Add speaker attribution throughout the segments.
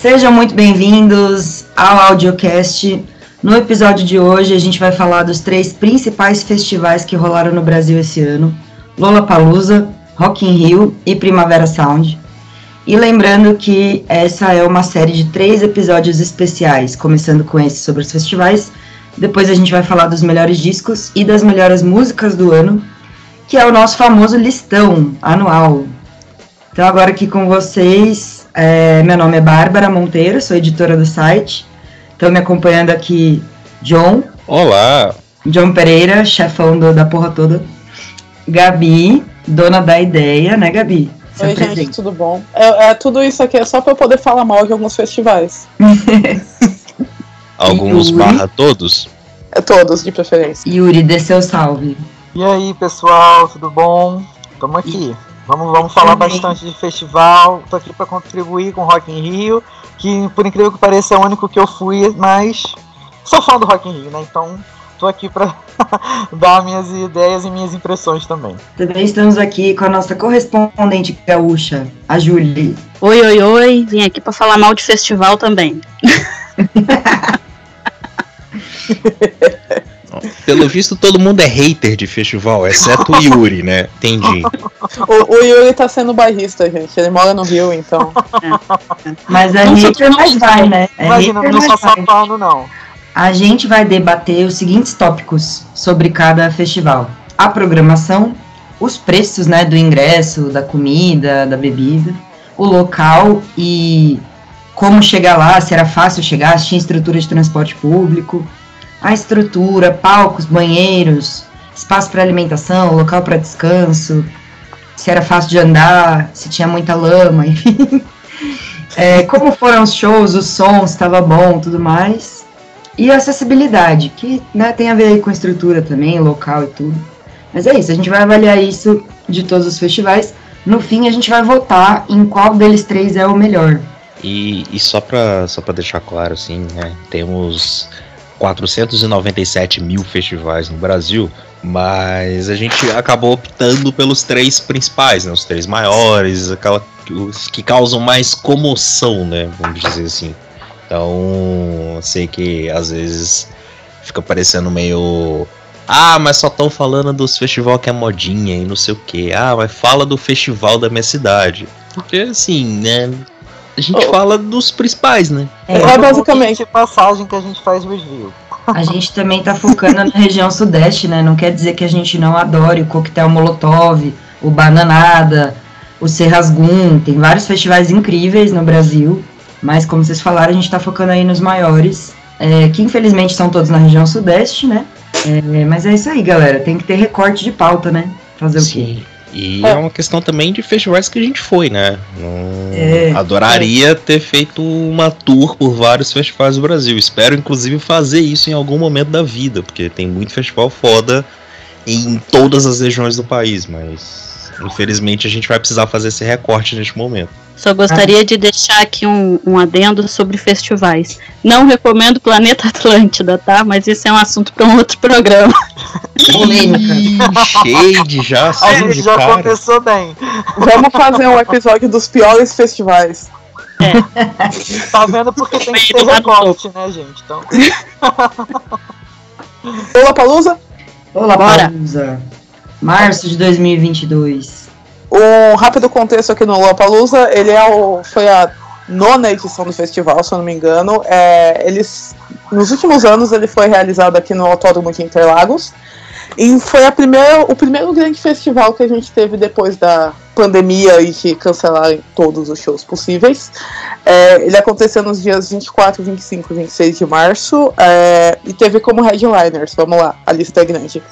Speaker 1: Sejam muito bem-vindos ao Audiocast. No episódio de hoje, a gente vai falar dos três principais festivais que rolaram no Brasil esse ano: Lollapalooza, Rock in Rio e Primavera Sound. E lembrando que essa é uma série de três episódios especiais, começando com esse sobre os festivais. Depois a gente vai falar dos melhores discos e das melhores músicas do ano, que é o nosso famoso listão anual. Então agora aqui com vocês, é, meu nome é Bárbara Monteiro, sou editora do site. Estão me acompanhando aqui John.
Speaker 2: Olá.
Speaker 1: John Pereira, chefão do, da porra toda. Gabi, dona da ideia, né, Gabi?
Speaker 3: Oi, apresente. gente, tudo bom? É, é, tudo isso aqui é só para eu poder falar mal de alguns festivais.
Speaker 2: Alguns barra todos?
Speaker 3: É todos, de preferência.
Speaker 1: Yuri, dê seu salve.
Speaker 4: E aí, pessoal, tudo bom? Tamo aqui. Vamos, vamos falar bastante de festival. Tô aqui para contribuir com o Rock in Rio, que por incrível que pareça é o único que eu fui, mas sou fã do Rock in Rio, né? Então tô aqui para dar minhas ideias e minhas impressões também.
Speaker 1: Também estamos aqui com a nossa correspondente gaúcha, a Julie.
Speaker 5: Oi, oi, oi. Vim aqui para falar mal de festival também.
Speaker 2: Pelo visto, todo mundo é hater de festival, exceto o Yuri, né? Entendi.
Speaker 3: O, o Yuri tá sendo bairrista, gente. Ele mora no Rio, então.
Speaker 1: É. Mas a gente mais vai, né?
Speaker 4: É Imagina, não sou sapano, não.
Speaker 1: A gente vai debater os seguintes tópicos sobre cada festival: a programação, os preços, né, do ingresso, da comida, da bebida, o local e como chegar lá, se era fácil chegar, se tinha estrutura de transporte público, a estrutura, palcos, banheiros, espaço para alimentação, local para descanso, se era fácil de andar, se tinha muita lama, enfim. É, como foram os shows, o som, se estava bom, tudo mais. E a acessibilidade, que né, tem a ver com estrutura também, local e tudo. Mas é isso, a gente vai avaliar isso de todos os festivais. No fim, a gente vai votar em qual deles três é o melhor.
Speaker 2: E, e só para só deixar claro, assim, né, temos 497 mil festivais no Brasil, mas a gente acabou optando pelos três principais, né? Os três maiores, aquela, os que causam mais comoção, né? Vamos dizer assim. Então, sei que às vezes fica parecendo meio. Ah, mas só estão falando dos festival que é modinha e não sei o que. Ah, mas fala do festival da minha cidade. Porque assim, né? A gente oh. fala dos principais, né?
Speaker 4: É, é basicamente passagem que a gente faz review.
Speaker 1: A gente também tá focando na região sudeste, né? Não quer dizer que a gente não adore o coquetel Molotov, o Bananada, o Serrasgum. Tem vários festivais incríveis no Brasil, mas como vocês falaram, a gente tá focando aí nos maiores, é, que infelizmente são todos na região sudeste, né? É, mas é isso aí, galera. Tem que ter recorte de pauta, né? Fazer Sim. o quê?
Speaker 2: E é. é. uma questão também de festivais que a gente foi, né? Não... É. Adoraria ter feito uma tour por vários festivais do Brasil. Espero, inclusive, fazer isso em algum momento da vida, porque tem muito festival foda em todas as regiões do país, mas Infelizmente, a gente vai precisar fazer esse recorte neste momento.
Speaker 5: Só gostaria ah. de deixar aqui um, um adendo sobre festivais. Não recomendo Planeta Atlântida, tá? Mas isso é um assunto para um outro programa.
Speaker 2: Shade já,
Speaker 4: gente já cara. começou bem.
Speaker 3: Vamos fazer um episódio dos piores festivais.
Speaker 4: É. tá vendo porque tem que ter recorte, né, gente? Então.
Speaker 3: Olá, Palusa?
Speaker 1: Olá, Palusa. Março de 2022.
Speaker 3: Um rápido contexto aqui no Lollapalooza, ele é o, foi a nona edição do festival, se eu não me engano. É, eles, nos últimos anos ele foi realizado aqui no Autódromo de Interlagos. E foi a primeira, o primeiro grande festival que a gente teve depois da pandemia e de cancelarem todos os shows possíveis. É, ele aconteceu nos dias 24, 25 e 26 de março é, e teve como headliners, vamos lá, a lista é grande.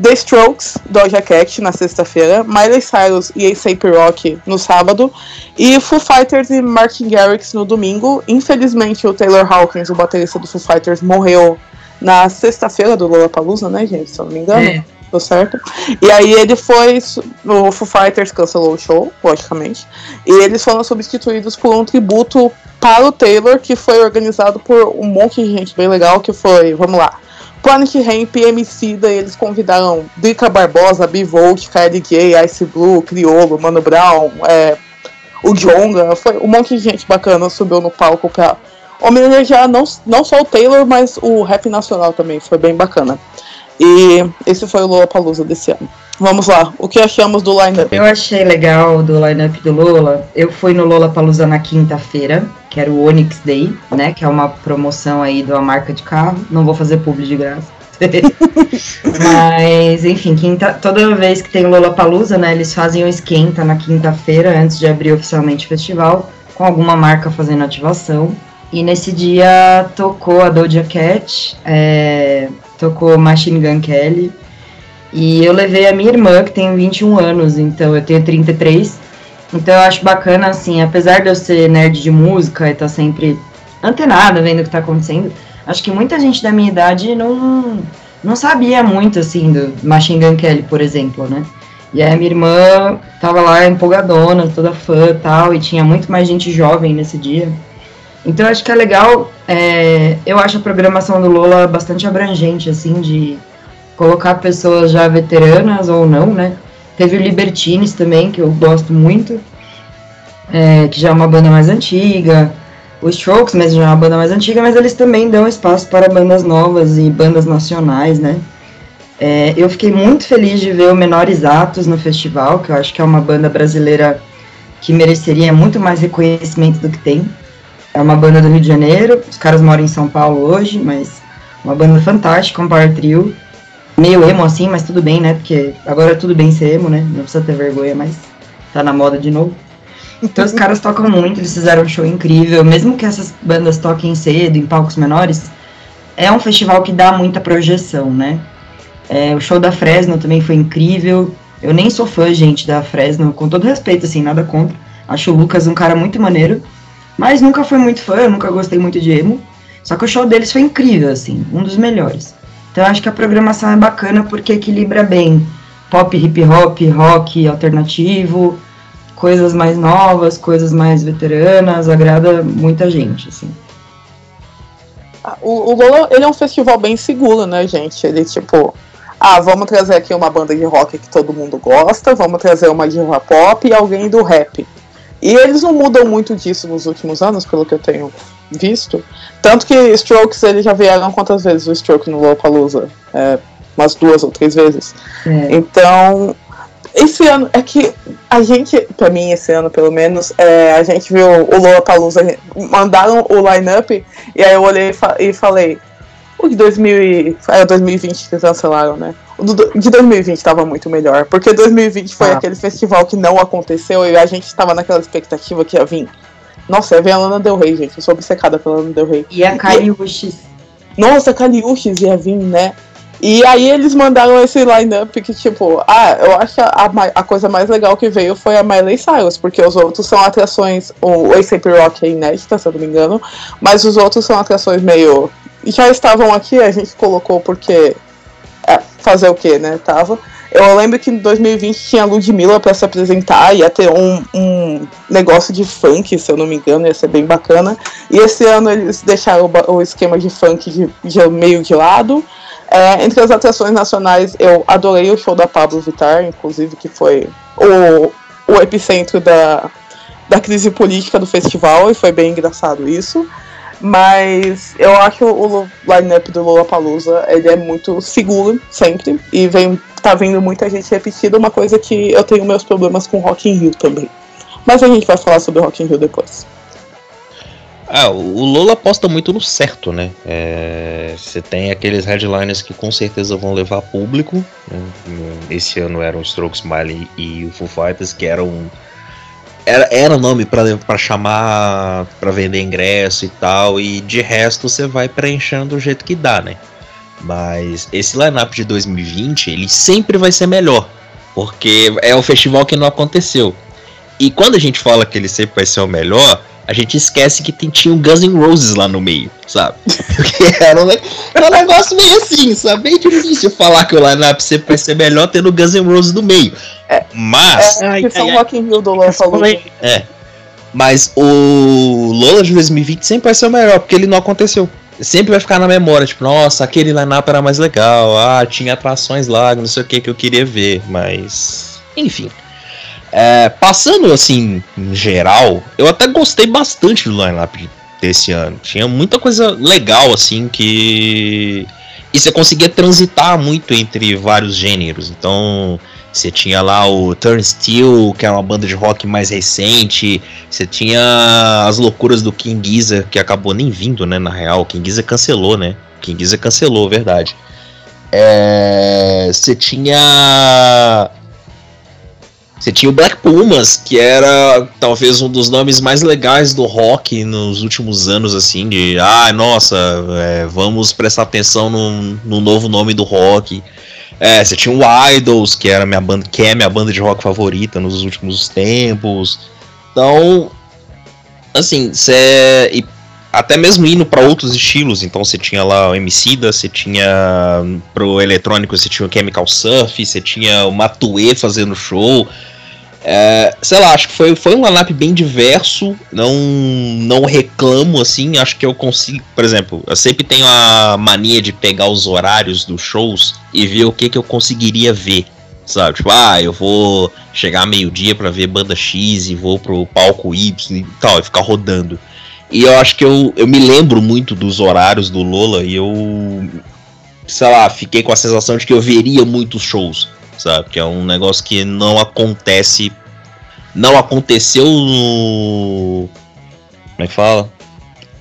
Speaker 3: The Strokes, Doja Cat na sexta-feira, Miley Cyrus e A$AP Rock no sábado, e Foo Fighters e Martin Garrix no domingo. Infelizmente, o Taylor Hawkins, o baterista do Foo Fighters, morreu na sexta-feira do Lollapalooza, né, gente? Se eu não me engano. É. Tô certo? E aí ele foi. O Foo Fighters cancelou o show, logicamente. E eles foram substituídos por um tributo para o Taylor, que foi organizado por um monte de gente bem legal, que foi, vamos lá, Planet Ramp, MC, daí eles convidaram Drica Barbosa, Bivolt, KLJ, Ice Blue, Criolo, Mano Brown, é, o Jonga, foi um monte de gente bacana subiu no palco pra homenagear não, não só o Taylor, mas o rap nacional também, foi bem bacana. E esse foi o Lola Palusa desse ano. Vamos lá, o que achamos do line-up?
Speaker 1: Eu achei legal do line-up do Lola. Eu fui no Lola Palusa na quinta-feira, que era o Onyx Day, né? Que é uma promoção aí de uma marca de carro. Não vou fazer publi de graça. Mas, enfim, quinta, toda vez que tem Lola Palusa, né? Eles fazem o esquenta na quinta-feira, antes de abrir oficialmente o festival, com alguma marca fazendo ativação. E nesse dia tocou a Doja Cat, é, tocou Machine Gun Kelly. E eu levei a minha irmã, que tem 21 anos, então eu tenho 33. Então eu acho bacana, assim, apesar de eu ser nerd de música e estar tá sempre antenada, vendo o que está acontecendo, acho que muita gente da minha idade não, não sabia muito, assim, do Machine Gun Kelly, por exemplo, né? E aí a minha irmã tava lá empolgadona, toda fã e tal, e tinha muito mais gente jovem nesse dia. Então acho que é legal, é, eu acho a programação do Lola bastante abrangente, assim, de colocar pessoas já veteranas ou não, né? Teve o Libertines também, que eu gosto muito, é, que já é uma banda mais antiga. O Strokes, mas já é uma banda mais antiga, mas eles também dão espaço para bandas novas e bandas nacionais, né? É, eu fiquei muito feliz de ver o Menores Atos no festival, que eu acho que é uma banda brasileira que mereceria muito mais reconhecimento do que tem. É uma banda do Rio de Janeiro, os caras moram em São Paulo hoje, mas uma banda fantástica, um power trio meio emo assim, mas tudo bem, né? Porque agora é tudo bem ser emo, né? Não precisa ter vergonha, mas tá na moda de novo. Então os caras tocam muito, eles fizeram um show incrível, mesmo que essas bandas toquem cedo, em palcos menores, é um festival que dá muita projeção, né? É, o show da Fresno também foi incrível. Eu nem sou fã, gente, da Fresno, com todo respeito, assim, nada contra. Acho o Lucas um cara muito maneiro, mas nunca fui muito fã, eu nunca gostei muito de emo. Só que o show deles foi incrível, assim, um dos melhores. Então acho que a programação é bacana porque equilibra bem pop, hip hop, rock alternativo, coisas mais novas, coisas mais veteranas, agrada muita gente, assim.
Speaker 3: Ah, o, o ele é um festival bem seguro, né, gente? Ele, tipo, ah, vamos trazer aqui uma banda de rock que todo mundo gosta, vamos trazer uma diva pop e alguém do rap. E eles não mudam muito disso nos últimos anos, pelo que eu tenho visto. Tanto que Strokes, eles já vieram quantas vezes o Stroke no Lollapalooza? É, umas duas ou três vezes. É. Então, esse ano é que a gente, pra mim, esse ano pelo menos, é, a gente viu o Lollapalooza, mandaram o line-up, e aí eu olhei e falei, o de 2000 e, é, 2020 que cancelaram, né? De 2020 estava muito melhor, porque 2020 foi ah. aquele festival que não aconteceu e a gente estava naquela expectativa que ia vir nossa, vem a Lana Del Rey, gente. Eu sou obcecada pela Lana Del Rey.
Speaker 1: E a Kaliushis.
Speaker 3: Nossa, a Kaliushis ia vir, né? E aí eles mandaram esse line-up que, tipo, ah, eu acho que a, a, coisa mais legal que veio foi a Miley Cyrus, porque os outros são atrações, o A$AP Rock é inédita, se eu não me engano, mas os outros são atrações meio... Já estavam aqui, a gente colocou porque... Fazer o que, né? Tava. Eu lembro que em 2020 tinha Ludmilla para se apresentar, ia ter um, um negócio de funk, se eu não me engano, ia ser bem bacana. E esse ano eles deixaram o, o esquema de funk de, de meio de lado. É, entre as atrações nacionais, eu adorei o show da Pablo Vittar, inclusive, que foi o, o epicentro da, da crise política do festival, e foi bem engraçado isso. Mas eu acho o line-up do Lollapalooza, ele é muito seguro, sempre, e vem tá vendo muita gente repetida, uma coisa que eu tenho meus problemas com Rock in Rio também. Mas a gente vai falar sobre Rock in Rio depois.
Speaker 2: Ah, o Lola aposta muito no certo, né? É, você tem aqueles headliners que com certeza vão levar público. Né? Esse ano eram o Strokes, Smiley e o Foo Fighters, que eram era, era nome para chamar, para vender ingresso e tal, e de resto você vai preenchendo do jeito que dá, né? Mas esse lineup de 2020, ele sempre vai ser melhor, porque é o festival que não aconteceu. E quando a gente fala que ele sempre vai ser o melhor, a gente esquece que tem, tinha um Guns N' Roses lá no meio, sabe? Porque era um, era um negócio meio assim, sabe? Bem difícil falar que o lineup sempre vai ser melhor tendo o Guns N' Roses no meio. É, mas.
Speaker 3: É, que são Rock in Rio do Lola falou.
Speaker 2: É. Mas o Lola de 2020 sempre vai ser o melhor, porque ele não aconteceu sempre vai ficar na memória, tipo, nossa, aquele line-up era mais legal, ah, tinha atrações lá, não sei o que que eu queria ver, mas. Enfim. É, passando assim, em geral, eu até gostei bastante do line-up desse ano. Tinha muita coisa legal, assim, que. E você conseguia transitar muito entre vários gêneros. Então, você tinha lá o Turnstile, que é uma banda de rock mais recente. Você tinha as loucuras do King Gizzard, que acabou nem vindo, né? Na real, o King Gizzard cancelou, né? King Gizzard cancelou, verdade. É, você tinha você tinha o Black Pumas, que era talvez um dos nomes mais legais do rock nos últimos anos, assim, de ah, nossa, é, vamos prestar atenção no, no, novo nome do rock. É, você tinha o Idols, que era minha banda, que é minha banda de rock favorita nos últimos tempos. Então, assim, você até mesmo indo para outros estilos, então você tinha lá o Emicida, você tinha pro eletrônico, você tinha o Chemical Surf, você tinha o Matue fazendo show. É, sei lá, acho que foi, foi um lineup bem diverso. Não, não reclamo, assim. Acho que eu consigo. Por exemplo, eu sempre tenho a mania de pegar os horários dos shows e ver o que, que eu conseguiria ver. Sabe? Tipo, ah, eu vou chegar meio-dia para ver banda X e vou pro palco Y e tal, e ficar rodando. E eu acho que eu, eu me lembro muito dos horários do Lola e eu. Sei lá, fiquei com a sensação de que eu veria muitos shows sabe? Que é um negócio que não acontece. Não aconteceu no. Como é que fala?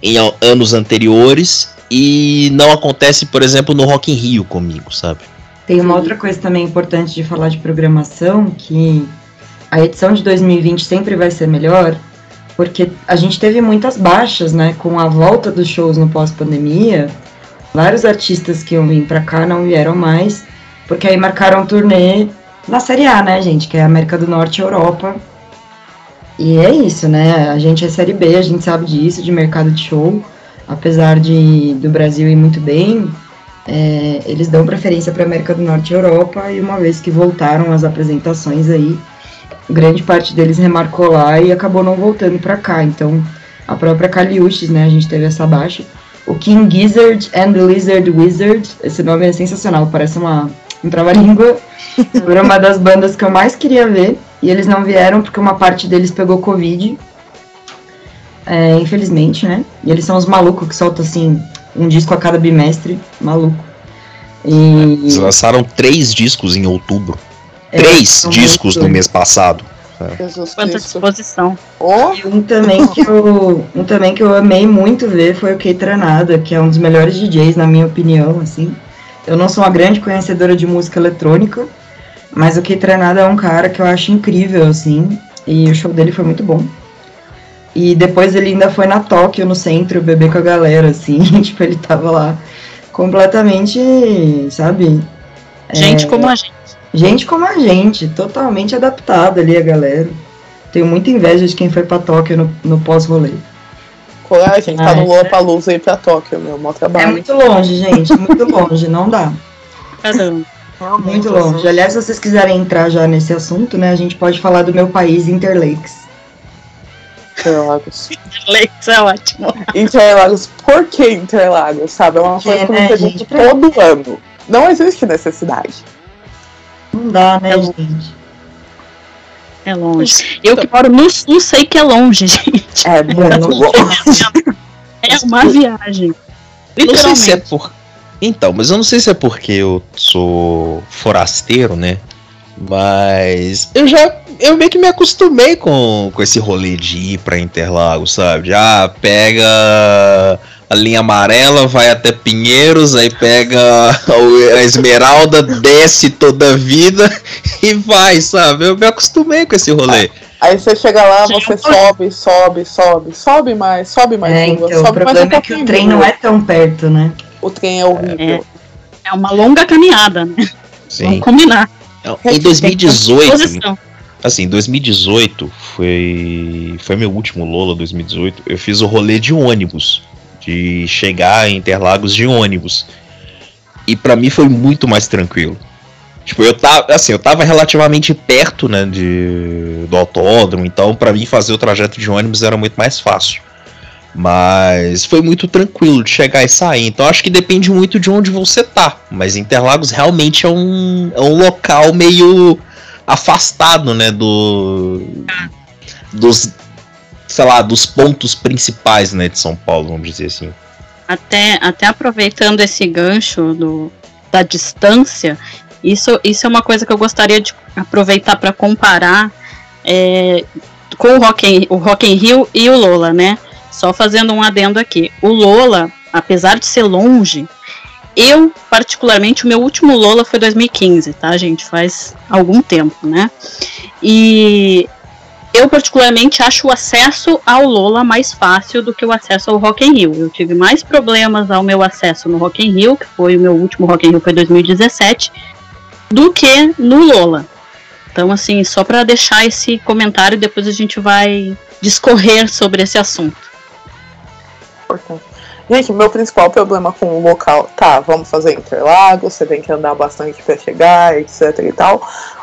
Speaker 2: Em anos anteriores. E não acontece, por exemplo, no Rock in Rio comigo, sabe?
Speaker 1: Tem uma outra coisa também importante de falar de programação, que a edição de 2020 sempre vai ser melhor, porque a gente teve muitas baixas, né? Com a volta dos shows no pós-pandemia, vários artistas que iam vir para cá não vieram mais. Porque aí marcaram um turnê na Série A, né, gente? Que é América do Norte e Europa. E é isso, né? A gente é Série B, a gente sabe disso, de mercado de show. Apesar de do Brasil ir muito bem, é, eles dão preferência para América do Norte e Europa. E uma vez que voltaram as apresentações aí, grande parte deles remarcou lá e acabou não voltando para cá. Então, a própria Caliuches, né? A gente teve essa baixa. O King Gizzard and the Lizard Wizard, esse nome é sensacional, parece uma um trava-língua. Era uma das bandas que eu mais queria ver. E eles não vieram porque uma parte deles pegou Covid. É, infelizmente, né? E eles são os malucos que soltam assim um disco a cada bimestre. Maluco.
Speaker 2: E... Eles lançaram três discos em outubro. É, três discos no mês passado.
Speaker 5: Jesus Quanta disposição.
Speaker 1: Oh. E um também, que eu, um também que eu amei muito ver foi o Keitranada, que é um dos melhores DJs, na minha opinião, assim. Eu não sou uma grande conhecedora de música eletrônica, mas o que treinado é um cara que eu acho incrível, assim, e o show dele foi muito bom. E depois ele ainda foi na Tóquio, no centro, beber com a galera, assim, tipo, ele tava lá completamente, sabe?
Speaker 5: Gente é, como a gente.
Speaker 1: Gente como a gente, totalmente adaptada ali a galera. Tenho muita inveja de quem foi pra Tóquio no, no pós-rolê
Speaker 3: coragem, tá no Lola Luz aí pra Tóquio, meu, maior trabalho.
Speaker 1: É muito longe, gente, muito longe, não dá. Muito longe. Aliás, se vocês quiserem entrar já nesse assunto, né, a gente pode falar do meu país, Interlakes.
Speaker 3: Interlagos.
Speaker 5: Interlagos é ótimo.
Speaker 3: Interlagos, por que Interlagos, sabe? É uma coisa que eu me pergunto todo ano. Não existe necessidade.
Speaker 1: Não dá, né, é gente?
Speaker 5: É longe. Eu que moro no sul sei que é longe, gente.
Speaker 3: É muito longe.
Speaker 5: É uma viagem.
Speaker 2: Não sei se é por. Então, mas eu não sei se é porque eu sou forasteiro, né? Mas eu já. Eu meio que me acostumei com, com esse rolê de ir pra Interlagos, sabe? Já pega a linha amarela, vai até Pinheiros, aí pega a Esmeralda, desce toda a vida e vai, sabe? Eu me acostumei com esse rolê.
Speaker 3: Aí você chega lá, você sobe, sobe, sobe, sobe mais, sobe mais.
Speaker 1: É, então, sobe o problema um é que o trem não é tão perto, né?
Speaker 3: O trem é horrível.
Speaker 5: É, é uma longa caminhada, né? Sim. Vamos combinar.
Speaker 2: Em 2018, assim, 2018 foi foi meu último Lola 2018. Eu fiz o rolê de ônibus de chegar em Interlagos de ônibus. E para mim foi muito mais tranquilo. Tipo, eu tava, assim, eu tava relativamente perto, né, de, do autódromo, então para mim fazer o trajeto de ônibus era muito mais fácil. Mas foi muito tranquilo de chegar e sair. Então acho que depende muito de onde você tá. Mas Interlagos realmente é um, é um local meio afastado, né, do dos sei lá, dos pontos principais, né, de São Paulo, vamos dizer assim.
Speaker 5: Até, até aproveitando esse gancho do, da distância, isso, isso é uma coisa que eu gostaria de aproveitar para comparar é, com o Rock, in, o Rock in Rio e o Lola, né? Só fazendo um adendo aqui. O Lola, apesar de ser longe, eu, particularmente, o meu último Lola foi 2015, tá, gente? Faz algum tempo, né? E eu, particularmente, acho o acesso ao Lola mais fácil do que o acesso ao Rock in Rio. Eu tive mais problemas ao meu acesso no Rock in Rio, que foi o meu último Rock in Rio, foi 2017, do que no Lola. Então, assim, só para deixar esse comentário, depois a gente vai discorrer sobre esse assunto.
Speaker 3: Gente, meu principal problema com o local, tá, vamos fazer Interlagos, você tem que andar bastante para chegar, etc e tal.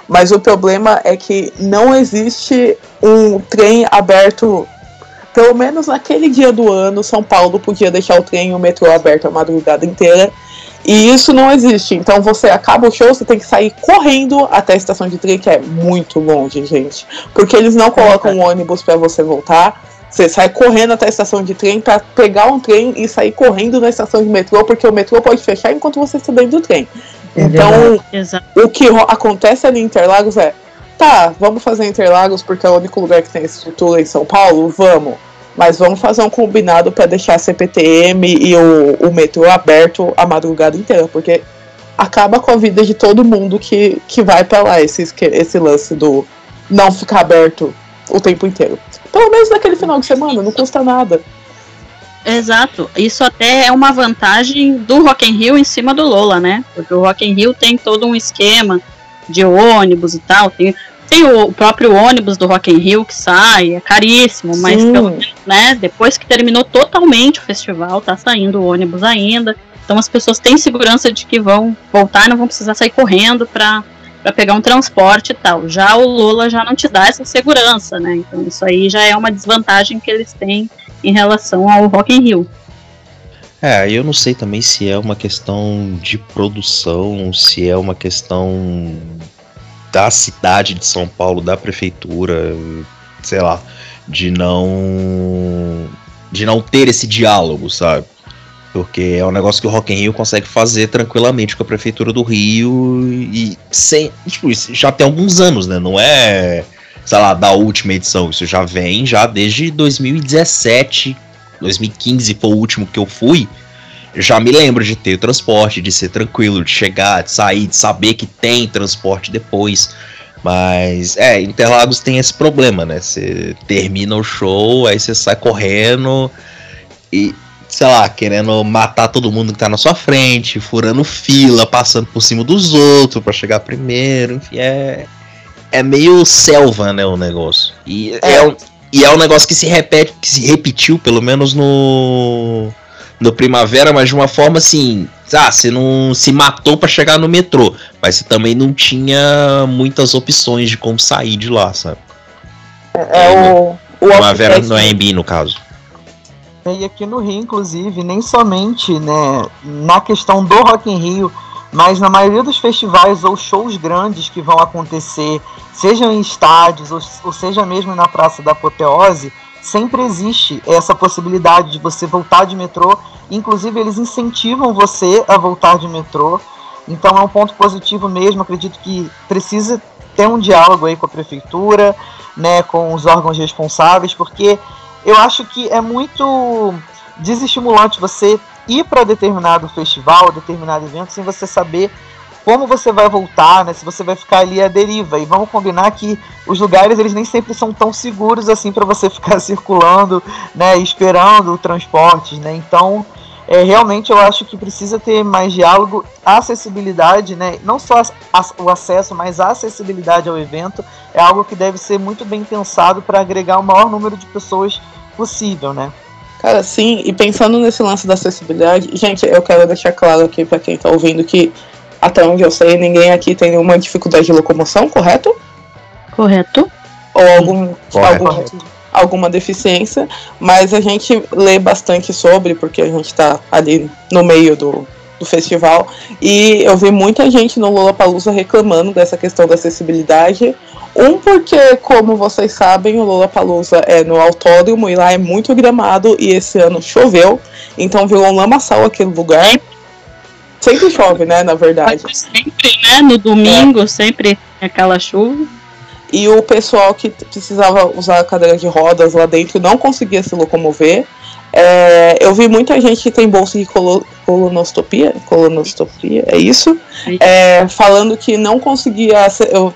Speaker 3: Mas o problema é que não existe um trem aberto. Pelo menos naquele dia do ano, São Paulo podia deixar o trem e o metrô aberto a madrugada inteira. E isso não existe. Então você acaba o show, você tem que sair correndo até a estação de trem, que é muito longe, gente. Porque eles não colocam um ônibus para você voltar. Você sai correndo até a estação de trem para pegar um trem e sair correndo na estação de metrô, porque o metrô pode fechar enquanto você está dentro do trem. É então, o que acontece ali em Interlagos é: tá, vamos fazer Interlagos porque é o único lugar que tem estrutura em São Paulo? Vamos. Mas vamos fazer um combinado para deixar a CPTM e o, o metrô aberto a madrugada inteira, porque acaba com a vida de todo mundo que, que vai para lá, esse, esse lance do não ficar aberto o tempo inteiro. Pelo menos naquele final de semana, não custa nada.
Speaker 5: Exato. Isso até é uma vantagem do Rock in Rio em cima do Lola, né? Porque o Rock in Rio tem todo um esquema de ônibus e tal. Tem, tem o próprio ônibus do Rock in Rio que sai, é caríssimo, mas pelo né, depois que terminou totalmente o festival, tá saindo o ônibus ainda. Então as pessoas têm segurança de que vão voltar e não vão precisar sair correndo para para pegar um transporte e tal. Já o Lula já não te dá essa segurança, né? Então isso aí já é uma desvantagem que eles têm em relação ao Rock in Rio.
Speaker 2: É, eu não sei também se é uma questão de produção, se é uma questão da cidade de São Paulo, da prefeitura, sei lá, de não de não ter esse diálogo, sabe? Porque é um negócio que o Rock in Rio consegue fazer tranquilamente com a prefeitura do Rio e sem, tipo, já tem alguns anos, né? Não é sei lá, da última edição. Isso já vem já desde 2017, 2015 foi o último que eu fui. Já me lembro de ter transporte, de ser tranquilo, de chegar, de sair, de saber que tem transporte depois. Mas, é, Interlagos tem esse problema, né? Você termina o show, aí você sai correndo e, sei lá, querendo matar todo mundo que tá na sua frente, furando fila, passando por cima dos outros para chegar primeiro, enfim, é, é meio selva, né, o negócio. E é. é um, e é um negócio que se repete, que se repetiu, pelo menos no no Primavera, mas de uma forma assim, ah, você não se matou para chegar no metrô, mas você também não tinha muitas opções de como sair de lá, sabe?
Speaker 3: É, é o, o
Speaker 2: Primavera no AMB, no caso.
Speaker 4: E aqui no Rio, inclusive, nem somente né, na questão do Rock in Rio, mas na maioria dos festivais ou shows grandes que vão acontecer, sejam em estádios ou, ou seja mesmo na Praça da Apoteose, sempre existe essa possibilidade de você voltar de metrô. Inclusive, eles incentivam você a voltar de metrô. Então, é um ponto positivo mesmo. Acredito que precisa ter um diálogo aí com a prefeitura, né, com os órgãos responsáveis, porque eu acho que é muito desestimulante você ir para determinado festival, determinado evento, sem você saber como você vai voltar, né? Se você vai ficar ali à deriva. E vamos combinar que os lugares eles nem sempre são tão seguros assim para você ficar circulando, né? Esperando transportes, né? Então, é, realmente eu acho que precisa ter mais diálogo, acessibilidade, né? Não só o acesso, mas a acessibilidade ao evento é algo que deve ser muito bem pensado para agregar o maior número de pessoas possível, né?
Speaker 3: Cara, sim, e pensando nesse lance da acessibilidade, gente, eu quero deixar claro aqui para quem tá ouvindo que, até onde eu sei, ninguém aqui tem nenhuma dificuldade de locomoção, correto?
Speaker 5: Correto.
Speaker 3: Ou algum, correto. algum alguma deficiência, mas a gente lê bastante sobre, porque a gente tá ali no meio do, do festival. E eu vi muita gente no Lollapalooza reclamando dessa questão da acessibilidade. Um, porque, como vocês sabem, o Lollapalooza é no autódromo e lá é muito gramado e esse ano choveu. Então virou um lamaçal aquele lugar. Sempre chove, né, na verdade.
Speaker 5: Sempre, né? No domingo, é. sempre aquela chuva.
Speaker 3: E o pessoal que precisava usar a cadeira de rodas lá dentro não conseguia se locomover. É, eu vi muita gente que tem bolsa de colo colonoscopia, colonoscopia, é isso? É, falando que não conseguia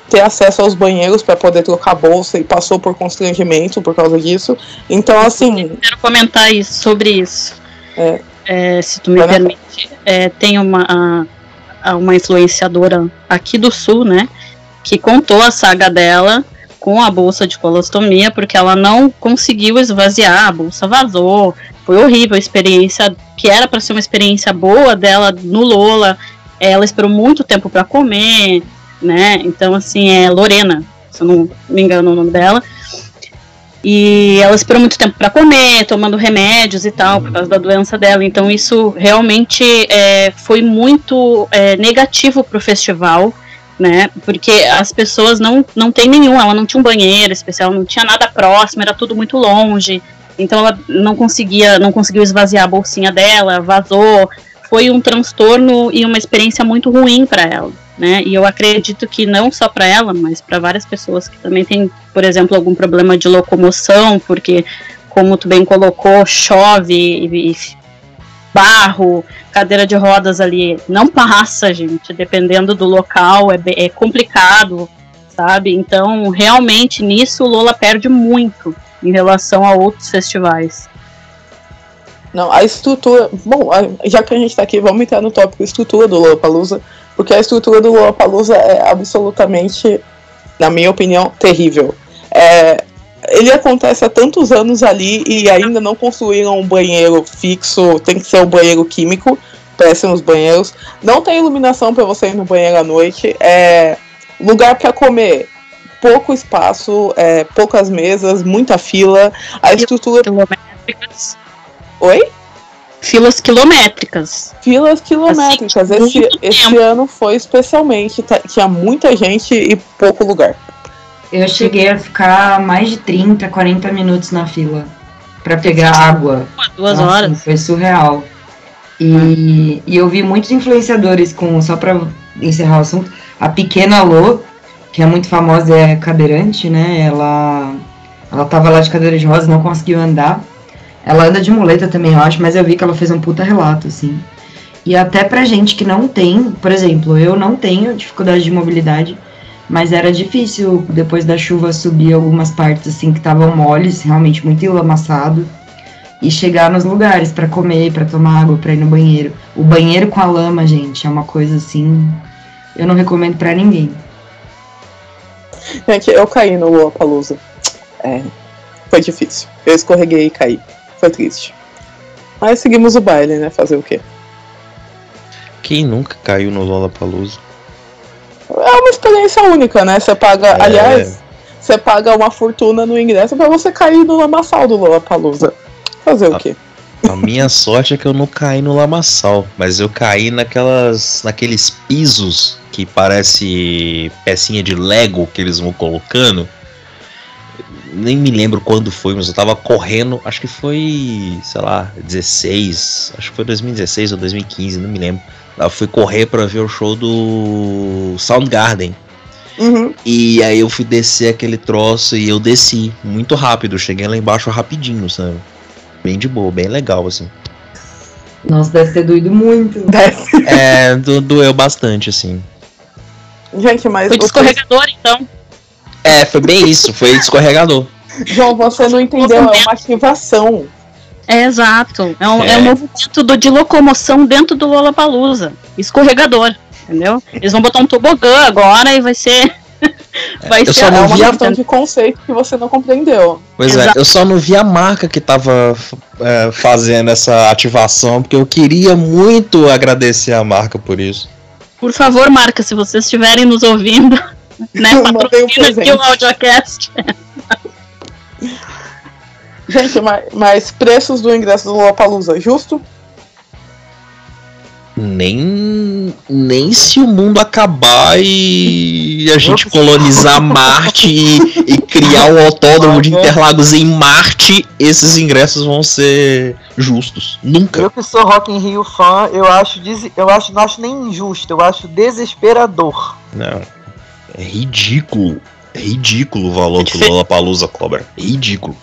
Speaker 3: ter acesso aos banheiros para poder trocar a bolsa e passou por constrangimento por causa disso. Então, assim.
Speaker 5: Eu quero comentar isso, sobre isso. É. É, se tu me Vai permite, é, tem uma, a, uma influenciadora aqui do sul, né? Que contou a saga dela com a bolsa de colostomia, porque ela não conseguiu esvaziar, a bolsa vazou. Foi horrível a experiência, que era para ser uma experiência boa dela no Lola. Ela esperou muito tempo para comer, né? Então, assim, é Lorena, se eu não me engano o nome dela. E ela esperou muito tempo para comer, tomando remédios e tal, por causa da doença dela. Então, isso realmente é, foi muito é, negativo para o festival né? Porque as pessoas não, não tem nenhum, ela não tinha um banheiro especial, não tinha nada próximo, era tudo muito longe. Então ela não conseguia, não conseguiu esvaziar a bolsinha dela, vazou. Foi um transtorno e uma experiência muito ruim para ela, né? E eu acredito que não só para ela, mas para várias pessoas que também têm, por exemplo, algum problema de locomoção, porque como tu bem colocou, chove e, e barro, cadeira de rodas ali não passa, gente, dependendo do local, é, é complicado, sabe? Então, realmente, nisso o Lola perde muito em relação a outros festivais.
Speaker 3: Não, a estrutura. Bom, já que a gente tá aqui, vamos entrar no tópico estrutura do Lollapalooza, porque a estrutura do Lollapalooza é absolutamente, na minha opinião, terrível. É, ele acontece há tantos anos ali e ainda não construíram um banheiro fixo, tem que ser um banheiro químico, péssimos banheiros. Não tem iluminação para você ir no banheiro à noite. É lugar para comer, pouco espaço, é, poucas mesas, muita fila. A estrutura.
Speaker 5: Quilométricas.
Speaker 3: Oi?
Speaker 5: Filas quilométricas.
Speaker 3: Filas quilométricas. Assim, esse, esse ano foi especialmente. Tá, tinha muita gente e pouco lugar.
Speaker 1: Eu cheguei a ficar mais de 30, 40 minutos na fila para pegar água.
Speaker 5: Duas Nossa, horas.
Speaker 1: Foi surreal. E, e, eu vi muitos influenciadores com, só para encerrar o assunto, a pequena Lô, que é muito famosa, é cadeirante, né? Ela, ela tava lá de cadeira de rodas, não conseguiu andar. Ela anda de muleta também, eu acho, mas eu vi que ela fez um puta relato, assim. E até pra gente que não tem, por exemplo, eu não tenho dificuldade de mobilidade, mas era difícil depois da chuva subir algumas partes assim que estavam moles, realmente muito enlamaçado, e chegar nos lugares para comer, para tomar água, para ir no banheiro. O banheiro com a lama, gente, é uma coisa assim, eu não recomendo para ninguém.
Speaker 3: Gente, eu caí no Lollapalooza. É, foi difícil. Eu escorreguei e caí. Foi triste. Mas seguimos o baile, né? Fazer o quê?
Speaker 2: Quem nunca caiu no Lollapalooza?
Speaker 3: É uma experiência única, né? Você paga, é. aliás, você paga uma fortuna no ingresso para você cair no lamaçal do Lollapalooza. Fazer a, o quê?
Speaker 2: A minha sorte é que eu não caí no lamaçal, mas eu caí naquelas, naqueles pisos que parece pecinha de Lego que eles vão colocando. Nem me lembro quando foi, mas eu tava correndo, acho que foi, sei lá, 16, acho que foi 2016 ou 2015, não me lembro eu fui correr para ver o show do Soundgarden.
Speaker 3: Uhum.
Speaker 2: E aí eu fui descer aquele troço e eu desci muito rápido. Cheguei lá embaixo rapidinho, sabe? Bem de boa, bem legal, assim.
Speaker 1: Nossa, deve ter doído muito.
Speaker 3: Deve.
Speaker 2: É, do, doeu bastante, assim.
Speaker 3: Gente, mas.
Speaker 5: Foi de escorregador, então?
Speaker 2: É, foi bem isso, foi escorregador.
Speaker 3: João, você não entendeu, é uma ativação.
Speaker 5: É exato. É um, é. é um movimento do, de locomoção dentro do Lollapalooza. Escorregador, entendeu? Eles vão botar um tobogã agora e vai ser.
Speaker 3: vai eu ser só não vi uma questão de conceito que você não compreendeu.
Speaker 2: Pois Exato. é, eu só não vi a marca que tava é, fazendo essa ativação, porque eu queria muito agradecer a marca por isso.
Speaker 5: Por favor, marca, se vocês estiverem nos ouvindo, né, patrocina aqui o Audiocast.
Speaker 3: Gente, mas, mas preços do ingresso do Lollapalooza, justo?
Speaker 2: Nem, nem se o mundo acabar e a gente colonizar Marte e, e criar o autódromo de Interlagos em Marte, esses ingressos vão ser justos. Nunca.
Speaker 4: Eu que sou Rock in Rio fã, eu acho, eu acho, não acho nem injusto, eu acho desesperador.
Speaker 2: Não. É ridículo. É ridículo o valor que o Lollapalooza cobra. É ridículo.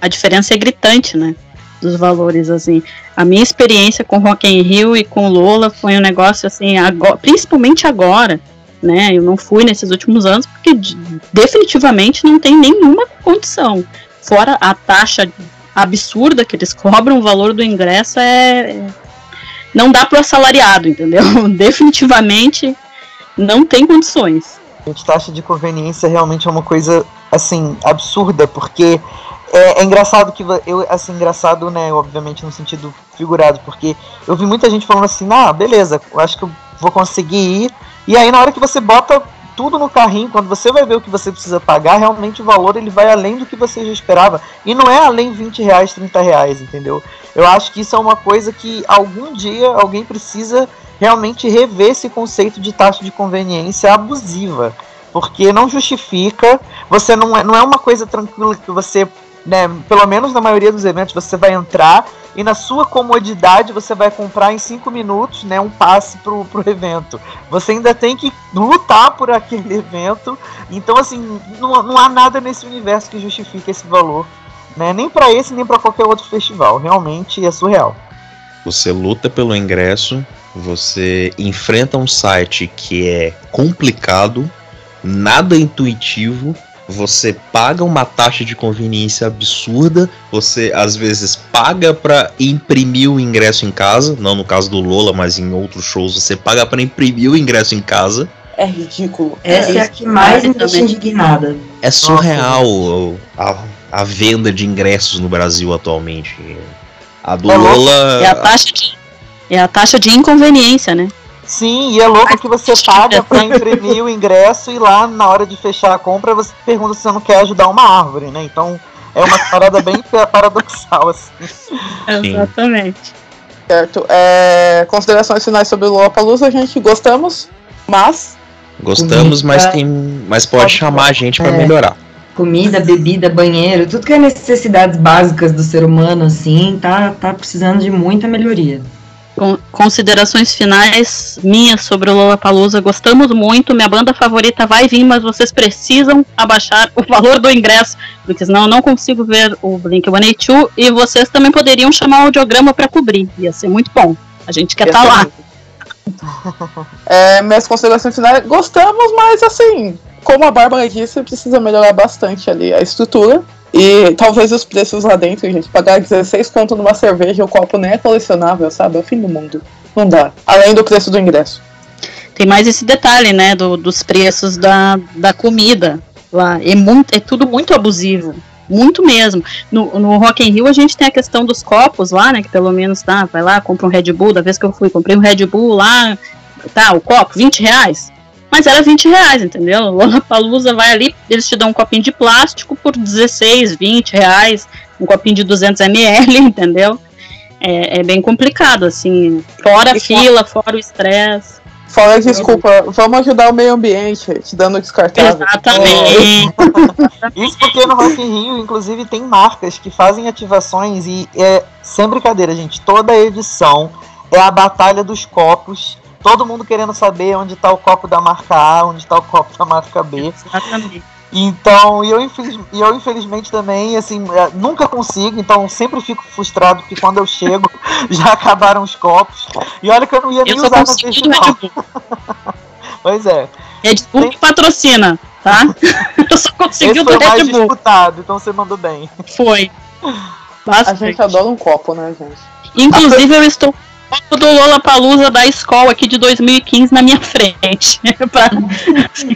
Speaker 5: A diferença é gritante, né? Dos valores, assim. A minha experiência com Rock in Rio e com Lola foi um negócio, assim, agora, principalmente agora, né? Eu não fui nesses últimos anos porque de- definitivamente não tem nenhuma condição. Fora a taxa absurda que eles cobram, o valor do ingresso é. é- Não dá pro assalariado, entendeu? Definitivamente não tem condições.
Speaker 4: Gente, taxa de conveniência realmente é uma coisa, assim, absurda, porque é, é engraçado que eu, assim, engraçado, né, obviamente no sentido figurado, porque eu vi muita gente falando assim, ah, beleza, eu acho que eu vou conseguir ir, e aí na hora que você bota tudo no carrinho, quando você vai ver o que você precisa pagar, realmente o valor ele vai além do que você já esperava, e não é além 20 reais, 30 reais, entendeu? Eu acho que isso é uma coisa que algum dia alguém precisa realmente rever esse conceito de taxa de conveniência abusiva. Porque não justifica, você não é, não é uma coisa tranquila que você, né, pelo menos na maioria dos eventos, você vai entrar e na sua comodidade você vai comprar em cinco minutos né, um passe pro, pro evento. Você ainda tem que lutar por aquele evento. Então, assim, não, não há nada nesse universo que justifique esse valor. Né, nem para esse, nem para qualquer outro festival. Realmente é surreal.
Speaker 2: Você luta pelo ingresso, você enfrenta um site que é complicado, nada intuitivo, você paga uma taxa de conveniência absurda, você às vezes paga pra imprimir o ingresso em casa, não no caso do Lola, mas em outros shows você paga pra imprimir o ingresso em casa.
Speaker 3: É ridículo.
Speaker 1: Essa é a que mais me deixa indignada.
Speaker 2: É surreal a, a venda de ingressos no Brasil atualmente. A do
Speaker 4: É.
Speaker 2: Lola.
Speaker 5: É a taxa de, é a taxa de inconveniência, né?
Speaker 4: Sim, e é louco que você paga pra imprimir o ingresso e lá na hora de fechar a compra você pergunta se você não quer ajudar uma árvore, né? Então é uma parada bem paradoxal, assim.
Speaker 2: Sim.
Speaker 5: Exatamente.
Speaker 3: Certo. É, considerações finais sobre o Lollapalooza, a gente gostamos, mas
Speaker 2: Gostamos, mas tem. Mas pode chamar a gente pra
Speaker 1: É.
Speaker 2: melhorar.
Speaker 1: Comida, bebida, banheiro, tudo que é necessidades básicas do ser humano, assim, tá, tá precisando de muita melhoria.
Speaker 5: Con- Considerações finais minhas sobre o Lollapalooza. Gostamos muito. Minha banda favorita vai vir, mas vocês precisam abaixar o valor do ingresso, porque senão eu não consigo ver o Blink-182 e vocês também poderiam chamar o audiograma para cobrir. Ia ser muito bom. A gente quer estar lá.
Speaker 3: É, minhas considerações finais, gostamos, mas assim, como a Bárbara disse, precisa melhorar bastante ali a estrutura. E talvez os preços lá dentro, gente, pagar 16 conto numa cerveja, o copo nem é colecionável, sabe? É o fim do mundo. Não dá. Além do preço do ingresso.
Speaker 5: Tem mais esse detalhe, né, do- dos preços da, da comida lá. É, muito, é tudo muito abusivo. Muito mesmo. No, no Rock in Rio a gente tem a questão dos copos lá, né? Que pelo menos tá, vai lá, compra um Red Bull. Da vez que eu fui, comprei um Red Bull lá, tá, o copo, 20 reais. Mas era 20 reais, entendeu? Lollapalooza vai ali, eles te dão um copinho de plástico por 16, 20 reais, um copinho de 200 ml, entendeu? É, é bem complicado, assim. Fora a fila, fora o estresse.
Speaker 3: Fala, desculpa, vamos ajudar o meio ambiente, te dando descartável.
Speaker 5: Exatamente.
Speaker 4: Isso porque no Rock in Rio, inclusive, tem marcas que fazem ativações e é sem brincadeira, gente. Toda edição é a batalha dos copos. Todo mundo querendo saber onde tá o copo da marca A, onde tá o copo da marca B.
Speaker 5: Exatamente.
Speaker 4: Então, e eu, infeliz- eu infelizmente também, assim, é, nunca consigo, então sempre fico frustrado porque quando eu chego já acabaram os copos. E olha que eu não ia nem
Speaker 5: Eu só
Speaker 4: usar no festival. Pois é.
Speaker 5: Red Bull que patrocina, tá? Eu só consegui
Speaker 4: Esse
Speaker 5: o
Speaker 4: foi
Speaker 5: do Red Bull.
Speaker 4: disputado, então você mandou bem.
Speaker 5: Foi.
Speaker 3: A
Speaker 5: Bastante.
Speaker 3: gente adora um copo, né, gente?
Speaker 5: Inclusive, eu estou com o copo do Lollapalooza da escola aqui de 2015 na minha frente. pra...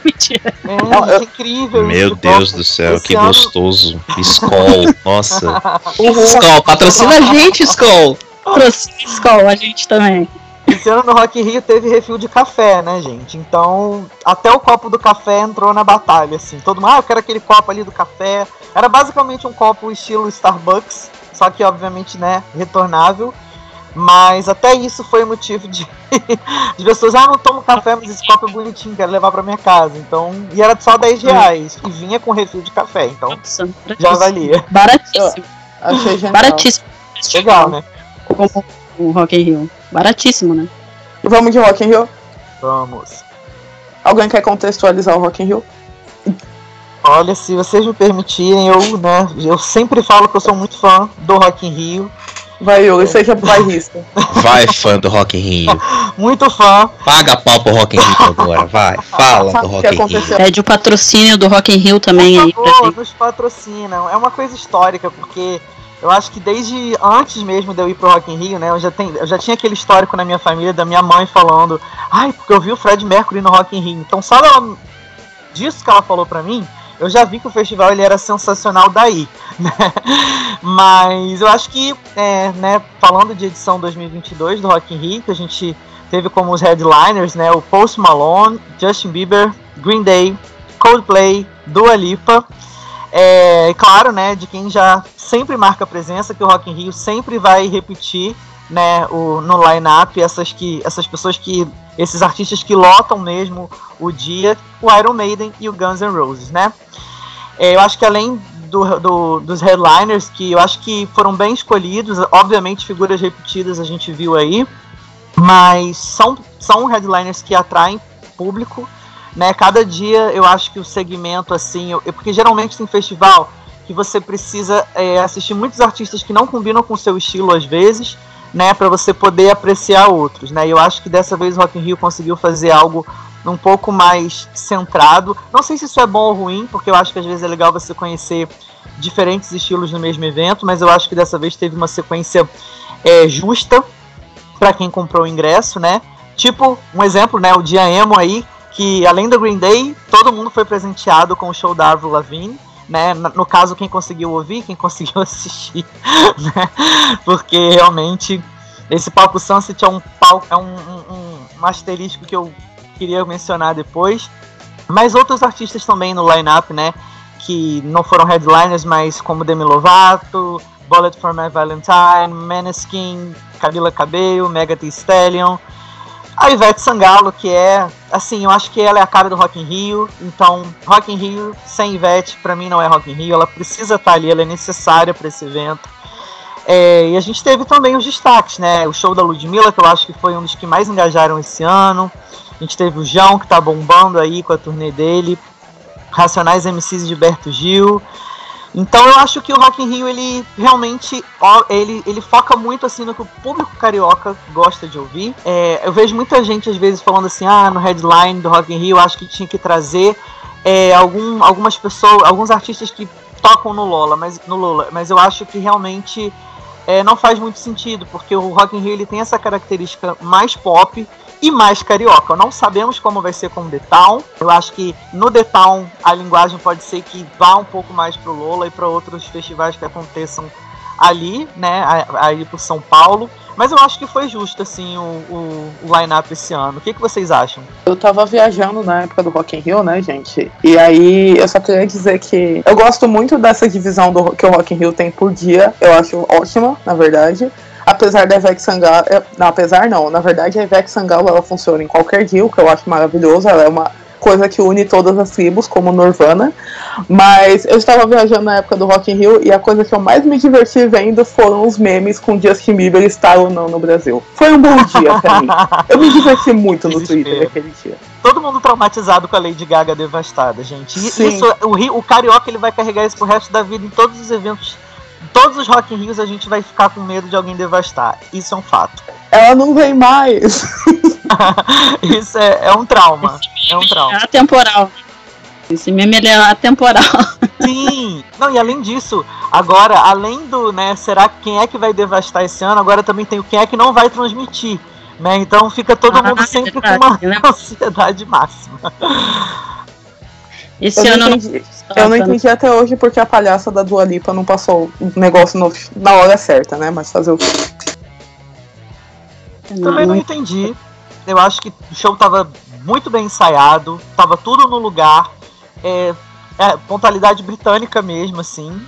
Speaker 5: Mentira.
Speaker 4: É, gente, incrível
Speaker 2: Meu
Speaker 4: isso,
Speaker 2: Deus
Speaker 4: copo.
Speaker 2: do céu,
Speaker 4: Esse
Speaker 2: que
Speaker 4: ano-
Speaker 2: gostoso. Skol, nossa. Skol, patrocina a gente, Skol.
Speaker 5: Patrocina a escola, a gente também.
Speaker 4: Esse ano no Rock in Rio teve refil de café, né, gente? Então, até o copo do café entrou na batalha, assim. Todo mundo, ah, eu quero aquele copo ali do café. Era basicamente um copo estilo Starbucks, só que, obviamente, né, retornável. Mas até isso foi motivo de, de pessoas, ah, não tomo café, mas esse copo é bonitinho, quero levar para minha casa. Então, e era só 10 reais. E vinha com refil de café, então
Speaker 5: Nossa,
Speaker 4: já valia.
Speaker 5: Baratíssimo.
Speaker 3: Achei genial.
Speaker 5: Baratíssimo.
Speaker 4: Legal, né?
Speaker 5: Como o Rock in Rio. Baratíssimo, né?
Speaker 3: Vamos de Rock in Rio?
Speaker 4: Vamos.
Speaker 3: Alguém quer contextualizar o Rock in Rio?
Speaker 4: Olha, se vocês me permitirem, eu, né, eu sempre falo que eu sou muito fã do Rock in Rio.
Speaker 3: Vai, Yuri, seja bairrista.
Speaker 2: Vai, fã do Rock in Rio.
Speaker 4: Muito fã.
Speaker 2: Paga pau pro Rock in Rio agora, vai. Fala
Speaker 3: Sabe
Speaker 2: do Rock in Rio.
Speaker 5: Pede o patrocínio do Rock in Rio também aí
Speaker 4: Por
Speaker 5: pra
Speaker 4: favor,
Speaker 5: gente.
Speaker 4: nos patrocinam. É uma coisa histórica, porque eu acho que desde antes mesmo de eu ir pro Rock in Rio, né, eu já, tenho, eu já tinha aquele histórico na minha família da minha mãe falando, ai, porque eu vi o Fred Mercury no Rock in Rio. Então só disso que ela falou pra mim, eu já vi que o festival ele era sensacional daí, né? Mas eu acho que, é, né, falando de edição 2022 do Rock in Rio, que a gente teve como os headliners, né, o Post Malone, Justin Bieber, Green Day, Coldplay, Dua Lipa. É, claro, né, de quem já sempre marca presença, que o Rock in Rio sempre vai repetir, né, o, no line-up essas, que, essas pessoas que, esses artistas que lotam mesmo o dia, o Iron Maiden e o Guns N' Roses, né. É, eu acho que além do, do- dos headliners, que eu acho que foram bem escolhidos, obviamente figuras repetidas a gente viu aí, mas são, são headliners que atraem público, né? Cada dia eu acho que o segmento assim, eu- porque geralmente tem festival que você precisa é, assistir muitos artistas que não combinam com o seu estilo às vezes, né, para você poder apreciar outros, né? Eu acho que dessa vez o Rock in Rio conseguiu fazer algo um pouco mais centrado. Não sei se isso é bom ou ruim, porque eu acho que às vezes é legal você conhecer diferentes estilos no mesmo evento, mas eu acho que dessa vez teve uma sequência é, justa para quem comprou o ingresso, né? Tipo, um exemplo, né, o dia emo aí, que além do Green Day, todo mundo foi presenteado com o show da Avril Lavigne, né? No caso, quem conseguiu ouvir, quem conseguiu assistir, né? Porque realmente esse palco Sunset é um palco, é um, um, um- um asterisco que eu queria mencionar depois. Mas outros artistas também no line-up, né? Que não foram headliners, mas como Demi Lovato, Bullet for My Valentine, Maneskin, Camila Cabello, Mega Thee Stallion. A Ivete Sangalo, que é, assim, eu acho que ela é a cara do Rock in Rio. Então, Rock in Rio sem Ivete, pra mim não é Rock in Rio. Ela precisa estar ali, ela é necessária para esse evento. É, e a gente teve também os destaques, né? O show da Ludmilla, que eu acho que foi um dos que mais engajaram esse ano. A gente teve o João, que tá bombando aí com a turnê dele. Racionais MCs de Gilberto Gil. Então eu acho que o Rock in Rio, ele realmente, ele, ele foca muito assim no que o público carioca gosta de ouvir. É, eu vejo muita gente às vezes falando assim, ah, no headline do Rock in Rio, acho que tinha que trazer é, algum, algumas pessoas, alguns artistas que tocam no Lola, mas no Lola, mas eu acho que realmente é, não faz muito sentido, porque o Rock in Rio ele tem essa característica mais pop e mais carioca. Não sabemos como vai ser com o The Town. Eu acho que no The Town a linguagem pode ser que vá um pouco mais pro Lola e para outros festivais que aconteçam ali, né, aí por São Paulo. Mas eu acho que foi justo, assim, o, o, o line-up esse ano. O que, que vocês acham?
Speaker 3: Eu tava viajando na época do Rock in Rio, né, gente? E aí eu só queria dizer que eu gosto muito dessa divisão do, que o Rock in Rio tem por dia. Eu acho ótima, na verdade. Apesar da Ivete Sangalo. Não, apesar não. Na verdade, a Ivete Sangalo ela funciona em qualquer dia, o que eu acho maravilhoso. Ela é uma coisa que une todas as tribos, como Nirvana. Mas eu estava viajando na época do Rock in Rio e a coisa que eu mais me diverti vendo foram os memes com Justin Bieber estar ou não no Brasil. Foi um bom dia pra mim. Eu me diverti muito no
Speaker 4: Desespero.
Speaker 3: Twitter naquele dia.
Speaker 4: Todo mundo traumatizado com a Lady Gaga devastada, gente. E
Speaker 3: Sim.
Speaker 4: isso, o, Rio- o carioca ele vai carregar isso pro resto da vida em todos os eventos. Todos os Rock in Rios a gente vai ficar com medo de alguém devastar. Isso é um fato.
Speaker 3: Ela não vem mais.
Speaker 4: Isso é, é um trauma. É um
Speaker 5: É
Speaker 4: trauma.
Speaker 5: atemporal. Esse meme ele é atemporal.
Speaker 4: Sim! Não, e além disso, agora, além do, né, será que quem é que vai devastar esse ano, agora também tem o quem é que não vai transmitir. Né? Então fica todo
Speaker 5: Ah,
Speaker 4: mundo
Speaker 5: é
Speaker 4: sempre com
Speaker 5: verdade,
Speaker 4: uma
Speaker 5: né?
Speaker 4: ansiedade máxima.
Speaker 5: Esse
Speaker 3: Eu
Speaker 5: ano
Speaker 3: não,
Speaker 5: não
Speaker 3: entendi, eu não entendi até hoje porque a palhaça da Dua Lipa não passou o negócio no- na hora certa, né? Mas fazer o quê?
Speaker 4: Também não entendi. Eu acho que o show tava muito bem ensaiado, tava tudo no lugar. É, é pontualidade britânica mesmo, assim.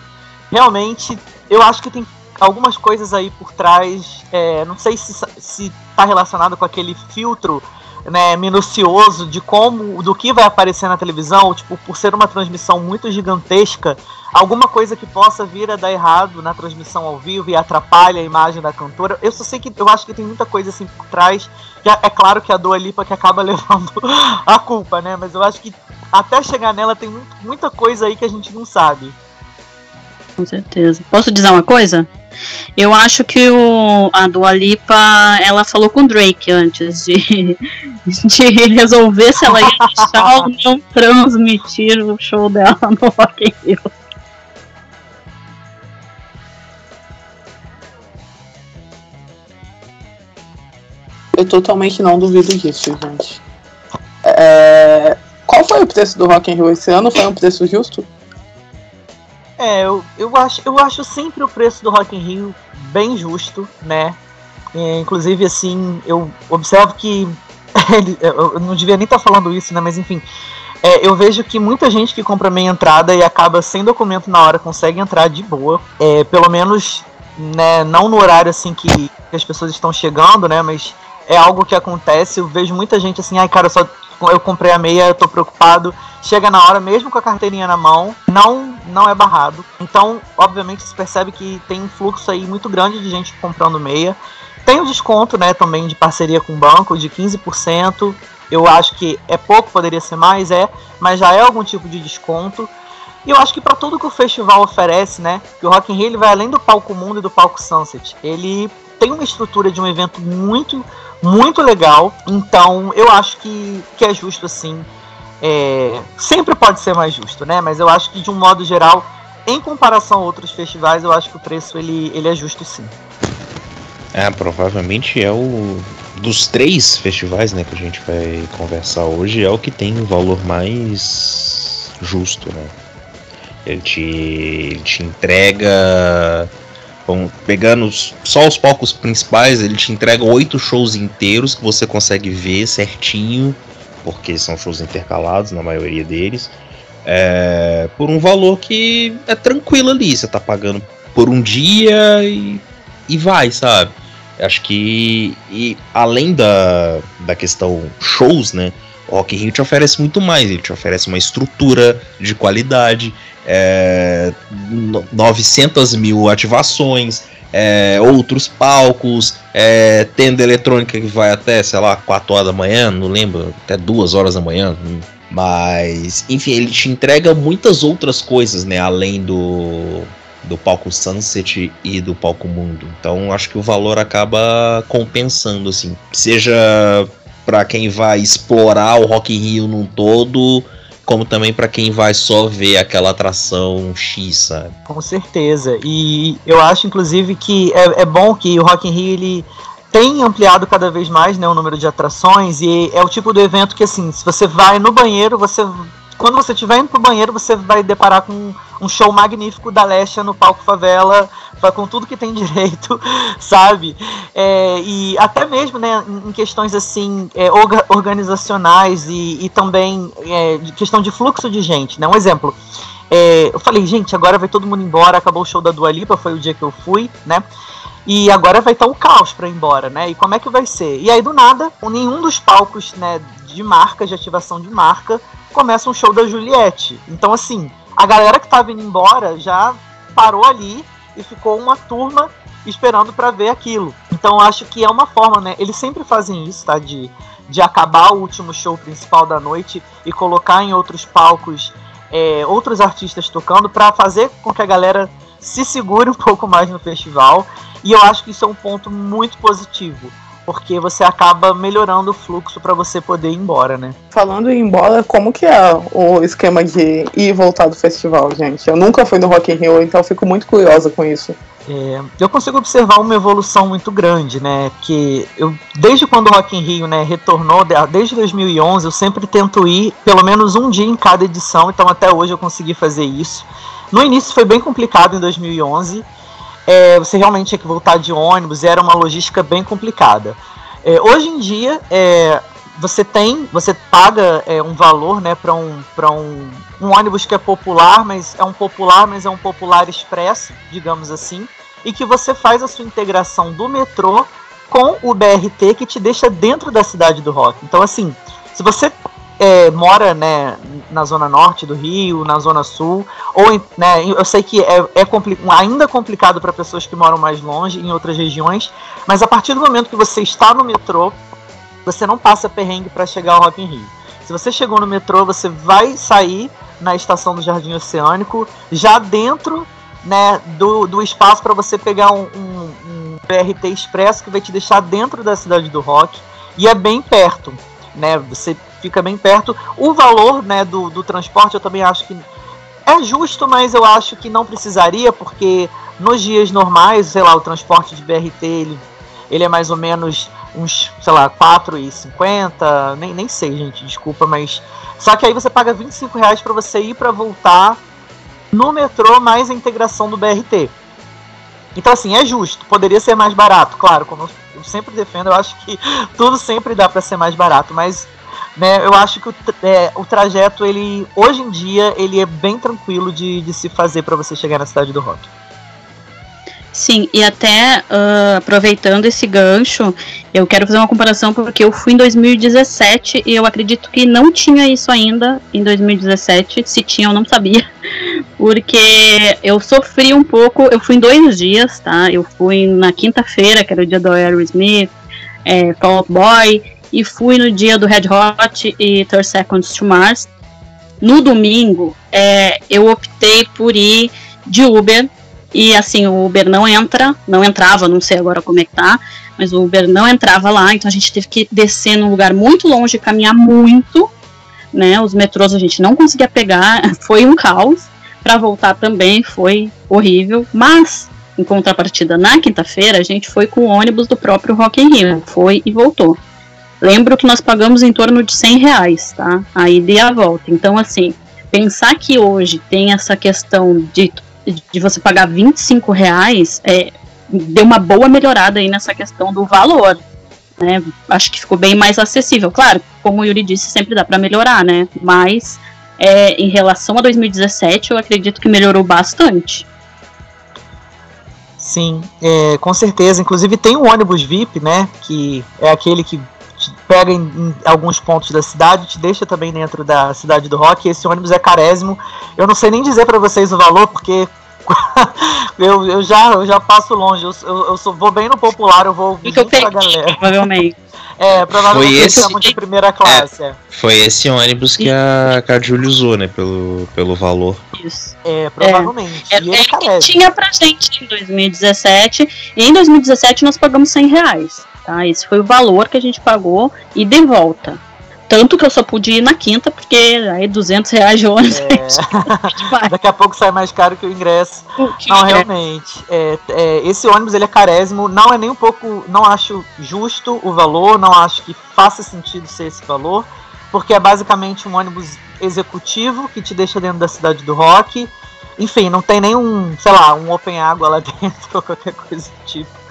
Speaker 4: Realmente, eu acho que tem algumas coisas aí por trás. É, não sei se, se tá relacionado com aquele filtro né, minucioso de como, do que vai aparecer na televisão, tipo, por ser uma transmissão muito gigantesca, alguma coisa que possa vir a dar errado na transmissão ao vivo e atrapalha a imagem da cantora. Eu só sei que eu acho que tem muita coisa assim por trás. É, é claro que a Dua Lipa que acaba levando a culpa, né? Mas eu acho que até chegar nela tem muito, muita coisa aí que a gente não sabe.
Speaker 5: Com certeza. Posso dizer uma coisa? Eu acho que o, a Dua Lipa, ela falou com o Drake antes de, de resolver se ela ia deixar ou não transmitir o show dela no Rock in Rio.
Speaker 3: Eu totalmente não duvido disso, gente. É... Qual foi o preço do Rock in Rio esse ano? Foi um preço justo?
Speaker 4: É, eu, eu, acho, eu acho sempre o preço do Rock in Rio bem justo, né? É, inclusive, assim, eu observo que. eu não devia nem estar tá falando isso, né? Mas enfim. É, eu vejo que muita gente que compra meia entrada e acaba sem documento na hora consegue entrar de boa. É, pelo menos, né, não no horário assim que, que as pessoas estão chegando, né? Mas é algo que acontece. Eu vejo muita gente assim, ai cara, só eu comprei a meia, eu tô preocupado. Chega na hora, mesmo com a carteirinha na mão, não não é barrado. Então, obviamente, se percebe que tem um fluxo aí muito grande de gente comprando meia. Tem o desconto, né, também de parceria com o banco de 15%. Eu acho que é pouco, poderia ser mais, é, mas já é algum tipo de desconto. E eu acho que para tudo que o festival oferece, né, que o Rock in Rio ele vai além do palco Mundo e do palco Sunset. Ele tem uma estrutura de um evento muito muito legal. Então eu acho que, que é justo assim. É, sempre pode ser mais justo, né? Mas eu acho que de um modo geral, em comparação a outros festivais, eu acho que o preço ele, ele é justo sim.
Speaker 2: É, provavelmente é o dos três festivais, né, que a gente vai conversar hoje, é o que tem o valor mais justo, né? Ele te, ele te entrega Bom, pegando só os palcos principais, ele te entrega oito shows inteiros que você consegue ver certinho, porque são shows intercalados na maioria deles, é, por um valor que é tranquilo ali. Você tá pagando por um dia e, e vai, sabe? Acho que e além da, da questão shows, né? O Rock in Rio te oferece muito mais. Ele te oferece uma estrutura de qualidade, é, 900 mil ativações, é, outros palcos, é, tenda eletrônica que vai até, sei lá, 4 horas da manhã, não lembro, até 2 horas da manhã. Mas, enfim, ele te entrega muitas outras coisas, né? Além do, do palco Sunset e do palco Mundo. Então, acho que o valor acaba compensando, assim. Seja para quem vai explorar o Rock in Rio num todo, como também para quem vai só ver aquela atração X, sabe?
Speaker 4: Com certeza. E eu acho, inclusive, que é, é bom que o Rock in Rio ele tem ampliado cada vez mais né, o número de atrações e é o tipo do evento que, assim, se você vai no banheiro, você quando você estiver indo pro banheiro, você vai deparar com um show magnífico da Lesha no palco favela, com tudo que tem direito, sabe? É, e até mesmo, né, em questões assim, é, organizacionais e, e também é, questão de fluxo de gente, né? Um exemplo. É, eu falei, gente, agora vai todo mundo embora, acabou o show da Dua Lipa, foi o dia que eu fui, né? E agora vai estar o caos para ir embora, né? E como é que vai ser? E aí, do nada, nenhum dos palcos, né, de marca, de ativação de marca, começa um show da Juliette. Então, assim, a galera que tava indo embora já parou ali e ficou uma turma esperando para ver aquilo. Então, acho que é uma forma, né? Eles sempre fazem isso, tá? De, de acabar o último show principal da noite e colocar em outros palcos é, outros artistas tocando para fazer com que a galera se segure um pouco mais no festival. E eu acho que isso é um ponto muito positivo porque você acaba melhorando o fluxo para você poder ir embora, né?
Speaker 3: Falando em ir embora, como que é o esquema de ir e voltar do festival, gente? Eu nunca fui no Rock in Rio, então fico muito curiosa com isso.
Speaker 4: É, eu consigo observar uma evolução muito grande, né? Que eu, desde quando o Rock in Rio, né, retornou, desde 2011, eu sempre tento ir pelo menos um dia em cada edição, então até hoje eu consegui fazer isso. No início foi bem complicado em 2011, é, você realmente tinha que voltar de ônibus, era uma logística bem complicada. É, hoje em dia, é, você tem, você paga é, um valor né, para um, um, um ônibus que é popular, mas é um popular, mas é um popular expresso, digamos assim. e que você faz a sua integração do metrô com o BRT que te deixa dentro da cidade do rock. Então, assim, se você é, mora né, na zona norte do Rio, na zona sul, ou né, eu sei que é, é compli ainda complicado para pessoas que moram mais longe, em outras regiões, mas a partir do momento que você está no metrô, você não passa perrengue para chegar ao Rock in Rio. Se você chegou no metrô, você vai sair na estação do Jardim Oceânico, já dentro né, do, do espaço para você pegar um, um, um BRT Expresso que vai te deixar dentro da cidade do rock e é bem perto, né? Você fica bem perto. O valor né, do, do transporte eu também acho que é justo, mas eu acho que não precisaria, porque nos dias normais, sei lá, o transporte de BRT ele, ele é mais ou menos uns, sei lá, 4,50, nem, nem sei, gente, desculpa, mas. Só que aí você paga 25 reais para você ir para voltar no metrô mais a integração do BRT. Então, assim, é justo. Poderia ser mais barato, claro, como eu sempre defendo, eu acho que tudo sempre dá para ser mais barato, mas né, eu acho que o, é, o trajeto, ele hoje em dia, ele é bem tranquilo de, de se fazer para você chegar na cidade do rock.
Speaker 5: Sim, e até uh, aproveitando esse gancho, eu quero fazer uma comparação porque eu fui em 2017 e eu acredito que não tinha isso ainda em 2017. Se tinha, eu não sabia. Porque eu sofri um pouco. Eu fui em dois dias, tá? Eu fui na quinta-feira, que era o dia do Aerosmith, é, Fall Out Boy, e fui no dia do Red Hot e 30 Seconds to Mars. No domingo, é, eu optei por ir de Uber e assim, o Uber não entra, não entrava, não sei agora como é que tá, mas o Uber não entrava lá, então a gente teve que descer num lugar muito longe, caminhar muito, né? Os metrôs a gente não conseguia pegar, foi um caos. Para voltar também foi horrível, mas em contrapartida, na quinta-feira a gente foi com o ônibus do próprio Rock in Rio, foi e voltou. Lembro que nós pagamos em torno de 100 reais, tá? A ida e a volta. Então, assim, pensar que hoje tem essa questão de de você pagar 25 reais, é, deu uma boa melhorada aí nessa questão do valor. Né? Acho que ficou bem mais acessível. Claro, como o Yuri disse, sempre dá para melhorar, né? Mas é, em relação a 2017, eu acredito que melhorou bastante.
Speaker 4: Sim, é, com certeza. Inclusive tem o ônibus VIP, né? Que é aquele que pega em, em, alguns pontos da cidade, te deixa também dentro da cidade do rock. Esse ônibus é carésimo. Eu não sei nem dizer para vocês o valor, porque eu, eu, já, eu já passo longe. Eu, eu, eu sou, vou bem no popular, eu vou
Speaker 5: junto com a galera. Provavelmente.
Speaker 4: É, provavelmente foi esse, chamam de primeira classe. É, é.
Speaker 2: Foi esse ônibus que a, que a Julie usou, né? Pelo, pelo valor.
Speaker 5: Isso.
Speaker 4: É, provavelmente.
Speaker 5: É, é, é tinha pra gente em 2017. E em 2017 nós pagamos 100 reais. Tá? Esse foi o valor que a gente pagou e de volta. Tanto que eu só pude ir na quinta, porque aí 200 reais de ônibus.
Speaker 4: É... Daqui a pouco sai mais caro que o ingresso. Que não, é. realmente. É, é, esse ônibus ele é carésimo. Não é nem um pouco. Não acho justo o valor. Não acho que faça sentido ser esse valor. Porque é basicamente um ônibus executivo que te deixa dentro da cidade do rock. Enfim, não tem nenhum, sei lá, um open água lá dentro ou qualquer coisa do tipo.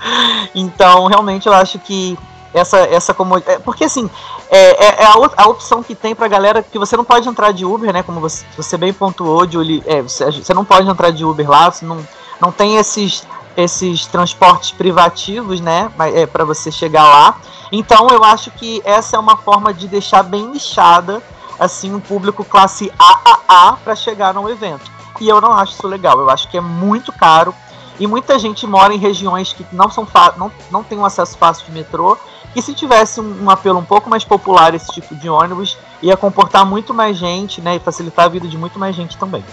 Speaker 4: Então, realmente, eu acho que essa, essa comodidade. É, porque assim, é, é, é a, a, opção que tem pra galera que você não pode entrar de Uber, né? Como você, você bem pontuou, de, é, você, você não pode entrar de Uber lá, você não, não tem esses, esses transportes privativos, né? É, para você chegar lá. Então eu acho que essa é uma forma de deixar bem lixada assim um público classe AAA para chegar no evento. E eu não acho isso legal. Eu acho que é muito caro e muita gente mora em regiões que não são não, não tem um acesso fácil de metrô. E se tivesse um, um, apelo um pouco mais popular esse tipo de ônibus, ia comportar muito mais gente, né? E facilitar a vida de muito mais gente também.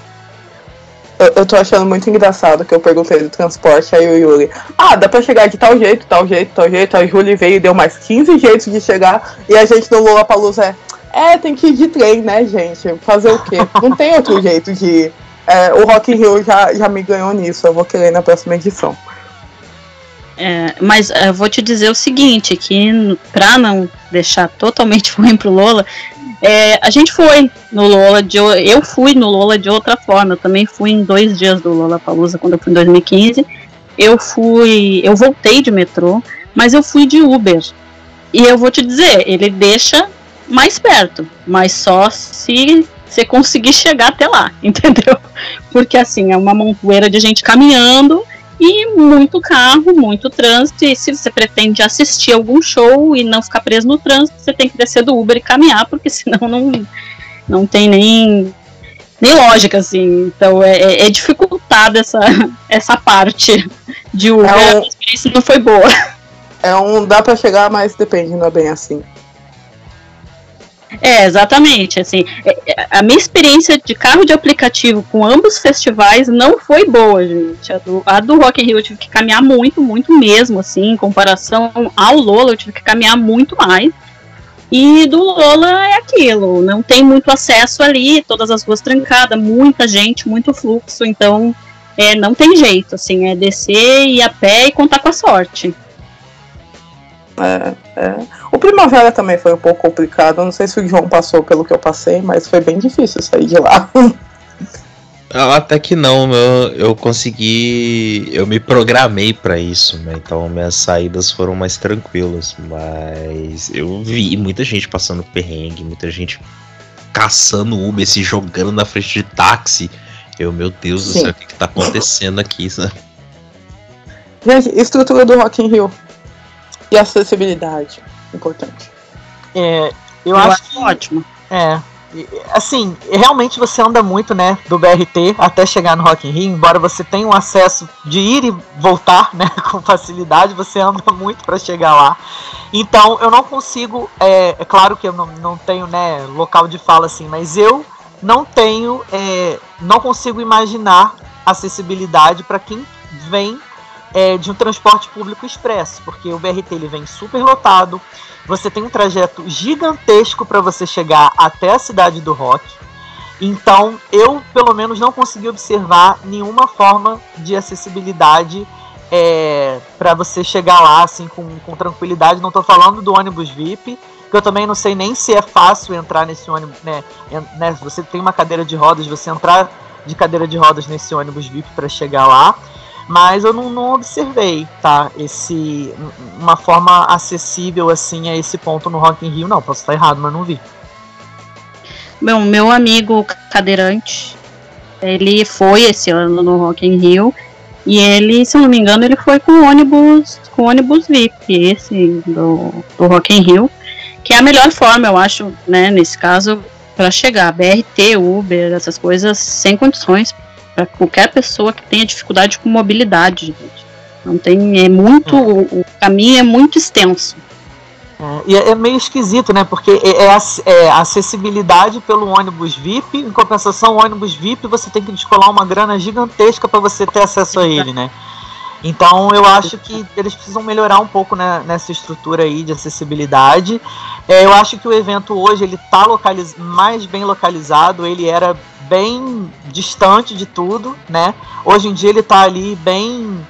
Speaker 3: Eu, eu tô achando muito engraçado que eu perguntei do transporte, aí o Yuri, ah, dá pra chegar de tal jeito, tal jeito, tal jeito. Aí o Júlio veio e deu mais 15 jeitos de chegar. E a gente no Lula Palusa é, é, tem que ir de trem, né, gente? Fazer o quê? Não tem outro jeito de ir. É, o Rock Rio já, já me ganhou nisso, eu vou querer na próxima edição.
Speaker 5: É, mas eu vou te dizer o seguinte, que pra não deixar totalmente ruim pro Lola, é, a gente foi no Lola de eu fui no Lola de outra forma, eu também fui em dois dias do Lola Palusa quando eu fui em 2015. Eu fui, eu voltei de metrô, mas eu fui de Uber. E eu vou te dizer, ele deixa mais perto, mas só se você conseguir chegar até lá, entendeu? Porque assim, é uma montoeira de gente caminhando e muito carro, muito trânsito. E se você pretende assistir algum show e não ficar preso no trânsito, você tem que descer do Uber e caminhar, porque senão não, não tem nem, nem lógica, assim. Então é, é, é dificultada essa, essa parte de Uber. É um, a experiência não foi boa.
Speaker 3: É um. dá para chegar, mas depende, não é bem assim.
Speaker 5: É, exatamente. Assim, é, é, a minha experiência de carro de aplicativo com ambos festivais não foi boa, gente. A do, a do Rock in Rio eu tive que caminhar muito, muito mesmo, assim, em comparação ao Lola, eu tive que caminhar muito mais. E do Lola é aquilo, não tem muito acesso ali, todas as ruas trancadas, muita gente, muito fluxo, então é, não tem jeito, assim, é descer, ir a pé e contar com a sorte.
Speaker 3: É, é. O Primavera também foi um pouco complicado. Não sei se o João passou pelo que eu passei, mas foi bem difícil sair de lá.
Speaker 2: Até que não, eu, eu consegui. Eu me programei para isso, né? Então minhas saídas foram mais tranquilas. Mas eu vi muita gente passando perrengue, muita gente caçando Uber, se jogando na frente de táxi. Eu, meu Deus Sim. do céu, o que, que tá acontecendo aqui, sabe?
Speaker 3: Gente, estrutura do Rock in Rio. E acessibilidade, importante.
Speaker 4: É, eu, eu acho, acho que, ótimo. É, assim, realmente você anda muito, né, do BRT até chegar no Rock in Rio, embora você tenha um acesso de ir e voltar, né, com facilidade, você anda muito para chegar lá. Então, eu não consigo, é, é, claro que eu não, não tenho, né, local de fala assim, mas eu não tenho, é, não consigo imaginar acessibilidade para quem vem é, de um transporte público expresso, porque o BRT ele vem super lotado, você tem um trajeto gigantesco para você chegar até a cidade do rock. Então, eu pelo menos não consegui observar nenhuma forma de acessibilidade é, para você chegar lá assim com, com tranquilidade. Não estou falando do ônibus VIP, que eu também não sei nem se é fácil entrar nesse ônibus, né? né você tem uma cadeira de rodas, você entrar de cadeira de rodas nesse ônibus VIP para chegar lá mas eu não, não, observei, tá? Esse uma forma acessível assim a esse ponto no Rock in Rio, não. Posso estar errado, mas não vi.
Speaker 5: Bom, meu amigo cadeirante, ele foi esse ano no Rock in Rio e ele, se eu não me engano, ele foi com ônibus, com ônibus VIP, esse do, do Rock in Rio, que é a melhor forma, eu acho, né, nesse caso, para chegar. BRT, Uber, essas coisas sem condições para qualquer pessoa que tenha dificuldade com mobilidade, gente. Não tem, é muito, é. O, o, caminho é muito extenso.
Speaker 4: É, e é, é meio esquisito, né? Porque é, é, é, acessibilidade pelo ônibus VIP, em compensação, o ônibus VIP você tem que descolar uma grana gigantesca para você ter acesso a ele, né? Então eu acho que eles precisam melhorar um pouco né, nessa estrutura aí de acessibilidade. É, eu acho que o evento hoje ele está mais bem localizado, ele era bem distante de tudo, né? Hoje em dia ele está ali bem,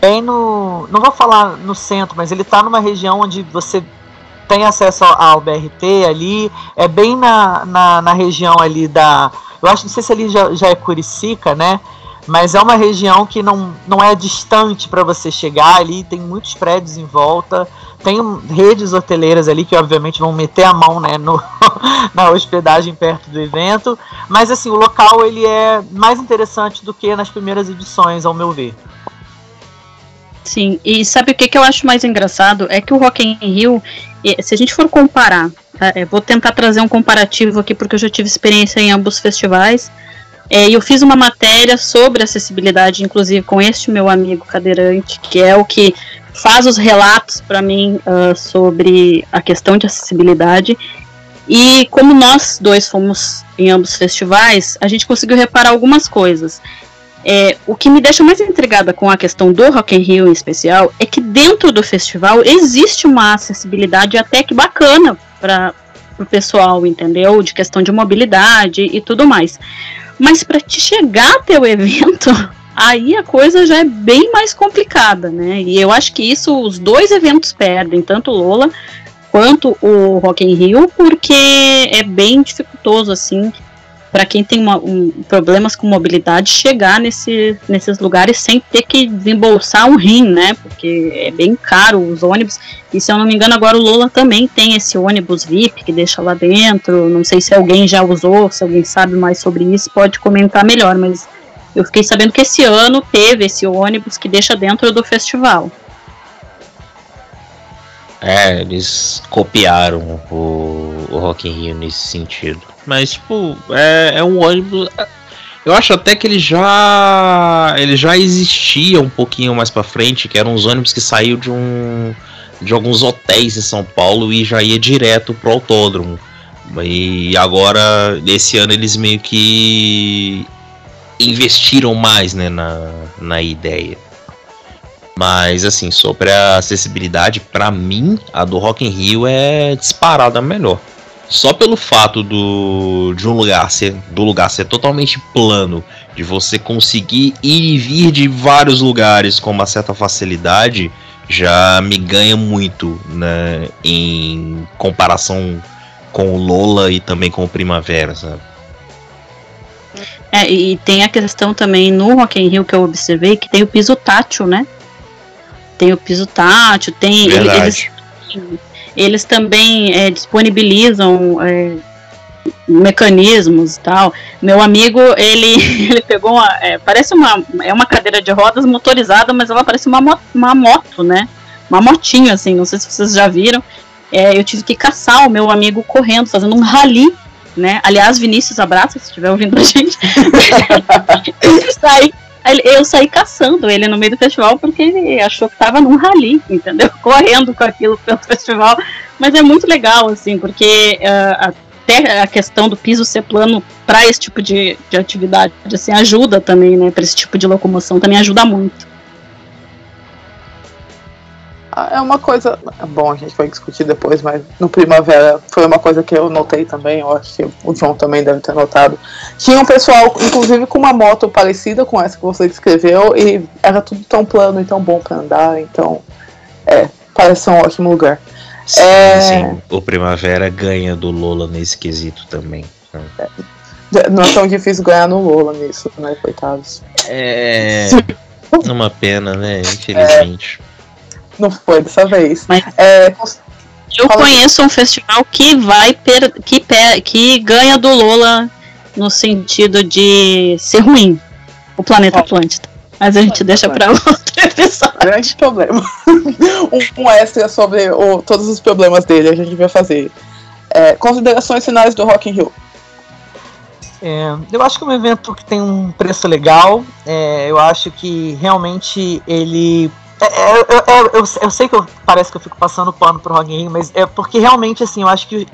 Speaker 4: bem no, não vou falar no centro, mas ele está numa região onde você tem acesso ao BRT ali, é bem na, na, na região ali da, eu acho, não sei se ali já, já é Curicica, né? Mas é uma região que não, não é distante para você chegar ali, tem muitos prédios em volta, tem redes hoteleiras ali que obviamente vão meter a mão né, no, na hospedagem perto do evento, mas assim, o local ele é mais interessante do que nas primeiras edições, ao meu ver.
Speaker 5: Sim, e sabe o que, que eu acho mais engraçado? É que o Rock in Rio, se a gente for comparar, tá? vou tentar trazer um comparativo aqui porque eu já tive experiência em ambos festivais, é, eu fiz uma matéria sobre acessibilidade, inclusive com este meu amigo cadeirante, que é o que faz os relatos para mim uh, sobre a questão de acessibilidade. E como nós dois fomos em ambos festivais, a gente conseguiu reparar algumas coisas. É, o que me deixa mais intrigada com a questão do Rock in Rio em especial é que dentro do festival existe uma acessibilidade até que bacana para o pessoal, entendeu? De questão de mobilidade e tudo mais. Mas para te chegar até o evento, aí a coisa já é bem mais complicada, né? E eu acho que isso os dois eventos perdem, tanto o Lola quanto o Rock in Rio, porque é bem dificultoso assim para quem tem uma, um, problemas com mobilidade chegar nesse, nesses lugares sem ter que desembolsar um rim, né? Porque é bem caro os ônibus. E se eu não me engano, agora o Lola também tem esse ônibus VIP que deixa lá dentro. Não sei se alguém já usou, se alguém sabe mais sobre isso, pode comentar melhor, mas Eu fiquei sabendo que esse ano teve esse ônibus que deixa dentro do festival.
Speaker 2: É, eles copiaram o, o Rock in Rio nesse sentido. Mas, tipo, é, é um ônibus. Eu acho até que ele já. Ele já existia um pouquinho mais pra frente, que eram uns ônibus que saiu de um. de alguns hotéis em São Paulo e já ia direto pro autódromo. E agora, esse ano, eles meio que investiram mais né, na, na ideia. Mas assim, sobre a acessibilidade, para mim, a do Rock in Rio é disparada melhor. Só pelo fato do de um lugar ser do lugar ser totalmente plano, de você conseguir ir e vir de vários lugares com uma certa facilidade, já me ganha muito, né, em comparação com o Lola e também com o Primavera, sabe?
Speaker 5: É, e tem a questão também no Rock in Rio que eu observei que tem o piso tátil, né? Tem o piso tátil, tem eles, eles também é, disponibilizam é, mecanismos e tal. Meu amigo, ele, ele pegou uma, é, parece uma é uma cadeira de rodas motorizada, mas ela parece uma, uma moto, né? Uma motinho assim, não sei se vocês já viram. É, eu tive que caçar o meu amigo correndo, fazendo um rally né? Aliás, Vinícius, abraça se estiver ouvindo a gente. eu, saí, eu saí caçando ele no meio do festival porque ele achou que estava num rally, entendeu? Correndo com aquilo pelo festival. Mas é muito legal, assim, porque uh, até a questão do piso ser plano para esse tipo de, de atividade, assim, ajuda também, né? Para esse tipo de locomoção, também ajuda muito.
Speaker 3: É uma coisa. Bom, a gente vai discutir depois, mas no Primavera foi uma coisa que eu notei também, eu acho que o John também deve ter notado. Tinha um pessoal, inclusive, com uma moto parecida com essa que você descreveu, e era tudo tão plano e tão bom para andar, então. É, parece um ótimo lugar.
Speaker 2: Sim, é... sim, o Primavera ganha do Lola nesse quesito também.
Speaker 3: É, não é tão difícil ganhar no Lola nisso, né, coitados.
Speaker 2: É. Uma pena, né? Infelizmente. É.
Speaker 3: Não foi dessa vez.
Speaker 5: Mas é, eu conheço um festival que vai per, que, per, que ganha do Lola no sentido de ser ruim. O Planeta Atlântida. Mas a gente deixa para outro episódio.
Speaker 3: Grande problema. um, um extra sobre o, todos os problemas dele a gente vai fazer. É, considerações finais do Rock in Rio.
Speaker 4: É, eu acho que é um evento que tem um preço legal. É, eu acho que realmente ele é, é, eu, eu, sei que eu, parece que eu fico passando pano pro Rock in Rio, mas é porque realmente, assim, eu acho que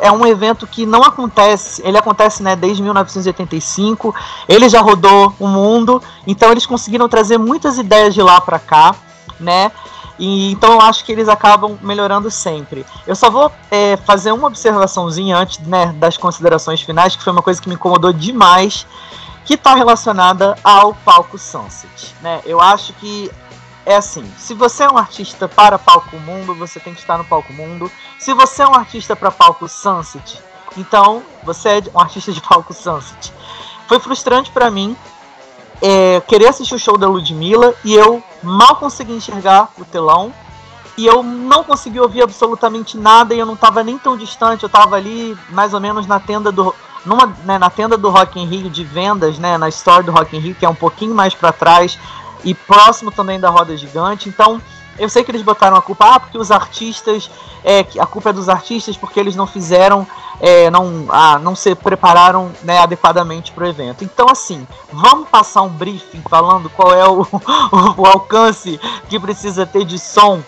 Speaker 4: é um evento que não acontece, ele acontece né, desde 1985, ele já rodou o mundo, então eles conseguiram trazer muitas ideias de lá para cá, né? E, então eu acho que eles acabam melhorando sempre. Eu só vou é, fazer uma observaçãozinha antes né, das considerações finais, que foi uma coisa que me incomodou demais, que está relacionada ao palco Sunset. Né? Eu acho que é assim, se você é um artista para palco mundo, você tem que estar no palco mundo. Se você é um artista para palco sunset, então você é um artista de palco sunset. Foi frustrante para mim é, querer assistir o show da Ludmilla e eu mal consegui enxergar o telão e eu não consegui ouvir absolutamente nada e eu não estava nem tão distante, eu estava ali mais ou menos na tenda do numa, né, na tenda do Rock in Rio de vendas, né, na store do Rock in Rio, que é um pouquinho mais para trás, e próximo também da roda gigante. Então, eu sei que eles botaram a culpa, ah, porque os artistas, é, a culpa é dos artistas porque eles não fizeram, é, não, ah, não se prepararam né, adequadamente para o evento. Então, assim, vamos passar um briefing falando qual é o, o, o alcance que precisa ter de som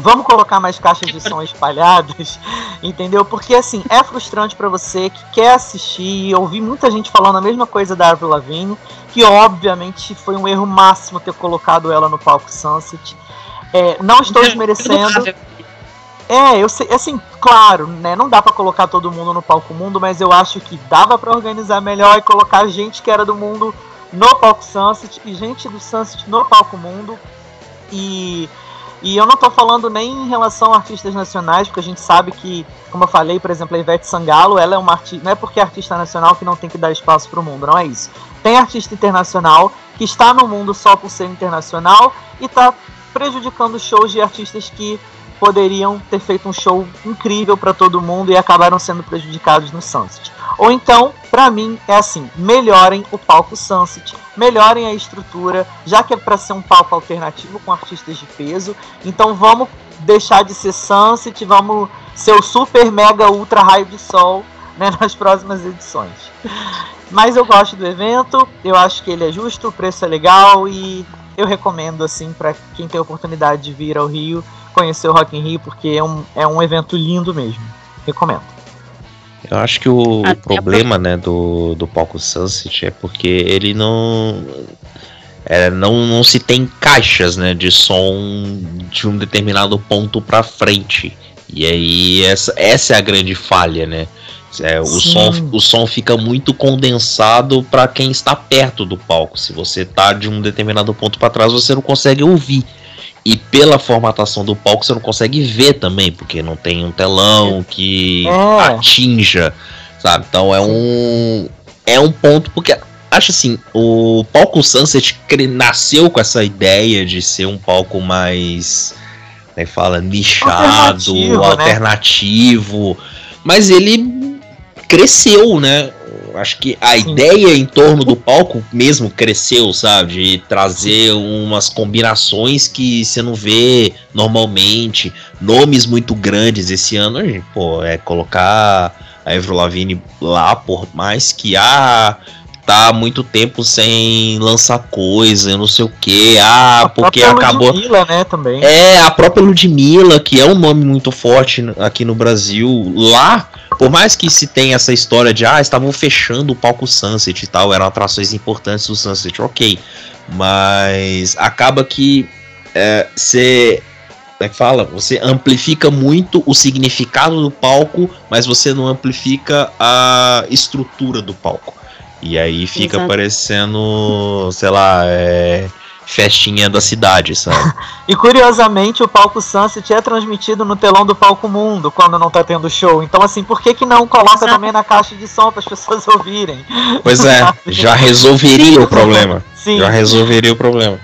Speaker 4: Vamos colocar mais caixas de som espalhadas, entendeu? Porque assim, é frustrante para você que quer assistir e ouvir muita gente falando a mesma coisa da Avril Lavigne, que obviamente foi um erro máximo ter colocado ela no palco Sunset. É, não estou desmerecendo. É, eu sei, assim, claro, né? Não dá para colocar todo mundo no palco mundo, mas eu acho que dava para organizar melhor e colocar gente que era do mundo no palco Sunset e gente do Sunset no palco mundo. E e eu não estou falando nem em relação a artistas nacionais, porque a gente sabe que, como eu falei, por exemplo, a Ivete Sangalo, ela é uma artista, não é porque é artista nacional que não tem que dar espaço para o mundo, não é isso. Tem artista internacional que está no mundo só por ser internacional e está prejudicando shows de artistas que poderiam ter feito um show incrível para todo mundo e acabaram sendo prejudicados no Sunset. Ou então, para mim, é assim: melhorem o palco Sunset, melhorem a estrutura, já que é para ser um palco alternativo com artistas de peso. Então vamos deixar de ser Sunset, vamos ser o super mega ultra raio de sol né, nas próximas edições. Mas eu gosto do evento, eu acho que ele é justo, o preço é legal e eu recomendo assim para quem tem oportunidade de vir ao Rio conhecer o Rock in Rio porque é um, é um evento lindo mesmo. Recomendo.
Speaker 2: Eu acho que o, o problema, né, do, do palco Sunset é porque ele não é, não, não se tem caixas, né, de som de um determinado ponto para frente. E aí essa, essa é a grande falha, né? É, o, som, o som fica muito condensado para quem está perto do palco. Se você tá de um determinado ponto para trás, você não consegue ouvir. E pela formatação do palco você não consegue ver também, porque não tem um telão que é. atinja, sabe? Então é um é um ponto porque acho assim, o palco Sunset nasceu com essa ideia de ser um palco mais né, fala nichado, alternativo, alternativo né? mas ele cresceu, né? Acho que a Sim. ideia em torno do palco mesmo cresceu, sabe? De trazer umas combinações que você não vê normalmente, nomes muito grandes esse ano, pô, é colocar a Avril Lavigne lá, por mais que ah, tá muito tempo sem lançar coisa, não sei o que, ah, a porque acabou.
Speaker 4: Ludmilla, né, também.
Speaker 2: É, a própria Ludmilla, que é um nome muito forte aqui no Brasil, lá por mais que se tenha essa história de ah, estavam fechando o palco Sunset e tal, eram atrações importantes do Sunset, ok. Mas acaba que você. É, como é que fala? Você amplifica muito o significado do palco, mas você não amplifica a estrutura do palco. E aí fica Exato. parecendo, sei lá, é, festinha da cidade, sabe?
Speaker 4: e curiosamente o palco Sunset é transmitido no telão do palco Mundo quando não tá tendo show. Então assim, por que que não coloca Exato. também na caixa de som para as pessoas ouvirem?
Speaker 2: Pois é, já resolveria o problema. Sim. Já resolveria o problema.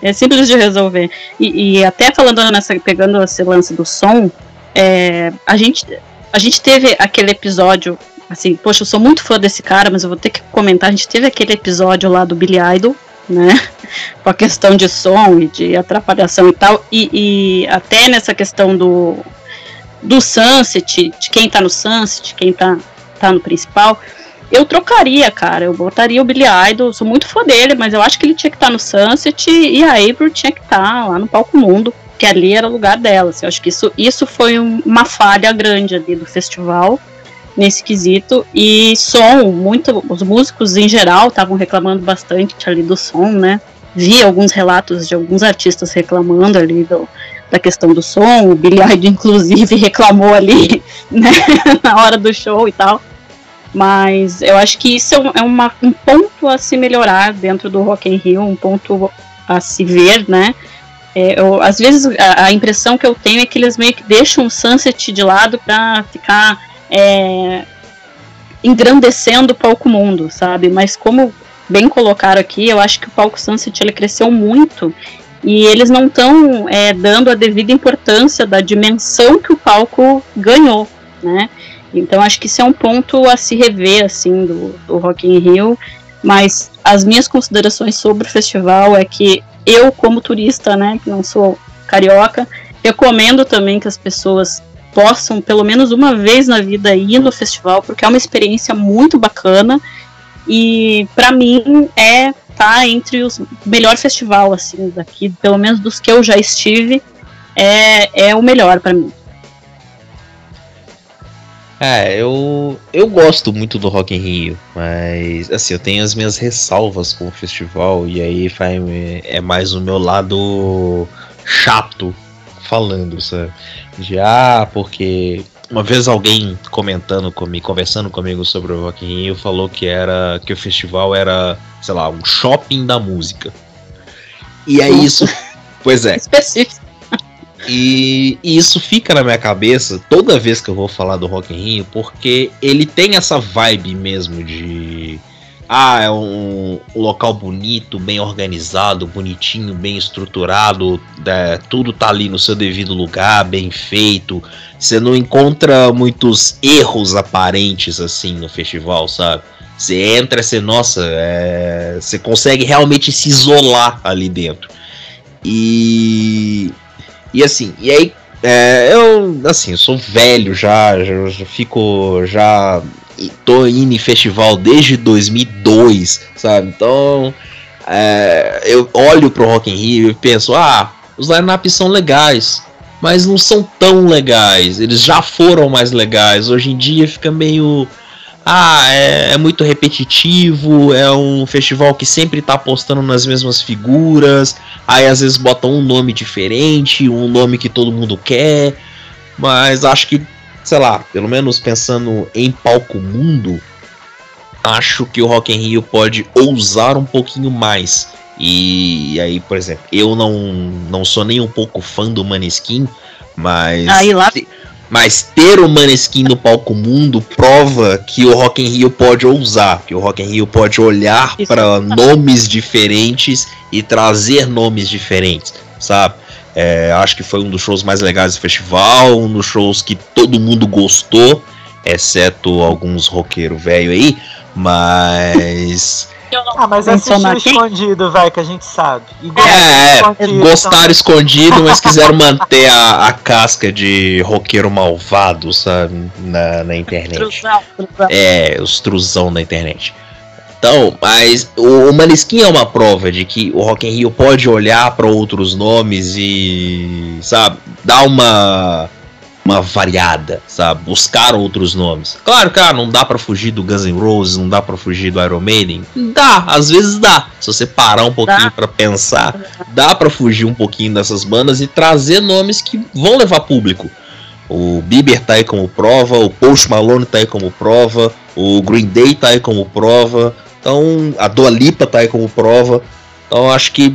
Speaker 5: É simples de resolver. E, e até falando nessa, pegando esse lance do som, é, a gente a gente teve aquele episódio assim, poxa, eu sou muito fã desse cara, mas eu vou ter que comentar. A gente teve aquele episódio lá do Billy Idol, né? Com a questão de som e de atrapalhação e tal. E, e até nessa questão do, do Sunset, de quem tá no Sunset, quem tá, tá no principal. Eu trocaria, cara. Eu botaria o Billy Idol. Sou muito fã dele, mas eu acho que ele tinha que estar tá no Sunset e a April tinha que estar tá lá no Palco Mundo, que ali era o lugar dela. Assim, eu acho que isso, isso foi um, uma falha grande ali do festival nesse quesito. E som, muito, os músicos em geral estavam reclamando bastante ali do som, né? Vi alguns relatos de alguns artistas reclamando ali do, da questão do som. O Billy Idol, inclusive, reclamou ali, né, na hora do show e tal. Mas eu acho que isso é, é uma, um ponto a se melhorar dentro do Rock in Rio, um ponto a se ver, né? É, eu, às vezes a, a, impressão que eu tenho é que eles meio que deixam o Sunset de lado para ficar é, engrandecendo o palco mundo, sabe? Mas como bem colocaram aqui, eu acho que o palco Sunset ele cresceu muito e eles não estão é, dando a devida importância da dimensão que o palco ganhou, né? Então acho que isso é um ponto a se rever assim do, do Rock in Rio, mas as minhas considerações sobre o festival é que eu como turista, né, que não sou carioca, recomendo também que as pessoas possam, pelo menos uma vez na vida, ir no festival, porque é uma experiência muito bacana. E para mim é tá entre os melhor festival assim daqui, pelo menos dos que eu já estive, é, é o melhor para mim.
Speaker 2: É, eu, eu gosto muito do Rock in Rio, mas assim, eu tenho as minhas ressalvas com o festival e aí é mais o meu lado chato falando, sabe? De ah, porque uma vez alguém comentando comigo, conversando comigo sobre o Rock in Rio, falou que era que o festival era, sei lá, um shopping da música. E é isso. Pois é.
Speaker 5: Específico.
Speaker 2: E, e, isso fica na minha cabeça toda vez que eu vou falar do Rock in Rio, porque ele tem essa vibe mesmo de ah, é um, local bonito, bem organizado, bonitinho, bem estruturado, é, tudo tá ali no seu devido lugar, bem feito. Você não encontra muitos erros aparentes assim no festival, sabe? Você entra, você, nossa, é, você consegue realmente se isolar ali dentro. E. E assim, e aí é, eu, assim, eu sou velho já, já, já fico já tô indo em festival desde 2002, sabe? Então, é, eu olho pro Rock in Rio e penso, ah, os lineups são legais, mas não são tão legais. Eles já foram mais legais. Hoje em dia fica meio ah, é, é, muito repetitivo, é um festival que sempre tá apostando nas mesmas figuras, aí às vezes botam um nome diferente, um nome que todo mundo quer, mas acho que sei lá, pelo menos pensando em palco mundo, acho que o Rock in Rio pode ousar um pouquinho mais. E aí, por exemplo, eu não, não sou nem um pouco fã do Maneskin, mas
Speaker 5: aí lá
Speaker 2: mas ter o Maneskin no palco mundo prova que o Rock in Rio pode ousar, que o Rock in Rio pode olhar para nomes diferentes e trazer nomes diferentes, sabe? É, acho que foi um dos shows mais legais do festival, um dos shows que todo mundo gostou, exceto alguns roqueiros velho aí, mas.
Speaker 4: Ah, mas assistiu escondido, vai, que a gente sabe.
Speaker 2: é, escondido, gostaram então... escondido, mas quiseram manter a, a casca de roqueiro malvado, sabe, na, na internet. Truzão, truzão. É, os truzão da internet. Então, mas o, o Maneskin é uma prova de que o Rock in Rio pode olhar para outros nomes e, sabe, dar uma uma variada, sabe, buscar outros nomes. Claro, cara, não dá para fugir do Guns N' Roses, não dá para fugir do Iron Maiden. Dá, às vezes dá. Se você parar um pouquinho para pensar, dá para fugir um pouquinho dessas bandas e trazer nomes que vão levar público. O Bieber tá aí como prova, o Post Malone tá aí como prova, o Green Day tá aí como prova, então, a Dua Lipa tá aí como prova. Então, acho que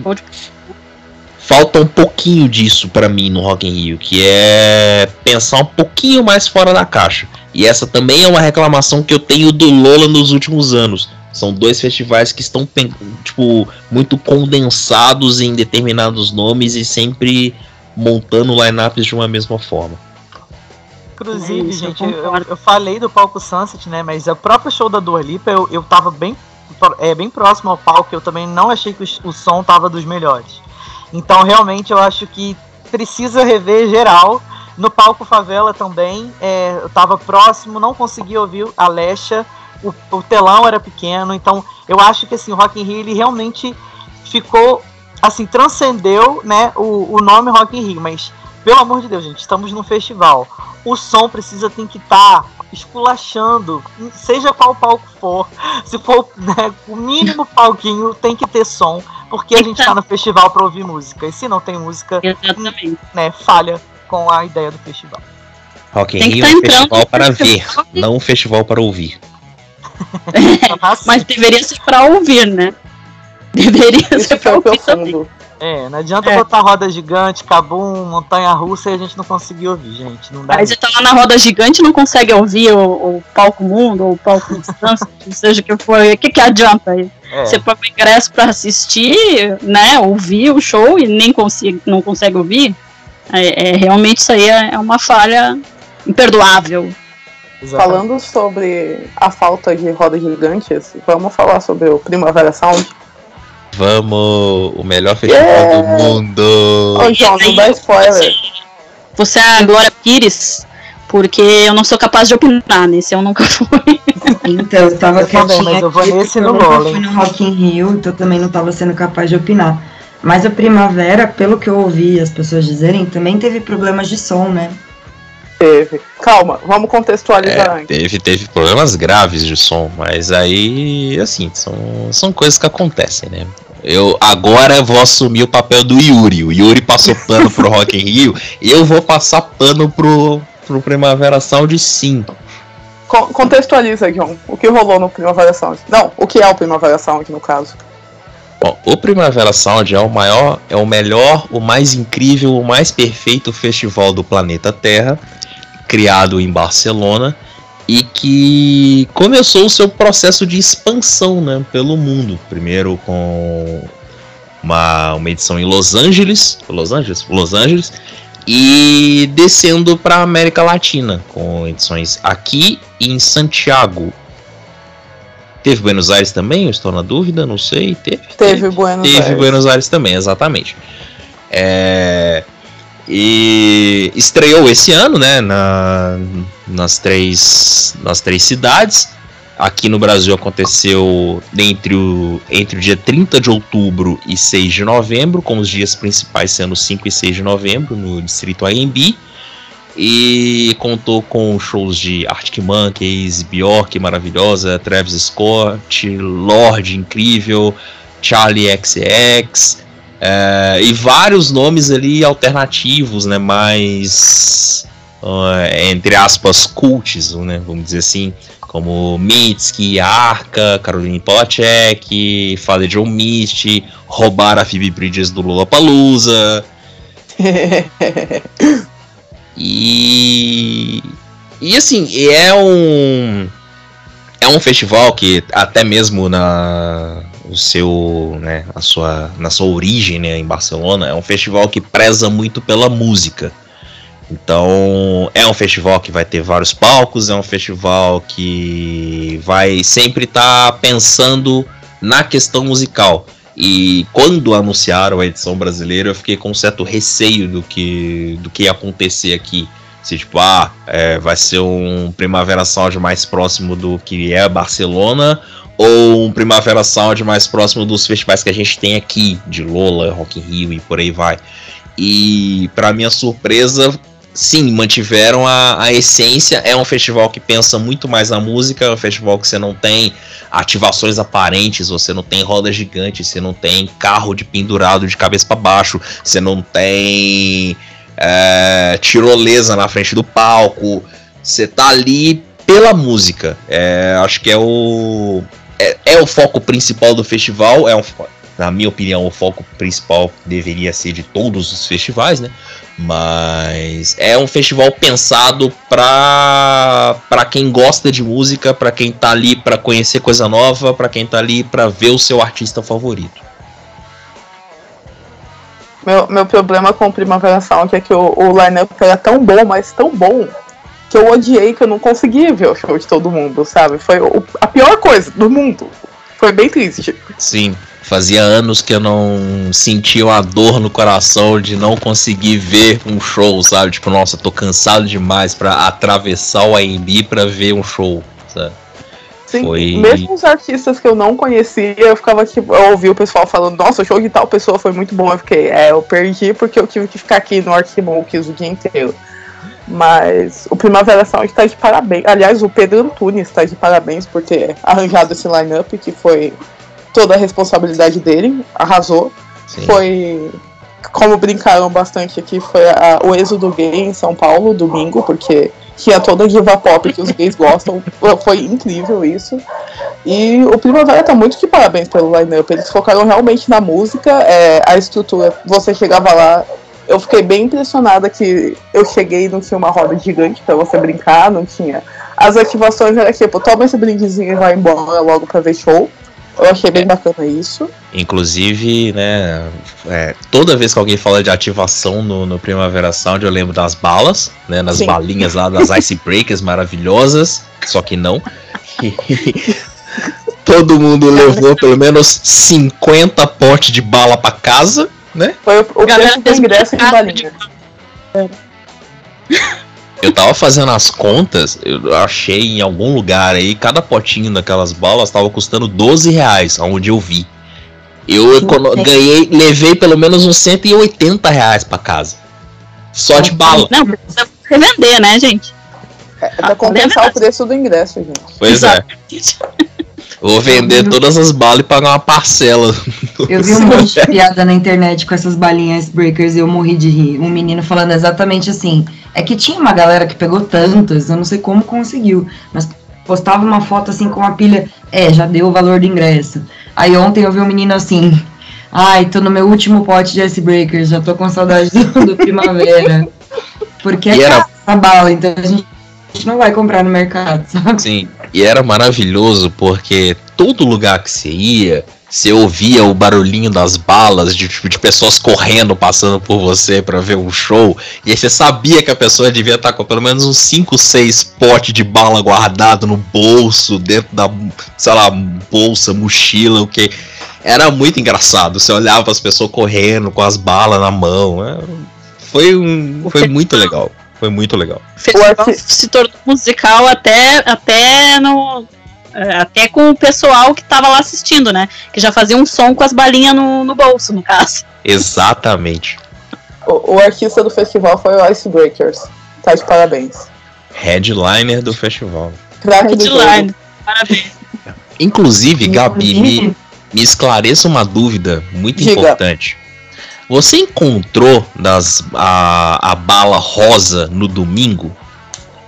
Speaker 2: falta um pouquinho disso para mim no Rock in Rio, que é pensar um pouquinho mais fora da caixa. E essa também é uma reclamação que eu tenho do Lola nos últimos anos. São dois festivais que estão tipo muito condensados em determinados nomes e sempre montando lineups de uma mesma forma.
Speaker 4: Inclusive, é gente, eu, eu, falei do palco Sunset, né? Mas o próprio show da Dua Lipa, eu, eu tava bem é bem próximo ao palco, eu também não achei que o, som tava dos melhores. Então, realmente, eu acho que precisa rever geral. No palco Favela também, é, eu tava próximo, não consegui ouvir a Lesha, o, o, telão era pequeno, então eu acho que assim, o Rock in Rio ele realmente ficou, assim, transcendeu né, o, o nome Rock in Rio, mas pelo amor de Deus, gente, estamos num festival. O som precisa tem que estar tá esculachando, seja qual palco for. Se for né, o mínimo palquinho, tem que ter som, porque a gente está no festival para ouvir música. E se não tem música,
Speaker 5: Exatamente.
Speaker 4: Né, falha com a ideia do festival.
Speaker 2: Rock in Rio tá é um festival para ver, não um festival para ouvir.
Speaker 5: Mas deveria ser para ouvir, né? Deveria ser para ouvir também.
Speaker 4: É, não adianta é. botar roda gigante, cabum, montanha russa e a gente não conseguir ouvir, gente. Não dá
Speaker 5: Aí você tá lá na roda gigante e não consegue ouvir o, o palco mundo ou o palco distância, seja o que for. O que, que adianta aí? É. Você paga ingresso pra assistir, né? Ouvir o show e nem consigo, não consegue ouvir. É, é realmente isso aí é, é uma falha imperdoável.
Speaker 3: Exatamente. Falando sobre a falta de rodas gigantes, vamos falar sobre o Primavera Sound.
Speaker 2: Vamos, o melhor festival yeah. do mundo.
Speaker 3: Ô, João, não dá spoiler.
Speaker 5: Você é a Glória Pires, porque eu não sou capaz de opinar nesse, eu nunca fui.
Speaker 1: Então, eu tava eu quietinha
Speaker 4: mas eu vou nesse no eu
Speaker 1: fui no Rock in Rio, então eu também não tava sendo capaz de opinar. Mas a Primavera, pelo que eu ouvi as pessoas dizerem, também teve problemas de som, né?
Speaker 3: Teve. Calma, vamos contextualizar
Speaker 2: é, antes. Teve, teve problemas graves de som, mas aí, assim, são, são coisas que acontecem, né? Eu agora vou assumir o papel do Yuri. O Yuri passou pano pro Rock in Rio, eu vou passar pano pro, pro Primavera Sound sim.
Speaker 3: Contextualiza, John, o que rolou no Primavera Sound. Não, o que é o Primavera Sound, no caso.
Speaker 2: Bom, o Primavera Sound é o maior, é o melhor, o mais incrível, o mais perfeito festival do planeta Terra criado em Barcelona e que começou o seu processo de expansão né, pelo mundo. Primeiro com uma, uma edição em Los Angeles, Los Angeles, Los Angeles, e descendo para América Latina com edições aqui e em Santiago. Teve Buenos Aires também? Eu estou na dúvida, não sei. Teve.
Speaker 3: Teve, teve Buenos
Speaker 2: teve
Speaker 3: Aires. Teve
Speaker 2: Buenos Aires também, exatamente. É, e estreou esse ano, né, na, nas, três, nas três cidades. Aqui no Brasil aconteceu entre o, entre o dia 30 de outubro e 6 de novembro, com os dias principais sendo 5 e 6 de novembro, no distrito AMB. E contou com shows de Arctic Monkeys, Bjork maravilhosa, Travis Scott, Lorde incrível, Charlie XX, é, e vários nomes ali alternativos, né, mais uh, entre aspas cults, né, vamos dizer assim, como Mitski, Arca, Caroline Polacek, Father John Misty, roubar a Phoebe Bridges do Lula Palusa. e e assim, é um é um festival que até mesmo na o seu, né, a sua, na sua origem, né, em Barcelona, é um festival que preza muito pela música. Então, é um festival que vai ter vários palcos, é um festival que vai sempre estar tá pensando na questão musical. E quando anunciaram a edição brasileira, eu fiquei com um certo receio do que, do que ia acontecer aqui. Se tipo, ah, é, vai ser um Primavera Sound mais próximo do que é Barcelona, ou um Primavera Sound mais próximo dos festivais que a gente tem aqui, de Lola, Rock in Rio e por aí vai. E para minha surpresa, sim, mantiveram a, a essência. É um festival que pensa muito mais na música, é um festival que você não tem ativações aparentes, você não tem roda gigante, você não tem carro de pendurado de cabeça para baixo, você não tem é, tirolesa na frente do palco. Você tá ali pela música. É, acho que é o é, é o foco principal do festival, é um, na minha opinião, o foco principal deveria ser de todos os festivais, né? Mas é um festival pensado para para quem gosta de música, para quem tá ali para conhecer coisa nova, para quem tá ali para ver o seu artista favorito.
Speaker 3: Meu, meu problema com o Primavera Sound é que o, o line-up era tão bom, mas tão bom, que eu odiei que eu não consegui ver o show de todo mundo, sabe? Foi o, a pior coisa do mundo. Foi bem triste.
Speaker 2: Sim, fazia anos que eu não sentia uma dor no coração de não conseguir ver um show, sabe? Tipo, nossa, tô cansado demais para atravessar o AMB para ver um show, sabe?
Speaker 3: Sim, foi... mesmo os artistas que eu não conhecia, eu ficava tipo, eu ouvi o pessoal falando, nossa, o show de tal pessoa foi muito bom. Eu fiquei, é, eu perdi porque eu tive que ficar aqui no Arquimonkeys o dia inteiro. Mas o Primavera Sound está de parabéns. Aliás, o Pedro Antunes está de parabéns por ter arranjado esse line-up, que foi toda a responsabilidade dele, arrasou. Sim. Foi. Como brincaram bastante aqui, foi a, o êxodo gay em São Paulo, domingo, porque tinha toda a diva pop que os gays gostam. Foi incrível isso. E o Primavera tá muito de parabéns pelo line-up. Eles focaram realmente na música, é, a estrutura. Você chegava lá, eu fiquei bem impressionada que eu cheguei e não tinha uma roda gigante para você brincar, não tinha. As ativações era tipo, toma esse brindezinho e vai embora logo pra ver show. Eu achei bem bacana isso.
Speaker 2: Inclusive, né, é, toda vez que alguém fala de ativação no, no Primavera Sound, eu lembro das balas, né, nas Sim. balinhas lá, das Icebreakers maravilhosas, só que não. Todo mundo levou pelo menos 50 potes de bala para casa né?
Speaker 3: Foi o, o preço do ingresso em balinha.
Speaker 2: Eu tava fazendo as contas, eu achei em algum lugar aí, cada potinho daquelas balas tava custando 12 reais, onde eu vi. Eu ganhei, levei pelo menos uns 180 reais pra casa. Só de bala.
Speaker 5: Não, precisa revender, né, gente?
Speaker 3: É, pra ah, compensar o preço do ingresso, gente.
Speaker 2: Pois é. Vou vender todas as balas e pagar uma parcela.
Speaker 1: Eu vi um monte de piada na internet com essas balinhas breakers e eu morri de rir. Um menino falando exatamente assim. É que tinha uma galera que pegou tantas, eu não sei como conseguiu, mas postava uma foto assim com uma pilha. É, já deu o valor do ingresso. Aí ontem eu vi um menino assim. Ai, tô no meu último pote de icebreakers, já tô com saudade do, do primavera. Porque é era... a bala, então a gente gente não vai comprar no mercado, sabe?
Speaker 2: Sim, e era maravilhoso porque todo lugar que você ia, você ouvia o barulhinho das balas, de, tipo, de pessoas correndo, passando por você para ver um show, e aí você sabia que a pessoa devia estar com pelo menos uns 5, 6 potes de bala guardado no bolso, dentro da, sei lá, bolsa, mochila, o que. Era muito engraçado. Você olhava as pessoas correndo com as balas na mão. é, Foi, um, foi muito legal. Foi muito legal.
Speaker 5: O festival se tornou musical até, até no. é, Até com o pessoal que tava lá assistindo, né? Que já fazia um som com as balinhas no, no bolso, no caso.
Speaker 2: Exatamente.
Speaker 3: O, o artista do festival foi o Icebreakers. Tá de parabéns.
Speaker 2: Headliner do festival.
Speaker 3: Craque do jogo.
Speaker 5: Headline. Parabéns.
Speaker 2: Inclusive, Gabi, me,
Speaker 1: Inclusive,
Speaker 2: me esclareça uma dúvida muito
Speaker 3: Diga.
Speaker 2: importante. Você encontrou das, a, a bala rosa no domingo?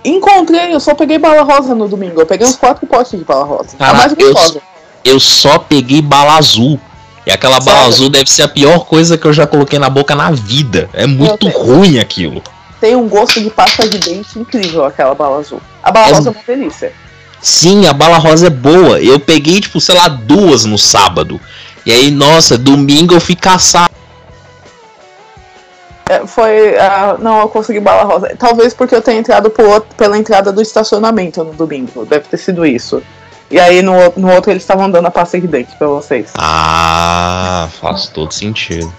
Speaker 3: Encontrei, eu só peguei bala rosa no domingo. Eu peguei uns quatro potes de bala rosa.
Speaker 2: Caraca,
Speaker 3: a mais
Speaker 2: eu-
Speaker 3: gostosa.
Speaker 2: Eu só peguei bala azul. E aquela bala
Speaker 3: Sério?
Speaker 2: azul deve ser a pior coisa que eu já coloquei na boca na vida. É muito ruim aquilo.
Speaker 3: Tem um gosto de pasta de dente incrível aquela bala azul. A bala
Speaker 2: É
Speaker 3: rosa é uma delícia.
Speaker 2: Sim, a bala rosa é boa. Eu peguei, tipo, sei lá, duas no sábado. E aí, nossa, domingo eu fui caçar.
Speaker 3: É, foi. ah, não, eu consegui bala rosa. Talvez porque eu tenha entrado por outro- pela entrada do estacionamento no domingo. Deve ter sido isso. E aí no, no outro eles estavam dando a pasta de dente pra vocês.
Speaker 2: Ah, faz todo sentido.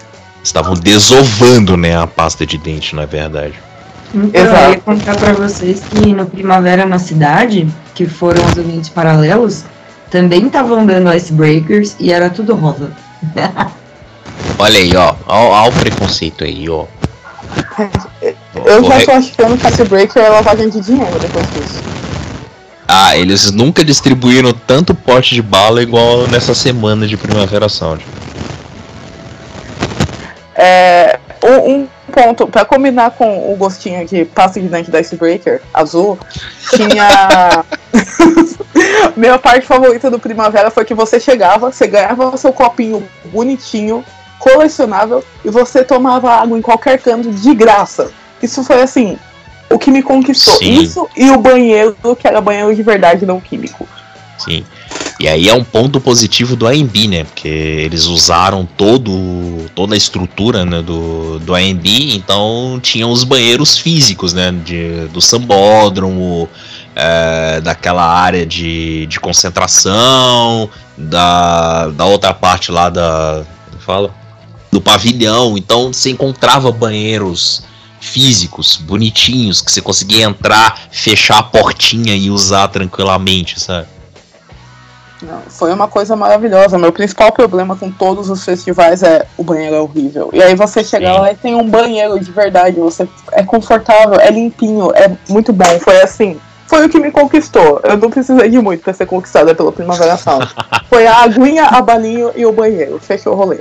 Speaker 2: Estavam desovando, né, a pasta de dente, na verdade.
Speaker 1: Então,
Speaker 3: Exato.
Speaker 1: eu ia contar pra vocês que no Primavera na Cidade, que foram os eventos paralelos, também estavam dando icebreakers e era tudo rosa.
Speaker 2: Olha aí, ó. Ó, ó o preconceito aí, ó.
Speaker 3: Eu já tô achando que esse breaker é lavagem de dinheiro depois disso.
Speaker 2: Ah, eles nunca distribuíram tanto pote de bala igual nessa semana de Primavera Sound.
Speaker 3: É, um, um ponto, pra combinar com o gostinho de pasta de dente da Icebreaker azul, tinha. Minha parte favorita do Primavera foi que você chegava, você ganhava seu copinho bonitinho, colecionável, e você tomava água em qualquer canto de graça. Isso foi assim. O que me conquistou.
Speaker 2: Sim.
Speaker 3: Isso e o banheiro, que era banheiro de verdade, não químico.
Speaker 2: Sim. E aí é um ponto positivo do AMB, né? Porque eles usaram todo, toda a estrutura né, do, do AMB, então tinham os banheiros físicos, né? De, do sambódromo, é, daquela área de, de concentração, da, da outra parte lá da. Fala? Do pavilhão. Então você encontrava banheiros físicos, bonitinhos, que você conseguia entrar, fechar a portinha e usar tranquilamente, sabe?
Speaker 3: Não, Foi uma coisa maravilhosa. Meu principal problema com todos os festivais é o banheiro é horrível. E aí você chega
Speaker 2: Sim.
Speaker 3: lá e tem um banheiro de verdade, você é confortável, é limpinho, é muito bom. Foi assim. Foi o que me conquistou. Eu não precisei de muito pra ser conquistada pela Primavera Sound. Foi a aguinha, a balinho e o banheiro. Fechou o rolê.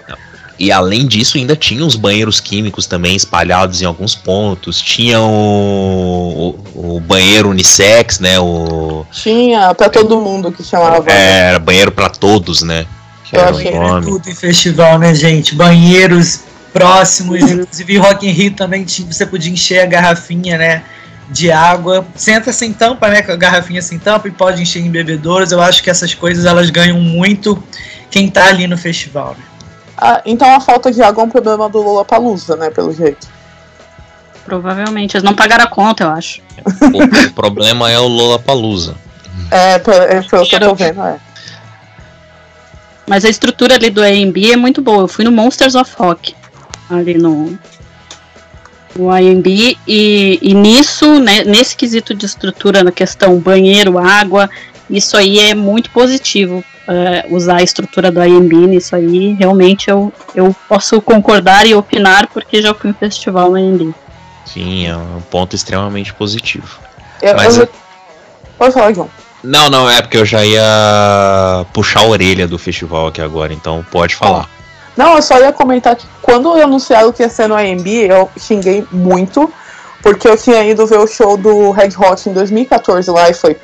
Speaker 2: E além disso, ainda tinha os banheiros químicos também espalhados em alguns pontos. Tinha o, o, o banheiro unissex, né? O
Speaker 3: Tinha pra todo mundo que chamava.
Speaker 2: é, era banheiro pra todos, né? Que
Speaker 3: Eu
Speaker 2: era o
Speaker 3: achei
Speaker 2: nome.
Speaker 6: Tudo em festival, né, gente? Banheiros próximos, inclusive Rock in Rio também tinha, você podia encher a garrafinha, né, de água. Entra sem tampa, né, com a garrafinha sem tampa e pode encher em bebedouros. Eu acho que essas coisas elas ganham muito quem tá ali no festival. Né?
Speaker 3: Ah, então a falta de água é um problema do Lula Palusa, né? Pelo jeito.
Speaker 5: Provavelmente. Eles não pagaram a conta, eu acho.
Speaker 2: O, o problema é o Lollapalooza.
Speaker 3: É, pe- é pelo que eu tô vendo, é.
Speaker 5: Mas a estrutura ali do AMB é muito boa. Eu fui no Monsters of Rock, ali no, no AMB, e, e nisso, né, nesse quesito de estrutura, na questão banheiro, água, isso aí é muito positivo. é, usar a estrutura do AMB nisso aí, realmente eu, eu posso concordar e opinar porque já fui em festival no AMB.
Speaker 2: Sim, é um ponto extremamente positivo.
Speaker 3: Eu,
Speaker 2: Mas
Speaker 3: eu-
Speaker 2: eu-
Speaker 3: Pode falar, John.
Speaker 2: Não, não, é porque eu já ia puxar a orelha do festival aqui agora, então pode falar.
Speaker 3: Não, eu só ia comentar que quando anunciaram que ia ser no AMB, eu xinguei muito, porque eu tinha ido ver o show do Red Hot em 2014 lá e foi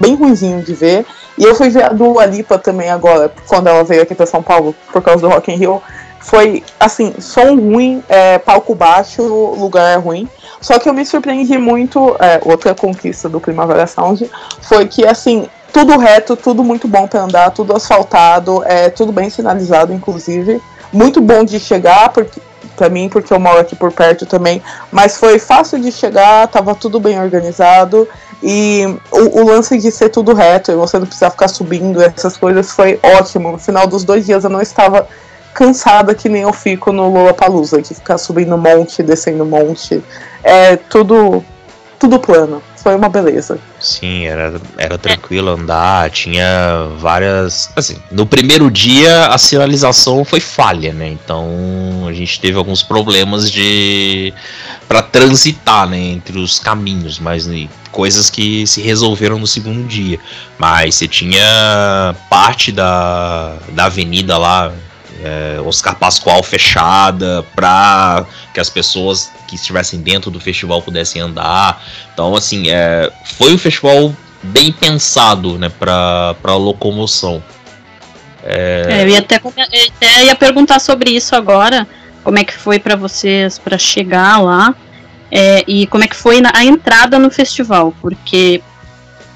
Speaker 3: bem ruimzinho de ver. E eu fui ver a Dua Lipa também agora, quando ela veio aqui pra São Paulo, por causa do Rock in Rio. Foi, assim, som ruim, é, palco baixo, lugar ruim. Só que eu me surpreendi muito, é, outra conquista do Primavera Sound foi que, assim, tudo reto, tudo muito bom para andar, tudo asfaltado, é, tudo bem sinalizado, inclusive. Muito bom de chegar, porque para mim, porque eu moro aqui por perto também, mas foi fácil de chegar, tava tudo bem organizado e o, o, lance de ser tudo reto e você não precisar ficar subindo, essas coisas foi ótimo. No final dos dois dias eu não estava cansada que nem eu fico no Lollapalooza, de ficar subindo monte, descendo monte. É tudo, tudo plano foi uma beleza.
Speaker 2: Sim, era, era tranquilo andar, tinha várias. Assim, no primeiro dia a sinalização foi falha, né? Então a gente teve alguns problemas de. para transitar, né? Entre os caminhos, mas né, coisas que se resolveram no segundo dia. Mas você tinha parte da, da avenida lá, é, Oscar Pascoal fechada para que as pessoas que estivessem dentro do festival pudessem andar. Então, assim, é, foi um festival bem pensado né, para locomoção.
Speaker 5: É... É, eu ia até, até ia perguntar sobre isso agora. Como é que foi para vocês para chegar lá? É, e como é que foi a entrada no festival? Porque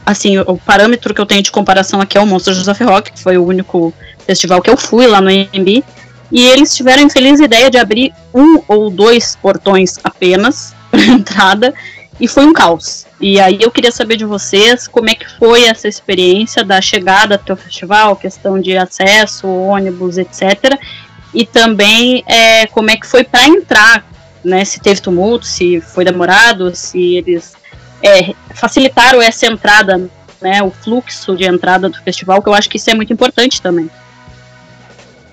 Speaker 5: assim, o parâmetro que eu tenho de comparação aqui é o Monsters of Rock, que foi o único festival que eu fui lá no AMB, e eles tiveram a infeliz ideia de abrir um ou dois portões apenas para entrada, e foi um caos. E aí eu queria saber de vocês como é que foi essa experiência da chegada até o festival, questão de acesso, ônibus, etc. E também é, como é que foi para entrar, né? Se teve tumulto, se foi demorado, se eles é, facilitaram essa entrada, né, o fluxo de entrada do festival, que eu acho que isso é muito importante também.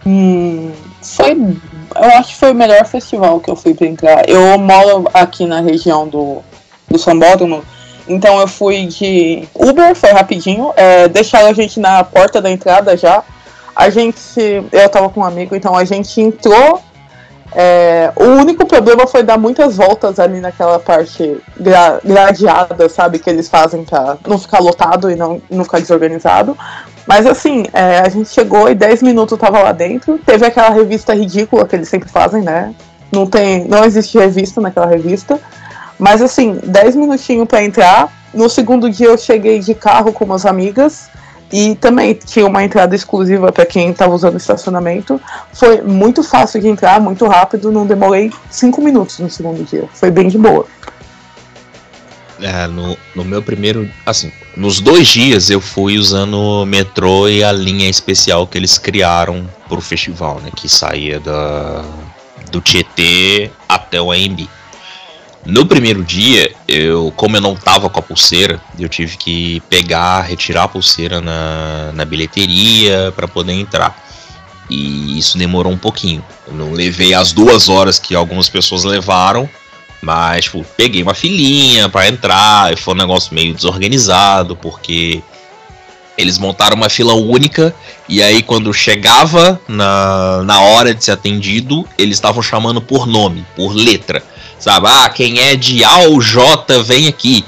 Speaker 3: Hum, foi, eu acho que foi o melhor festival que eu fui entrar. Eu moro aqui na região do, do Sambódromo, então eu fui de Uber, foi rapidinho, é, deixaram a gente na porta da entrada já. A gente, eu tava com um amigo, então a gente entrou é, o único problema foi dar muitas voltas ali naquela parte gra gradeada, sabe? Que eles fazem pra não ficar lotado e não, não ficar desorganizado. Mas assim, é, a gente chegou e 10 minutos tava lá dentro. Teve aquela revista ridícula que eles sempre fazem, né? Não, tem, não existe revista naquela revista. Mas assim, 10 minutinhos para entrar. No segundo dia eu cheguei de carro com umas amigas. E também tinha uma entrada exclusiva para quem estava usando estacionamento. Foi muito fácil de entrar, muito rápido, não demorei cinco minutos no segundo dia. Foi bem de boa.
Speaker 2: É, no, no meu primeiro. Assim, nos dois dias eu fui usando o metrô e a linha especial que eles criaram pro festival, né? Que saía da, do Tietê até o AMB. No primeiro dia, eu, como eu não tava com a pulseira, eu tive que pegar, retirar a pulseira na, na bilheteria para poder entrar. E isso demorou um pouquinho. Eu não levei as duas horas que algumas pessoas levaram, mas tipo, peguei uma filinha para entrar. E foi um negócio meio desorganizado, porque eles montaram uma fila única e aí quando chegava na, na hora de ser atendido, eles estavam chamando por nome, por letra. Sabe? Ah, quem é de A ou J vem aqui.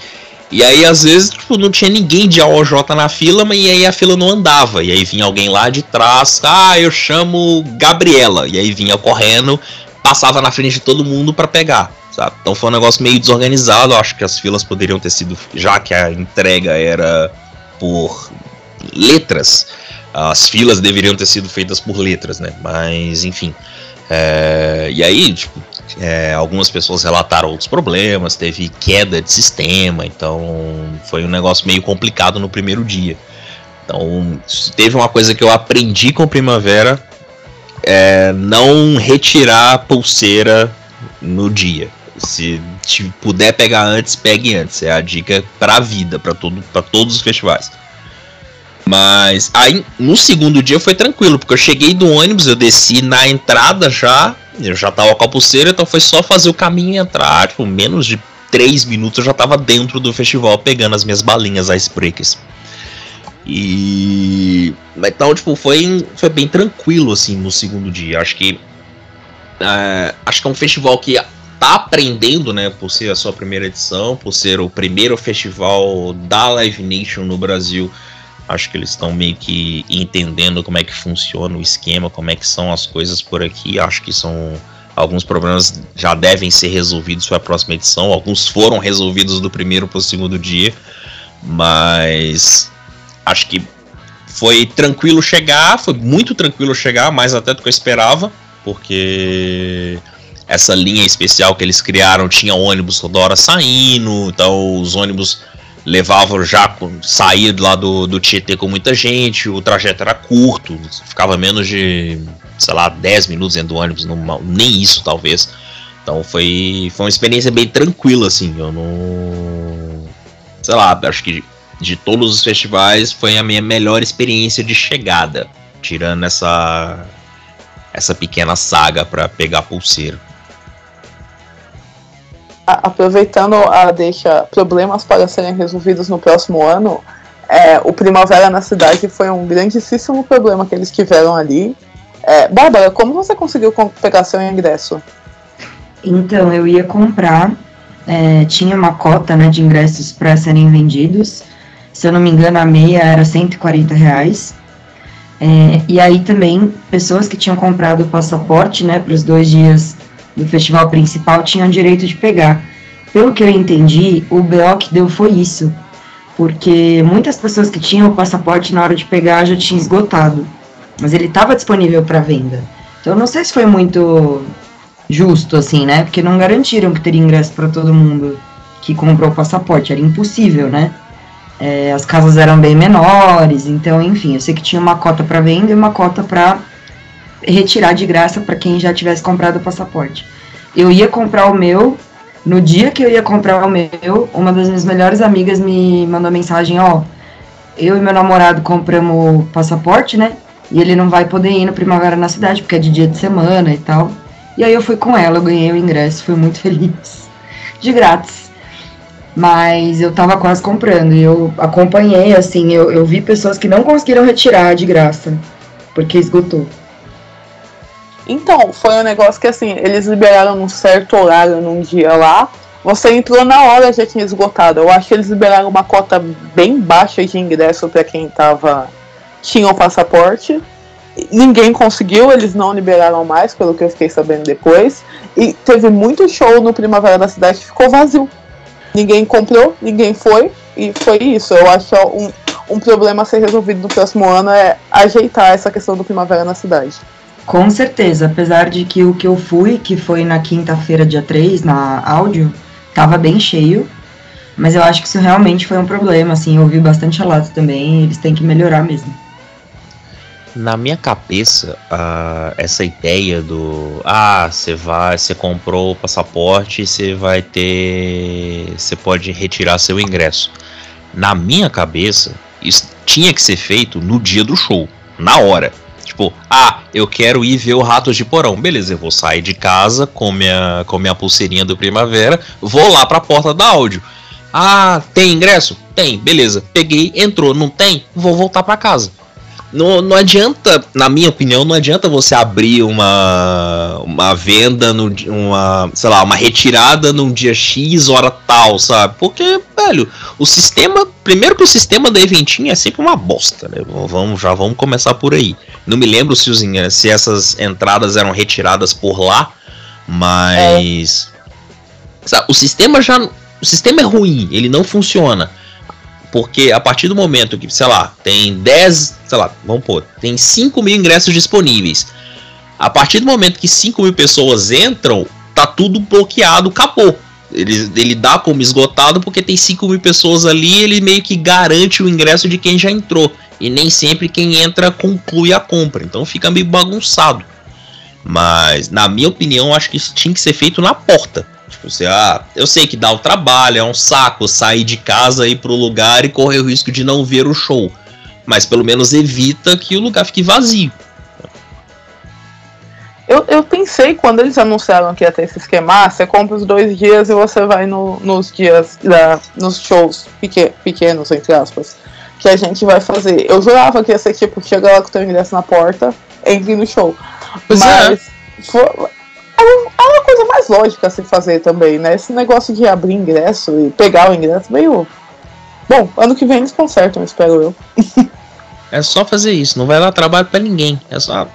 Speaker 2: E aí, às vezes, tipo, não tinha ninguém de A ou J na fila, mas aí a fila não andava. E aí vinha alguém lá de trás, ah, eu chamo Gabriela. E aí vinha correndo, passava na frente de todo mundo para pegar, sabe? Então foi um negócio meio desorganizado. Acho que as filas poderiam ter sido, já que a entrega era por letras, as filas deveriam ter sido feitas por letras, né? Mas, enfim. É, e aí, tipo, é, algumas pessoas relataram outros problemas, teve queda de sistema, então foi um negócio meio complicado no primeiro dia. Então, teve uma coisa que eu aprendi com Primavera, é não retirar a pulseira no dia. Se puder pegar antes, pegue antes. É a dica para a vida, para todo, todos os festivais. Mas aí no segundo dia foi tranquilo, porque eu cheguei do ônibus, eu desci na entrada já, eu já tava com a pulseira, então foi só fazer o caminho e entrar. Tipo, menos de 3 minutos eu já tava dentro do festival pegando as minhas balinhas icebreakers. E. Então, tipo, foi, foi bem tranquilo assim no segundo dia. Acho que. Uh, acho que é um festival que tá aprendendo, né, por ser a sua primeira edição, por ser o primeiro festival da Live Nation no Brasil Acho que eles estão meio que entendendo como é que funciona o esquema, como é que são as coisas por aqui. Acho que são Alguns problemas já devem ser resolvidos para a próxima edição, alguns foram resolvidos do primeiro para o segundo dia, mas acho que foi tranquilo chegar, foi muito tranquilo chegar, mais até do que eu esperava, porque essa linha especial que eles criaram tinha ônibus toda hora saindo, então os ônibus levavam já sair lá do, do Tietê com muita gente, o trajeto era curto, ficava menos de, sei lá, 10 minutos dentro do ônibus, não, nem isso talvez. Então foi, foi uma experiência bem tranquila, assim, eu não. Sei lá, acho que de todos os festivais, foi a minha melhor experiência de chegada, tirando essa essa pequena saga para pegar
Speaker 3: Aproveitando a deixa problemas para serem resolvidos no próximo ano, é, o Primavera na cidade foi um grandíssimo problema que eles tiveram ali. É, Bárbara, como você conseguiu pegar seu ingresso?
Speaker 1: Então, eu ia comprar, é, tinha uma cota né, de ingressos para serem vendidos, se eu não me engano, a meia era 140 reais. É, e aí também, pessoas que tinham comprado o passaporte, né, para os dois dias do festival principal, tinham direito de pegar. Pelo que eu entendi, o BO que deu foi isso, porque muitas pessoas que tinham o passaporte na hora de pegar já tinham esgotado, mas ele estava disponível para venda. Então, não sei se foi muito justo, assim, né, porque não garantiram que teria ingresso para todo mundo que comprou o passaporte, era impossível, né? É, as casas eram bem menores, então, enfim, eu sei que tinha uma cota para venda e uma cota para retirar de graça para quem já tivesse comprado o passaporte. Eu ia comprar o meu, no dia que eu ia comprar o meu, uma das minhas melhores amigas me mandou mensagem: Ó, eu e meu namorado compramos o passaporte, né? E ele não vai poder ir no Primavera na cidade, porque é de dia de semana e tal. E aí eu fui com ela, eu ganhei o ingresso, fui muito feliz. De grátis. Mas eu tava quase comprando e eu acompanhei, assim, eu, eu vi pessoas que não conseguiram retirar de graça, porque esgotou.
Speaker 3: Então, foi um negócio que assim, eles liberaram num certo horário num dia lá. Você entrou na hora já tinha esgotado. Eu acho que eles liberaram uma cota bem baixa de ingresso para quem tava tinha o passaporte. Ninguém conseguiu, eles não liberaram mais, pelo que eu fiquei sabendo depois. E teve muito show no Primavera da Cidade que ficou vazio ninguém comprou, ninguém foi, e foi isso. Eu acho é um, um problema a ser resolvido no próximo ano é ajeitar essa questão do primavera na cidade.
Speaker 1: Com certeza, apesar de que o que eu fui, que foi na quinta-feira, dia 3, na áudio, tava bem cheio. Mas eu acho que isso realmente foi um problema, assim, eu ouvi bastante relato também, eles têm que melhorar mesmo
Speaker 2: na minha cabeça, uh, essa ideia do ah, você vai, você comprou o passaporte, você vai ter, você pode retirar seu ingresso. Na minha cabeça, isso tinha que ser feito no dia do show, na hora. Tipo, ah, eu quero ir ver o Ratos de Porão. Beleza, eu vou sair de casa com minha, com minha pulseirinha do Primavera, vou lá pra porta da áudio. Ah, tem ingresso? Tem, beleza. Peguei, entrou, não tem? Vou voltar para casa. Não, não adianta, na minha opinião, não adianta você abrir uma, uma venda, no, uma, sei lá, uma retirada num dia X, hora tal, sabe? Porque, velho, o sistema. Primeiro que o sistema da Eventinho é sempre uma bosta, né? Vamos, já vamos começar por aí. Não me lembro se, os, se essas entradas eram retiradas por lá, mas. É. Sabe, o sistema já. O sistema é ruim, ele não funciona. Porque a partir do momento que, sei lá, tem 10, sei lá, vamos pôr, tem 5 mil ingressos disponíveis. A partir do momento que 5 mil pessoas entram, tá tudo bloqueado, acabou. Ele, ele dá como esgotado porque tem 5 mil pessoas ali, ele meio que garante o ingresso de quem já entrou. E nem sempre quem entra conclui a compra. Então fica meio bagunçado. Mas, na minha opinião, acho que isso tinha que ser feito na porta. Tipo, você, ah, eu sei que dá o trabalho, é um saco sair de casa, ir pro lugar e correr o risco de não ver o show. Mas pelo menos evita que o lugar fique vazio.
Speaker 3: Eu, eu pensei quando eles anunciaram que ia ter esse esquema, ah, você compra os dois dias e você vai no, nos dias da, nos shows pequen, pequenos, entre aspas, que a gente vai fazer. Eu jurava que ia ser tipo, chega lá com o teu ingresso na porta, entre no show. Pois é. Mas é. foi, é uma coisa mais lógica a se fazer também, né? Esse negócio de abrir ingresso e pegar o ingresso meio. Bom, ano que vem eles consertam, espero eu.
Speaker 2: É só fazer isso, não vai dar trabalho para ninguém. É só,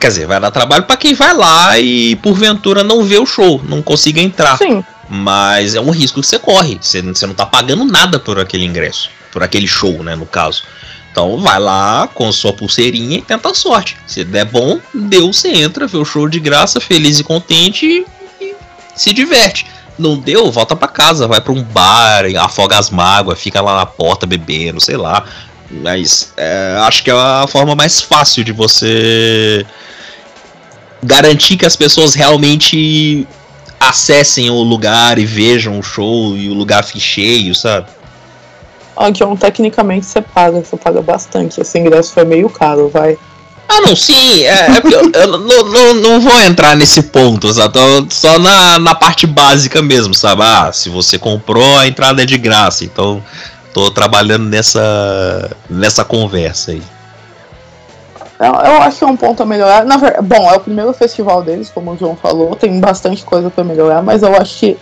Speaker 2: quer dizer, vai dar trabalho para quem vai lá e porventura não vê o show, não consiga entrar.
Speaker 3: Sim.
Speaker 2: Mas é um risco que você corre. Você, você não tá pagando nada por aquele ingresso, por aquele show, né, no caso. Então vai lá com sua pulseirinha e tenta a sorte. Se der bom, deu, você entra, vê o show de graça, feliz e contente e se diverte. Não deu, volta para casa, vai para um bar, afoga as mágoas, fica lá na porta bebendo, sei lá. Mas é, acho que é a forma mais fácil de você garantir que as pessoas realmente acessem o lugar e vejam o show e o lugar fique cheio, sabe?
Speaker 3: Ah, John, tecnicamente você paga, você paga bastante. Esse ingresso foi meio caro, vai.
Speaker 2: Ah, não, sim, é, é eu, eu não, não, não, vou entrar nesse ponto, só na, na parte básica mesmo, sabe? Ah, se você comprou, a entrada é de graça, então tô trabalhando nessa, nessa conversa aí.
Speaker 3: Eu, eu acho que é um ponto a melhorar. Na verdade, bom, é o primeiro festival deles, como o João falou, tem bastante coisa para melhorar, mas eu acho que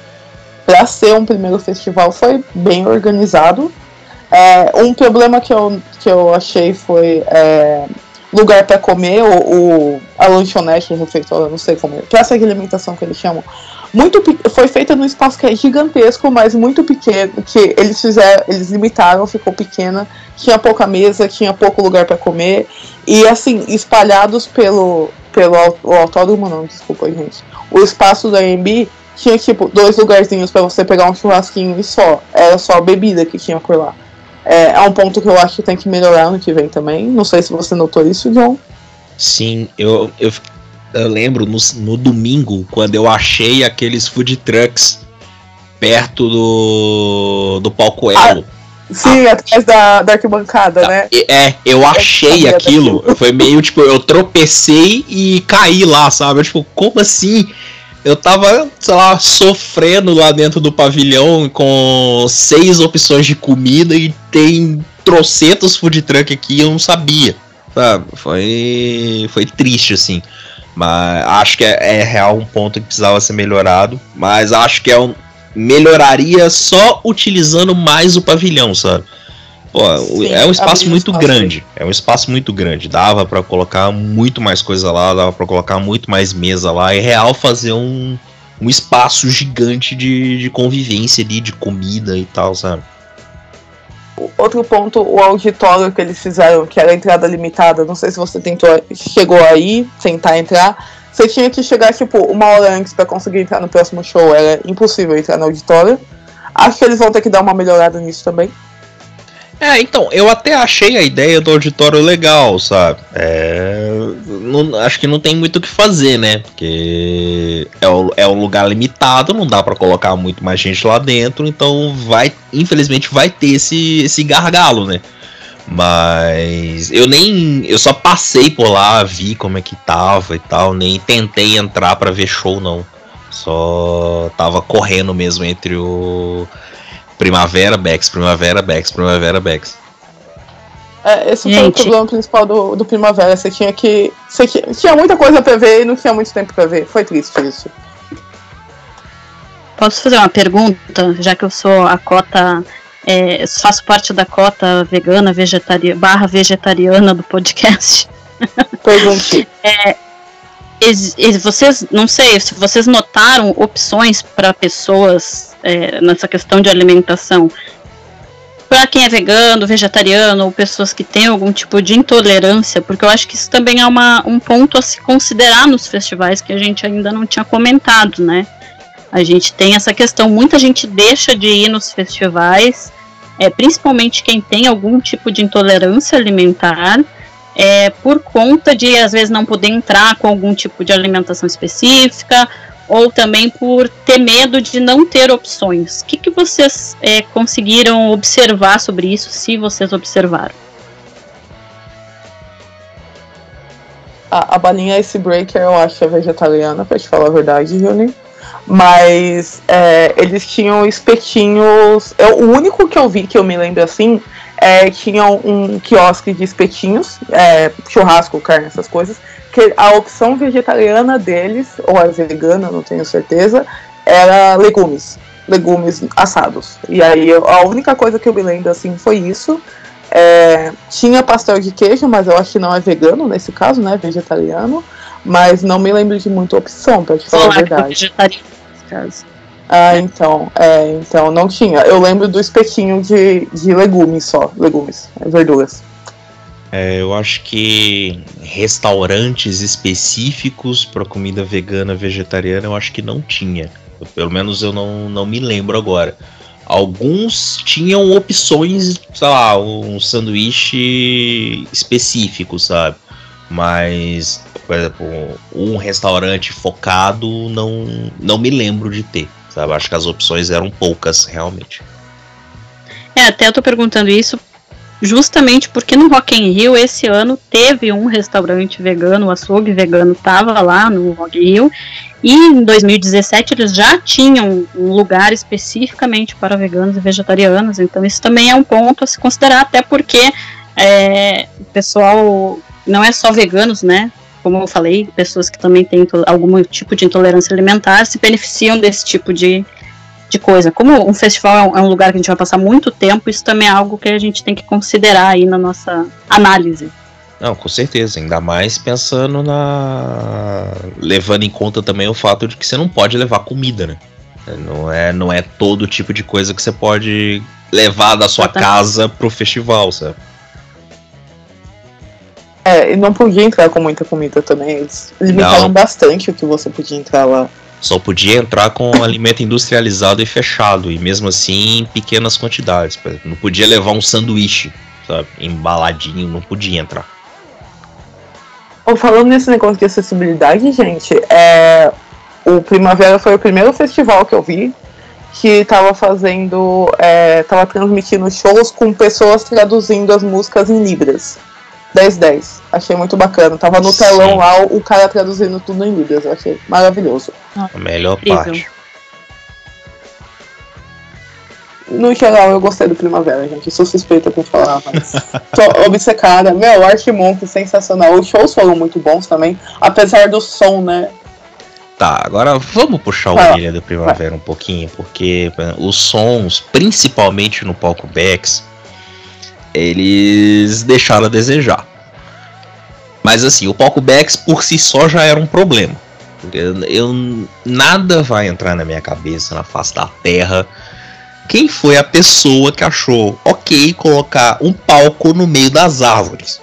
Speaker 3: para ser um primeiro festival foi bem organizado. É, um problema que eu, que eu achei foi é, lugar para comer, o, o, a lanchonete, o refeitório, não sei como é, praça de alimentação que eles chamam. Muito, foi feita num espaço que é gigantesco, mas muito pequeno, que eles fizeram, eles limitaram, ficou pequena, tinha pouca mesa, tinha pouco lugar para comer, e assim, espalhados pelo, pelo o autódromo, não, desculpa, gente, o espaço da AMB tinha tipo dois lugarzinhos para você pegar um churrasquinho e só, era só a bebida que tinha por lá. É, é um ponto que eu acho que tem que melhorar no que vem também. Não sei se você notou isso, John.
Speaker 2: Sim, eu, eu, eu lembro no, no domingo, quando eu achei aqueles food trucks perto do, do palco Elo. Ah,
Speaker 3: sim, ah, atrás da, da arquibancada, tá, né?
Speaker 2: É, eu achei eu aquilo. Foi meio tipo, eu tropecei e caí lá, sabe? Eu, tipo, como assim? Eu tava, sei lá, sofrendo lá dentro do pavilhão com seis opções de comida e tem trocentos food truck aqui eu não sabia. Sabe? Foi, foi triste, assim. Mas acho que é, é, real um ponto que precisava ser melhorado. Mas acho que é um, melhoraria só utilizando mais o pavilhão, sabe? Sim, é um espaço muito espaço grande. É um espaço muito grande. Dava para colocar muito mais coisa lá, dava para colocar muito mais mesa lá. É real fazer um, um espaço gigante de, de convivência ali, de comida e tal, sabe?
Speaker 3: Outro ponto, o auditório que eles fizeram, que era entrada limitada, não sei se você tentou, chegou aí, tentar entrar. Você tinha que chegar, tipo, uma hora antes para conseguir entrar no próximo show. Era impossível entrar no auditório. Acho que eles vão ter que dar uma melhorada nisso também.
Speaker 2: É, então, eu até achei a ideia do auditório legal, sabe? É, não, acho que não tem muito o que fazer, né? Porque é, o, é um lugar limitado, não dá para colocar muito mais gente lá dentro, então vai, infelizmente, vai ter esse, esse gargalo, né? Mas eu nem. Eu só passei por lá, vi como é que tava e tal, nem tentei entrar para ver show, não. Só tava correndo mesmo entre o Primavera, Bex, Primavera, Bex, Primavera, Bex.
Speaker 3: É, esse Gente. foi o problema principal do, do Primavera. Você tinha que. Você tinha muita coisa pra ver e não tinha muito tempo pra ver. Foi triste isso.
Speaker 5: Posso fazer uma pergunta, já que eu sou a cota. É, faço parte da cota vegana, vegetariana, barra vegetariana do podcast.
Speaker 3: Pergunte.
Speaker 5: é, vocês, não sei, se vocês notaram opções para pessoas é, nessa questão de alimentação. Para quem é vegano, vegetariano ou pessoas que têm algum tipo de intolerância, porque eu acho que isso também é uma, um ponto a se considerar nos festivais que a gente ainda não tinha comentado, né? A gente tem essa questão, muita gente deixa de ir nos festivais, é, principalmente quem tem algum tipo de intolerância alimentar, é, por conta de às vezes não poder entrar com algum tipo de alimentação específica ou também por ter medo de não ter opções. O que, que vocês é, conseguiram observar sobre isso, se vocês observaram?
Speaker 3: A, a balinha Icebreaker eu acho é vegetariana, pra te falar a verdade, Julie. Mas é, eles tinham espetinhos. O único que eu vi que eu me lembro assim é, tinha um quiosque de espetinhos, é, churrasco, carne, essas coisas que a opção vegetariana deles, ou a vegana, não tenho certeza, era legumes. Legumes assados. E aí a única coisa que eu me lembro assim foi isso. É, tinha pastel de queijo, mas eu acho que não é vegano nesse caso, né? Vegetariano. Mas não me lembro de muita opção, pra te falar a verdade.
Speaker 5: Vegetariano nesse caso.
Speaker 3: Ah, então, é, então não tinha. Eu lembro do espetinho de, de legumes só, legumes, verduras.
Speaker 2: É, eu acho que restaurantes específicos para comida vegana, vegetariana, eu acho que não tinha. Pelo menos eu não, não me lembro agora. Alguns tinham opções, sei lá, um sanduíche específico, sabe? Mas, por exemplo, um restaurante focado, não, não me lembro de ter, sabe? Acho que as opções eram poucas, realmente.
Speaker 5: É, até eu tô perguntando isso justamente porque no Rock in Rio esse ano teve um restaurante vegano, o açougue vegano tava lá no Rock in Rio, e em 2017 eles já tinham um lugar especificamente para veganos e vegetarianos, então isso também é um ponto a se considerar, até porque é, o pessoal não é só veganos, né? Como eu falei, pessoas que também têm algum tipo de intolerância alimentar se beneficiam desse tipo de, de coisa. Como um festival é um, é um, lugar que a gente vai passar muito tempo, isso também é algo que a gente tem que considerar aí na nossa análise.
Speaker 2: Não, com certeza, ainda mais pensando na. levando em conta também o fato de que você não pode levar comida, né? Não é, não é todo tipo de coisa que você pode levar da sua Exatamente. casa pro festival, sabe?
Speaker 3: É, e não podia entrar com muita comida também. Eles limitaram bastante o que você podia entrar lá.
Speaker 2: Só podia entrar com alimento industrializado e fechado, e mesmo assim em pequenas quantidades. Não podia levar um sanduíche, sabe? Embaladinho, não podia entrar.
Speaker 3: Oh, falando nesse negócio de acessibilidade, gente, é, o Primavera foi o primeiro festival que eu vi que estava fazendo, estava é, transmitindo shows com pessoas traduzindo as músicas em libras. 10-10. Achei muito bacana. Tava no Sim. telão lá o cara traduzindo tudo em Libras. Eu achei maravilhoso.
Speaker 2: A melhor Incrível. parte.
Speaker 3: No geral, eu gostei do Primavera, gente. sou suspeita por falar, mas tô obcecada. Meu, Archimonk, sensacional. Os shows foram muito bons também, apesar do som, né?
Speaker 2: Tá, agora vamos puxar o orelha do Primavera vai. um pouquinho, porque os sons, principalmente no palco Bex, eles deixaram a desejar. Mas assim, o palco Bex por si só já era um problema. Eu, eu, nada vai entrar na minha cabeça, na face da terra. Quem foi a pessoa que achou ok colocar um palco no meio das árvores?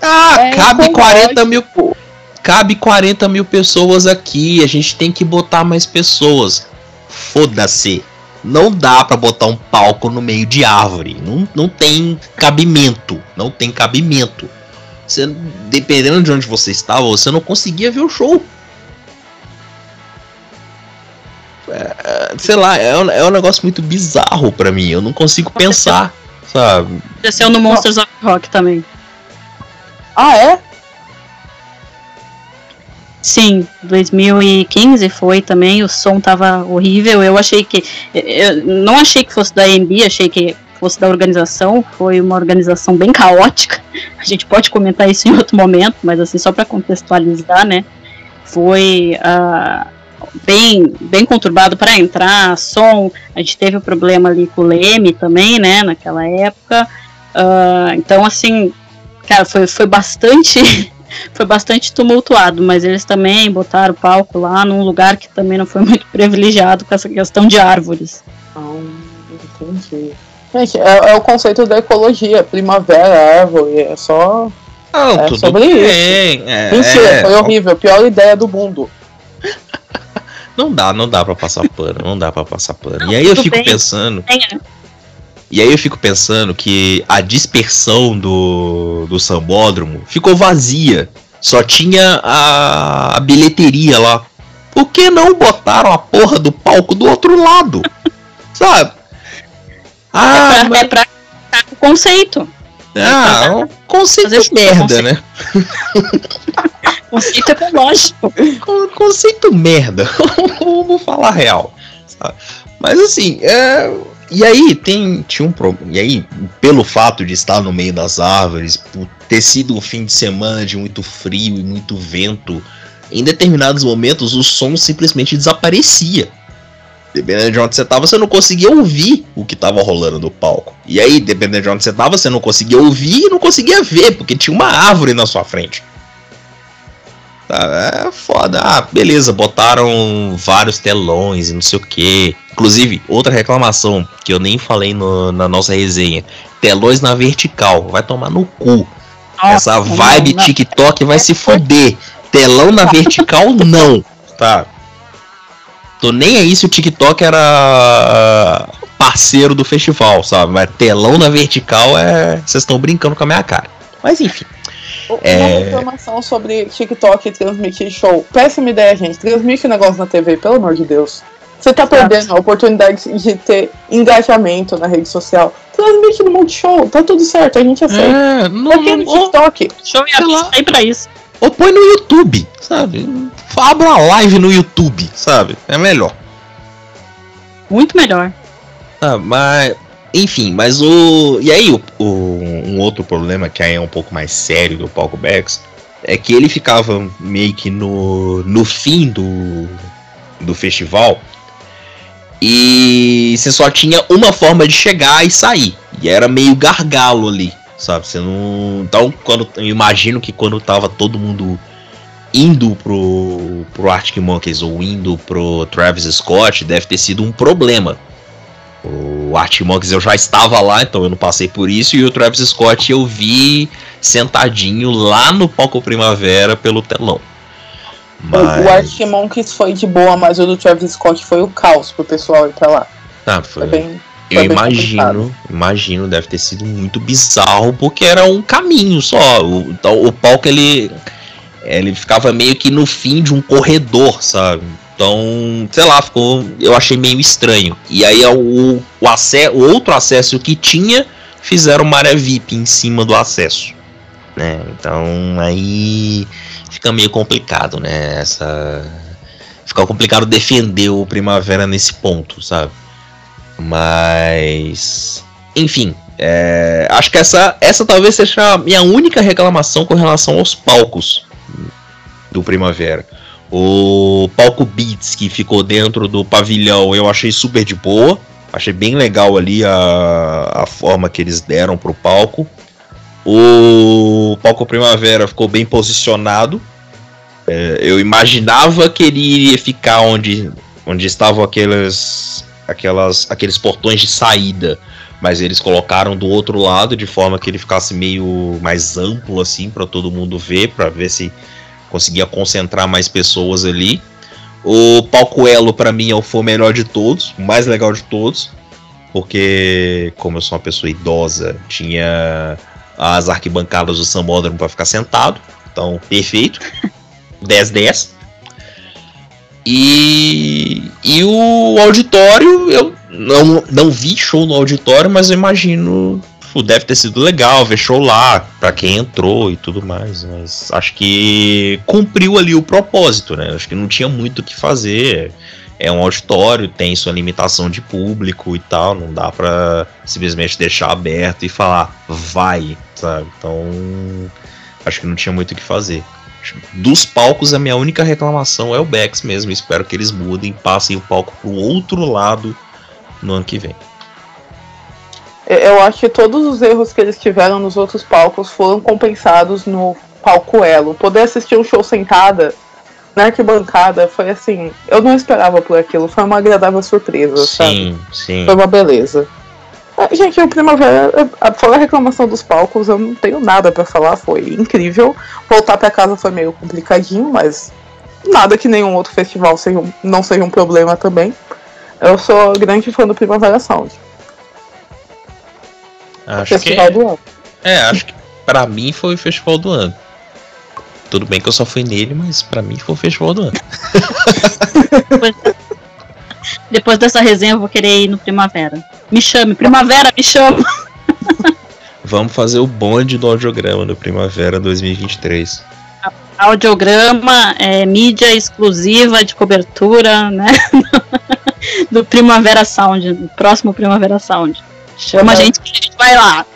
Speaker 2: Ah, é, cabe 40 mil. Cabe 40 mil pessoas aqui. A gente tem que botar mais pessoas. Foda-se não dá para botar um palco no meio de árvore. Não, não tem cabimento. Não tem cabimento. Você, dependendo de onde você estava, você não conseguia ver o show. É, sei lá, é um, é um negócio muito bizarro para mim. Eu não consigo pensar, sabe?
Speaker 5: Aconteceu no Monsters of Rock também.
Speaker 3: Ah, é?
Speaker 5: Sim, 2015 foi também, o som tava horrível. Eu achei que. Eu não achei que fosse da AMB, achei que fosse da organização. Foi uma organização bem caótica. A gente pode comentar isso em outro momento, mas assim, só para contextualizar, né? Foi uh, bem, bem conturbado para entrar, som. A gente teve o um problema ali com o Leme também, né? Naquela época. Uh, então, assim, cara, foi, foi bastante foi bastante tumultuado, mas eles também botaram o palco lá num lugar que também não foi muito privilegiado com essa questão de árvores.
Speaker 3: Ah, entendi. Gente, é, é o conceito da ecologia, primavera, árvore, é só.
Speaker 2: Não, é sobre bem, isso.
Speaker 3: É, Mentira, é, foi horrível, pior ideia do mundo.
Speaker 2: Não dá, não dá para passar pano, não dá para passar pano. Não, e aí eu fico bem. pensando. É. E aí eu fico pensando que a dispersão do, do sambódromo ficou vazia. Só tinha a, a bilheteria lá. Por que não botaram a porra do palco do outro lado? Sabe?
Speaker 5: Ah, é pra, mas... é pra o conceito.
Speaker 2: Ah, é um conceito merda, né?
Speaker 5: conceito ecológico.
Speaker 2: Conceito merda. Vamos falar real. Sabe? Mas assim, é, e aí tem tinha um problema. E aí, pelo fato de estar no meio das árvores, por ter sido um fim de semana de muito frio e muito vento, em determinados momentos o som simplesmente desaparecia. Dependendo de onde você tava, você não conseguia ouvir o que tava rolando no palco. E aí, dependendo de onde você tava, você não conseguia ouvir e não conseguia ver, porque tinha uma árvore na sua frente. Tá, é foda. Ah, beleza, botaram vários telões e não sei o que. Inclusive, outra reclamação que eu nem falei no, na nossa resenha: telões na vertical. Vai tomar no cu. Essa vibe
Speaker 5: não.
Speaker 2: TikTok vai se fuder. Telão na vertical, não. Tá. Tô nem aí se o TikTok era parceiro do festival, sabe? Mas telão na vertical é. Vocês estão brincando com a minha cara. Mas enfim.
Speaker 3: Uma
Speaker 2: É.
Speaker 3: reclamação sobre TikTok e transmitir show. Péssima ideia, gente. Transmite o negócio na TV, pelo amor de Deus. Você tá perdendo a oportunidade de ter engajamento na rede social. Transmite no Multishow, tá tudo certo, a gente aceita.
Speaker 2: É,
Speaker 3: que no TikTok?
Speaker 5: Show e aí pra isso.
Speaker 2: Ou põe no YouTube, sabe? Abra uma live no YouTube, sabe? É melhor.
Speaker 5: Muito melhor.
Speaker 2: Ah, mas. Enfim, mas o. E aí, o, o- um outro problema que aí é um pouco mais sério do palco Bex é que ele ficava meio que no, no fim do, do festival e você só tinha uma forma de chegar e sair. E era meio gargalo ali, sabe? Você não. Então, quando, eu imagino que quando tava todo mundo indo pro, pro Arctic Monkeys ou indo pro Travis Scott, deve ter sido um problema. O Monkeys eu já estava lá, então eu não passei por isso. E o Travis Scott eu vi sentadinho lá no palco Primavera pelo telão.
Speaker 3: O- O
Speaker 2: Mas.
Speaker 3: Arctic Monkeys foi de boa, mas o do Travis Scott foi o caos pro pessoal ir pra lá.
Speaker 2: Ah,
Speaker 3: Foi
Speaker 2: foi,
Speaker 3: bem.
Speaker 2: eu
Speaker 3: foi
Speaker 2: imagino, imagino, deve ter sido muito bizarro, porque era um caminho só. O, então, o palco ele, ele ficava meio que no fim de um corredor, sabe? Então, sei lá, ficou. Eu achei meio estranho. E aí o, o, ace- o outro acesso que tinha, fizeram área VIP em cima do acesso. Né? Então aí fica meio complicado, né? Essa. Fica complicado defender o Primavera nesse ponto, sabe? Mas. Enfim. é, acho que essa, essa talvez seja a minha única reclamação com relação aos palcos do Primavera. O palco Beats que ficou dentro do pavilhão eu achei super de boa. Achei bem legal ali a, a forma que eles deram pro palco. O palco Primavera ficou bem posicionado. É, eu imaginava que ele iria ficar onde, onde estavam aqueles, aquelas, aqueles portões de saída. Mas eles colocaram do outro lado de forma que ele ficasse meio mais amplo assim para todo mundo ver, para ver se conseguia concentrar mais pessoas ali. O palco Elo para mim é foi o melhor de todos, o mais legal de todos, porque como eu sou uma pessoa idosa, tinha as arquibancadas do Sambódromo para ficar sentado, então perfeito. 10-10. E, e o auditório, eu não, não vi show no auditório, mas eu imagino. Pô, Deve ter sido legal ver show lá, pra quem entrou e tudo mais. Mas acho que cumpriu ali o propósito, né? Acho que não tinha muito o que fazer. É um auditório, tem sua limitação de público e tal. Não dá pra simplesmente deixar aberto e falar, vai, sabe? Então. Acho que não tinha muito o que fazer. Dos palcos, a minha única reclamação é o Bex mesmo. Espero que eles mudem, passem o palco pro outro lado no ano que vem.
Speaker 3: Eu- Eu acho que todos os erros que eles tiveram nos outros palcos foram compensados no palco Elo. Poder assistir um show sentada na arquibancada foi assim. Eu não esperava por aquilo. Foi uma agradável surpresa, sabe?
Speaker 2: Sim, sim.
Speaker 3: Foi uma beleza. Ah, Gente, o Primavera, a- fora a reclamação dos palcos, eu não tenho nada pra falar, foi incrível. Voltar pra casa foi meio complicadinho, mas nada que nenhum outro festival seja não seja um problema também. Eu sou grande fã do Primavera Sound,
Speaker 2: Acho que,
Speaker 3: festival do ano.
Speaker 2: é, acho que pra mim foi o festival do ano. Tudo bem que eu só fui nele, mas pra mim foi o festival do ano.
Speaker 5: Depois dessa resenha eu vou querer ir no Primavera. Me chame, Primavera, me chama.
Speaker 2: Vamos fazer o bonde do audiograma do Primavera 2023.
Speaker 5: Audiograma, é, mídia exclusiva de cobertura, né? do Primavera Sound, do próximo Primavera Sound. Chama a gente que a gente vai lá.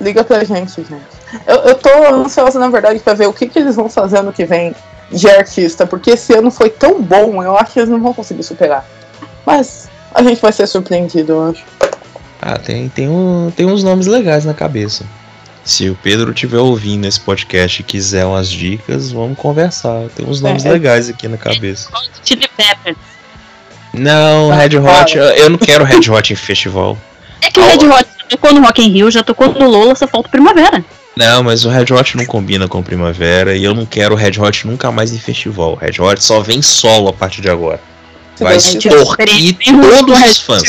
Speaker 3: Liga pra gente, gente. Eu, eu tô ansiosa, na verdade, pra ver o que, que eles vão fazer ano que vem de artista, porque esse ano foi tão bom, eu acho que eles não vão conseguir superar. Mas a gente vai ser surpreendido, eu acho.
Speaker 2: Ah, tem, tem, um, tem uns nomes legais na cabeça. Se o Pedro estiver ouvindo esse podcast e quiser umas dicas, vamos conversar. Tem uns nomes
Speaker 3: É, é-
Speaker 2: legais aqui na cabeça.
Speaker 5: Chili Pepper.
Speaker 2: Não, Red Hot, eu não quero Red Hot em festival.
Speaker 5: É que o Red Hot já tocou no Rock in Rio, já tocou no Lola, só falta Primavera.
Speaker 2: Não, mas o Red Hot não combina com primavera e eu não quero o Red Hot nunca mais em festival. O Red Hot só vem solo a partir de agora. Vai
Speaker 5: ruim
Speaker 2: todos os fãs.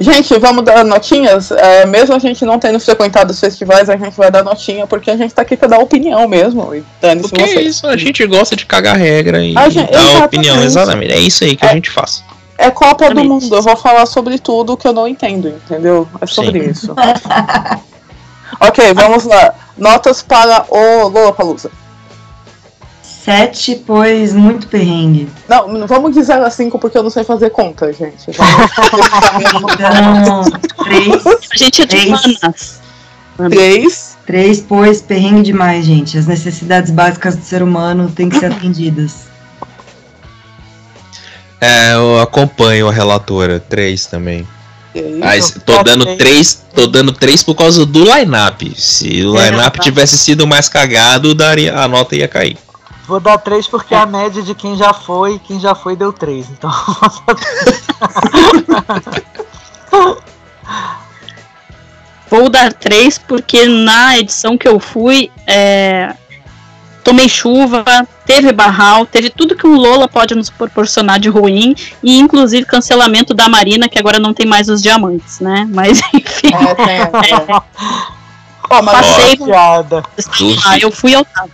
Speaker 3: Gente, vamos dar notinhas? É, mesmo a gente não tendo frequentado os festivais, a gente vai dar notinha, porque a gente tá aqui pra dar opinião mesmo. E
Speaker 2: Porque é isso, a gente gosta de cagar regra e
Speaker 3: A gente-
Speaker 2: dar
Speaker 3: exatamente.
Speaker 2: opinião, exatamente. É isso aí que a gente faz.
Speaker 3: É Copa do. Mundo, eu vou falar sobre tudo que eu não entendo, entendeu? É sobre
Speaker 2: Sim.
Speaker 3: isso. ok, vamos lá. Notas para o Lollapalooza.
Speaker 1: Sete, pois muito perrengue.
Speaker 3: Não, vamos de 0 a 5 porque eu não sei fazer conta, gente.
Speaker 1: Então, três,
Speaker 5: A gente é de
Speaker 1: Três.
Speaker 5: humanas.
Speaker 3: 3.
Speaker 1: três, pois perrengue demais, gente. As necessidades básicas do ser humano têm que ser atendidas.
Speaker 2: É, eu acompanho a relatora, três também. Mas tô dando três, tô dando três por causa do line-up. Se o
Speaker 5: É,
Speaker 2: line-up tivesse sido mais cagado, daria, a nota ia cair.
Speaker 4: Vou dar 3 porque a média de quem já foi, quem já foi deu 3. Então,
Speaker 5: Vou dar três porque na edição que eu fui, é, tomei chuva, teve barral, teve tudo que um Lola pode nos proporcionar de ruim, e inclusive cancelamento da Marina, que agora não tem mais os diamantes, né? Mas enfim,
Speaker 3: É, tem. É. Ó, mas
Speaker 5: Passei.
Speaker 4: piada.
Speaker 5: ah, eu fui ao tava.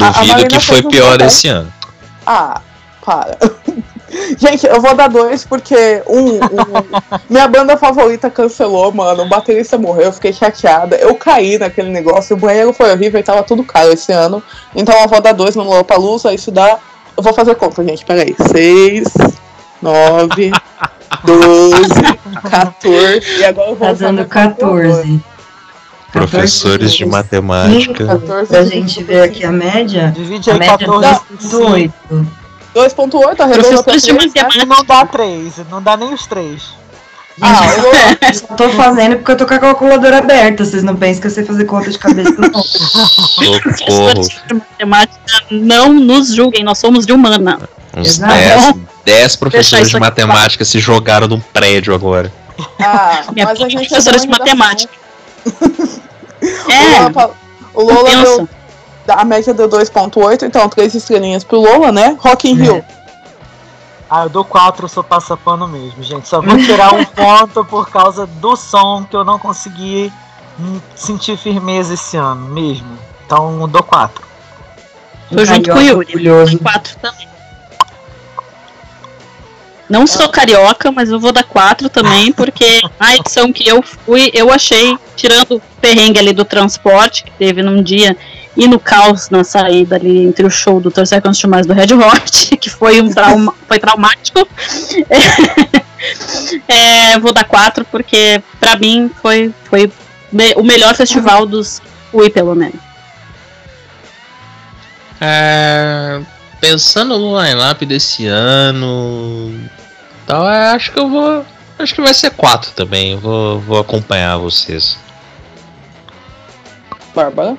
Speaker 3: A- a
Speaker 2: Duvido que foi pior esse ano.
Speaker 3: Ah, para. Gente, eu vou dar dois porque um, um- minha banda favorita cancelou, mano. O baterista morreu, eu fiquei chateada. Eu caí naquele negócio, o banheiro foi horrível e tava tudo caro esse ano. Então eu vou dar dois no Lollapalooza, isso dá. Eu vou fazer conta, gente, peraí. Seis, nove, doze, 14. E agora eu vou
Speaker 1: Tá dando
Speaker 3: meu calculador.
Speaker 1: 14.
Speaker 2: Professores de
Speaker 1: 14,
Speaker 2: matemática.
Speaker 3: 14,
Speaker 1: Pra gente ver aqui a média.
Speaker 4: Divide
Speaker 1: A
Speaker 4: aí
Speaker 1: média é
Speaker 4: 14
Speaker 1: 2.8.
Speaker 3: 2.8, arredondou pra
Speaker 5: Professores de
Speaker 3: três, né?
Speaker 5: matemática.
Speaker 4: não dá 3, não dá nem os 3.
Speaker 3: Ah, eu
Speaker 1: só tô fazendo porque eu tô com a calculadora aberta. Vocês não pensam que eu sei fazer conta de cabeça, não.
Speaker 2: Socorro.
Speaker 5: Professores de matemática, não nos julguem, nós somos de humana.
Speaker 2: Uns
Speaker 1: Exato.
Speaker 2: 10, 10
Speaker 5: Deixar
Speaker 2: professores de matemática se jogaram num prédio agora.
Speaker 3: Ah,
Speaker 5: Minha
Speaker 3: mas a gente é
Speaker 5: professora de matemática.
Speaker 3: O
Speaker 5: É,
Speaker 3: Lola, o Lola
Speaker 5: pensa.
Speaker 3: deu, a média deu 2.8, então três estrelinhas pro Lola, né? Rock in Rio.
Speaker 4: Ah, eu dou 4, eu sou passapano mesmo, gente. Só vou tirar um ponto por causa do som que eu não consegui sentir firmeza esse ano mesmo. Então eu dou 4.
Speaker 5: Tô junto com o
Speaker 1: Carioca
Speaker 5: Yuri.
Speaker 1: orgulhoso.
Speaker 5: Quatro também. Não sou carioca, mas eu vou dar quatro também, porque a edição que eu fui, eu achei, tirando o perrengue ali do transporte, que teve num dia, e no caos na saída ali entre o show do Thirty Seconds to Mars do Red Hot, que foi um trauma, foi traumático. É, vou dar quatro, porque pra mim foi, foi me- o melhor festival dos fui, pelo menos.
Speaker 2: É, pensando no line-up desse ano. Tal, é, acho que eu vou. Acho que vai ser 4 também. Eu vou, vou acompanhar vocês.
Speaker 3: Bárbara.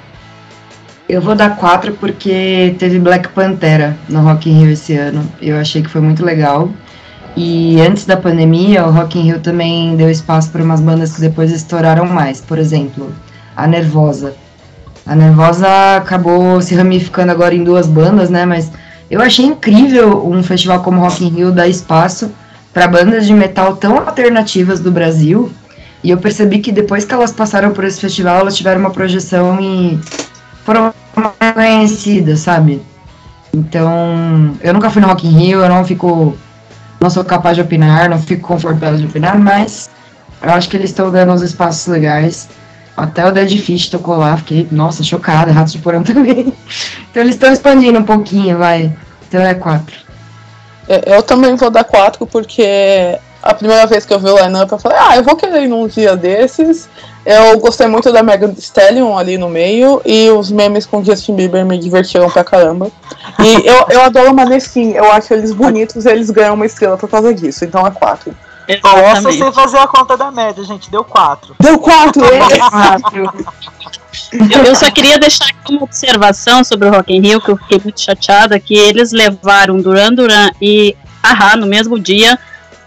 Speaker 1: Eu vou dar quatro porque teve Black Pantera no Rock in Rio esse ano. Eu achei que foi muito legal. E antes da pandemia, o Rock in Rio também deu espaço para umas bandas que depois estouraram mais. Por exemplo, a Nervosa. A Nervosa acabou se ramificando agora em duas bandas, né? Mas eu achei incrível um festival como Rock in Rio dar espaço para bandas de metal tão alternativas do Brasil. E eu percebi que depois que elas passaram por esse festival, elas tiveram uma projeção e foram conhecidas, sabe? Então, eu nunca fui no Rock in Rio, eu não fico, não sou capaz de opinar, não fico confortável de opinar, mas eu acho que eles estão dando uns espaços legais. Até o Dead Fish tocou lá, fiquei, nossa, chocada, Ratos de Porão também. Então eles estão expandindo um pouquinho, vai. Então é quatro.
Speaker 3: É, Eu também vou dar 4 porque a primeira vez que eu vi o line-up eu falei, ah, eu vou querer ir num dia desses. Eu gostei muito da Megan Stallion ali no meio e os memes com Justin Bieber me divertiram pra caramba. E eu, eu adoro o Maneskin, eu acho eles bonitos e eles ganham uma estrela por causa disso, então é quatro.
Speaker 4: Nossa, sem fazer a conta da média, gente. Deu 4.
Speaker 3: Deu quatro!
Speaker 5: Eu, eu só queria deixar aqui uma observação sobre o Rock in Rio, que eu fiquei muito chateada, que eles levaram Duran Duran e Ahá no mesmo dia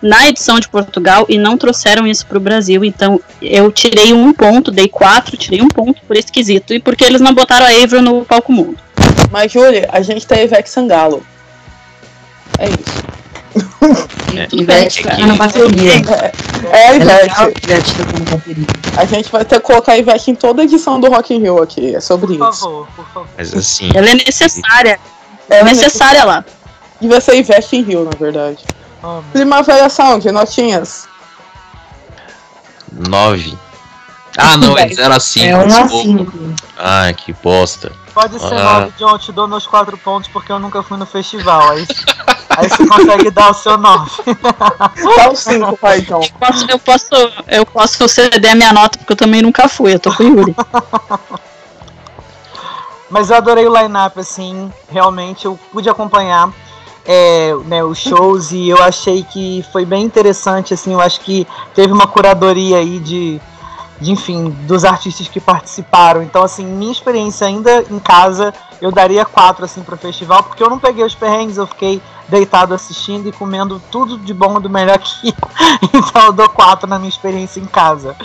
Speaker 5: na edição de Portugal e não trouxeram isso para o Brasil. Então eu tirei um ponto, dei quatro, tirei um ponto por esquisito. E porque eles não botaram a Avril no palco mundo.
Speaker 3: Mas, Júlia, a gente tem Ivete Sangalo. É isso.
Speaker 1: Ivete
Speaker 2: é que-
Speaker 1: tá na bateria.
Speaker 3: É a
Speaker 1: É legal
Speaker 3: Ivete.
Speaker 1: que Ivete bateria.
Speaker 3: A gente vai ter que colocar a Ivete em toda edição do Rock in Rio aqui. É sobre
Speaker 4: Por
Speaker 3: isso.
Speaker 4: favor, por favor.
Speaker 2: Mas assim,
Speaker 5: Ela é necessária. É necessária lá.
Speaker 3: Devia ser Ivete em Rio, na verdade. Primavera Sound, notinhas.
Speaker 2: 9. Ah, não, é 0 a 5.
Speaker 1: É 1 a 5.
Speaker 2: Ai, que bosta.
Speaker 4: Pode ser
Speaker 2: Ah.
Speaker 4: 9, John. Eu te dou meus 4 pontos porque eu nunca fui no festival. Aí, aí você consegue dar o seu 9.
Speaker 3: Dá os cinco, pai, John.
Speaker 5: Posso- eu, posso, eu posso ceder a minha nota, porque eu também nunca fui. Eu tô com o Yuri.
Speaker 4: Mas eu adorei o line-up, assim, realmente eu pude acompanhar é, né, os shows e eu achei que foi bem interessante, assim, eu acho que teve uma curadoria aí de, de, enfim, dos artistas que participaram. Então, assim, minha experiência ainda em casa, eu daria quatro, assim, pro festival, porque eu não peguei os perrengues, eu fiquei deitado assistindo e comendo tudo de bom e do melhor aqui. então eu dou quatro na minha experiência em casa.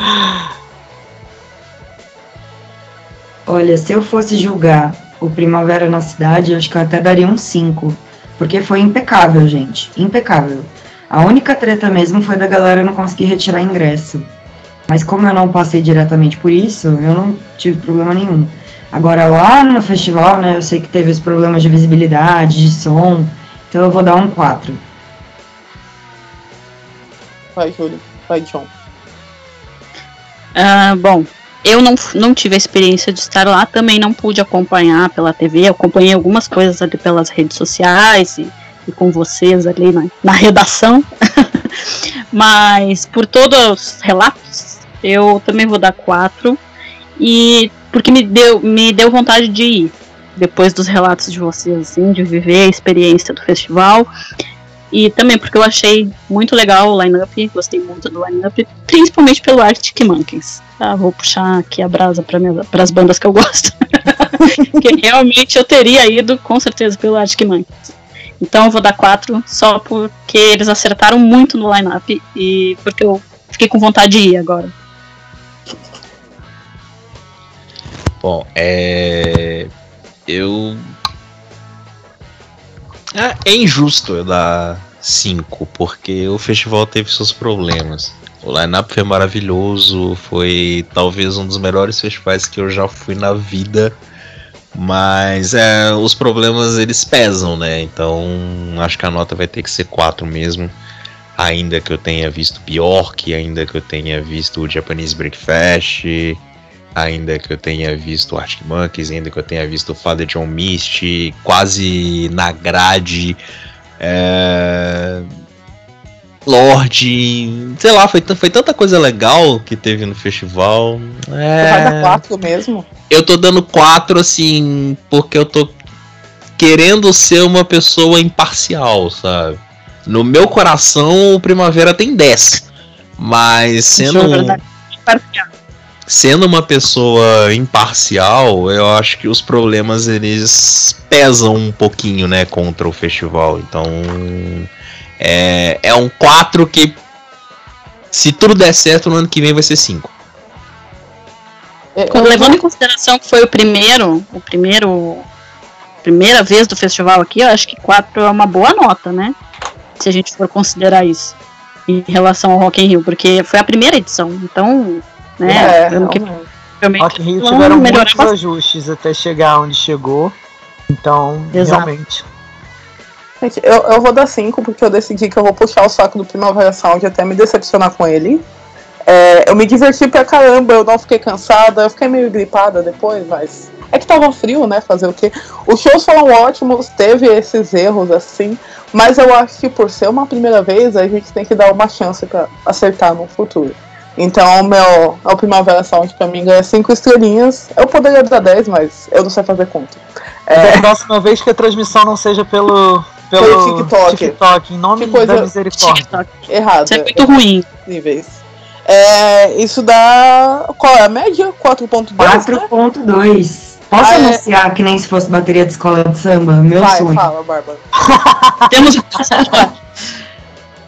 Speaker 1: Olha, se eu fosse julgar o Primavera na cidade, eu acho que eu até daria um 5. Porque foi impecável, gente. Impecável. A única treta mesmo foi da galera não conseguir retirar ingresso. Mas como eu não passei diretamente por isso, eu não tive problema nenhum. Agora lá no festival, né, eu sei que teve os problemas de visibilidade, de som, então eu vou dar um 4.
Speaker 3: Vai, Júlia. Vai, John.
Speaker 5: Ah, bom, eu não, não tive a experiência de estar lá, também não pude acompanhar pela TV, eu acompanhei algumas coisas ali pelas redes sociais e, e com vocês ali na, na redação. Mas por todos os relatos, eu também vou dar quatro. E porque me deu, me deu vontade de ir. Depois dos relatos de vocês, assim, de viver a experiência do festival. E também porque eu achei muito legal o line-up, gostei muito do line-up, principalmente pelo Arctic Monkeys. Tá, vou puxar aqui a brasa para as bandas que eu gosto. que realmente eu teria ido com certeza pelo Arctic Monkeys. Então eu vou dar quatro só porque eles acertaram muito no line-up e porque eu fiquei com vontade de ir agora.
Speaker 2: Bom, é. Eu. É, é injusto eu dar 5, porque o festival teve seus problemas. O line-up foi maravilhoso, foi talvez um dos melhores festivais que eu já fui na vida. Mas é, os problemas eles pesam, né? Então acho que a nota vai ter que ser 4 mesmo. Ainda que eu tenha visto Bjork, ainda que eu tenha visto o Japanese Breakfast, ainda que eu tenha visto Arctic Monkeys, ainda que eu tenha visto Father John Misty, quase na grade. É... Lorde, sei lá, foi, foi tanta coisa legal que teve no festival.
Speaker 3: Você vai dar
Speaker 2: É...
Speaker 3: quatro mesmo?
Speaker 2: Eu tô dando 4 assim, porque eu tô querendo ser uma pessoa imparcial, sabe? No meu coração, o Primavera tem 10. Mas sendo,
Speaker 5: é
Speaker 2: um-
Speaker 5: verdade. Parcial.
Speaker 2: Sendo uma pessoa imparcial, eu acho que os problemas eles pesam um pouquinho, né, contra o festival. Então, é, é um 4 que se tudo der certo no ano que vem vai ser 5.
Speaker 3: É,
Speaker 5: Levando em consideração que foi o primeiro, o primeiro, primeira vez do festival aqui, eu acho que 4 é uma boa nota, né? Se a gente for considerar isso em relação ao Rock in Rio, porque foi a primeira edição, então, né?
Speaker 3: É,
Speaker 4: Rock Rio tiveram
Speaker 5: melhorar
Speaker 4: muitos
Speaker 5: bastante.
Speaker 4: ajustes até chegar onde chegou. Então,
Speaker 5: Exato.
Speaker 4: realmente.
Speaker 3: Gente, eu, eu vou dar 5 porque eu decidi que eu vou puxar o saco do Primavera Sound até me decepcionar com ele. É, eu me diverti pra caramba, eu não fiquei cansada, eu fiquei meio gripada depois, mas. É que tava frio, né? Fazer o quê? Os shows foram ótimos, teve esses erros assim, mas eu acho que por ser uma primeira vez, a gente tem que dar uma chance pra acertar no futuro. Então, meu, o Primavera Sound pra mim ganha 5 estrelinhas. Eu poderia dar 10, mas eu não sei fazer conta.
Speaker 4: É... Da próxima vez que a transmissão não seja pelo, pelo,
Speaker 3: Pelo TikTok.
Speaker 4: TikTok, em nome
Speaker 3: Que coisa-
Speaker 4: da misericórdia.
Speaker 5: TikTok.
Speaker 3: Errado.
Speaker 5: Isso é muito ruim.
Speaker 3: Níveis. É, isso dá. Qual é a média? 4.2? né?
Speaker 1: 4.2. Posso
Speaker 3: Ah, é.
Speaker 1: anunciar que nem se fosse bateria de escola de samba? Meu
Speaker 3: Vai,
Speaker 1: sonho.
Speaker 3: fala, Bárbara.
Speaker 5: Temos